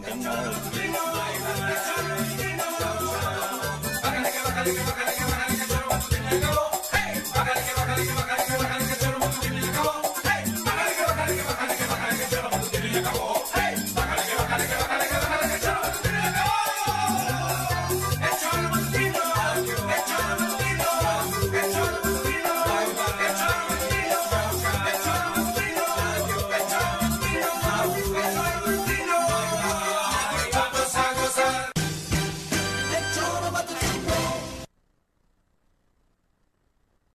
Спасибо,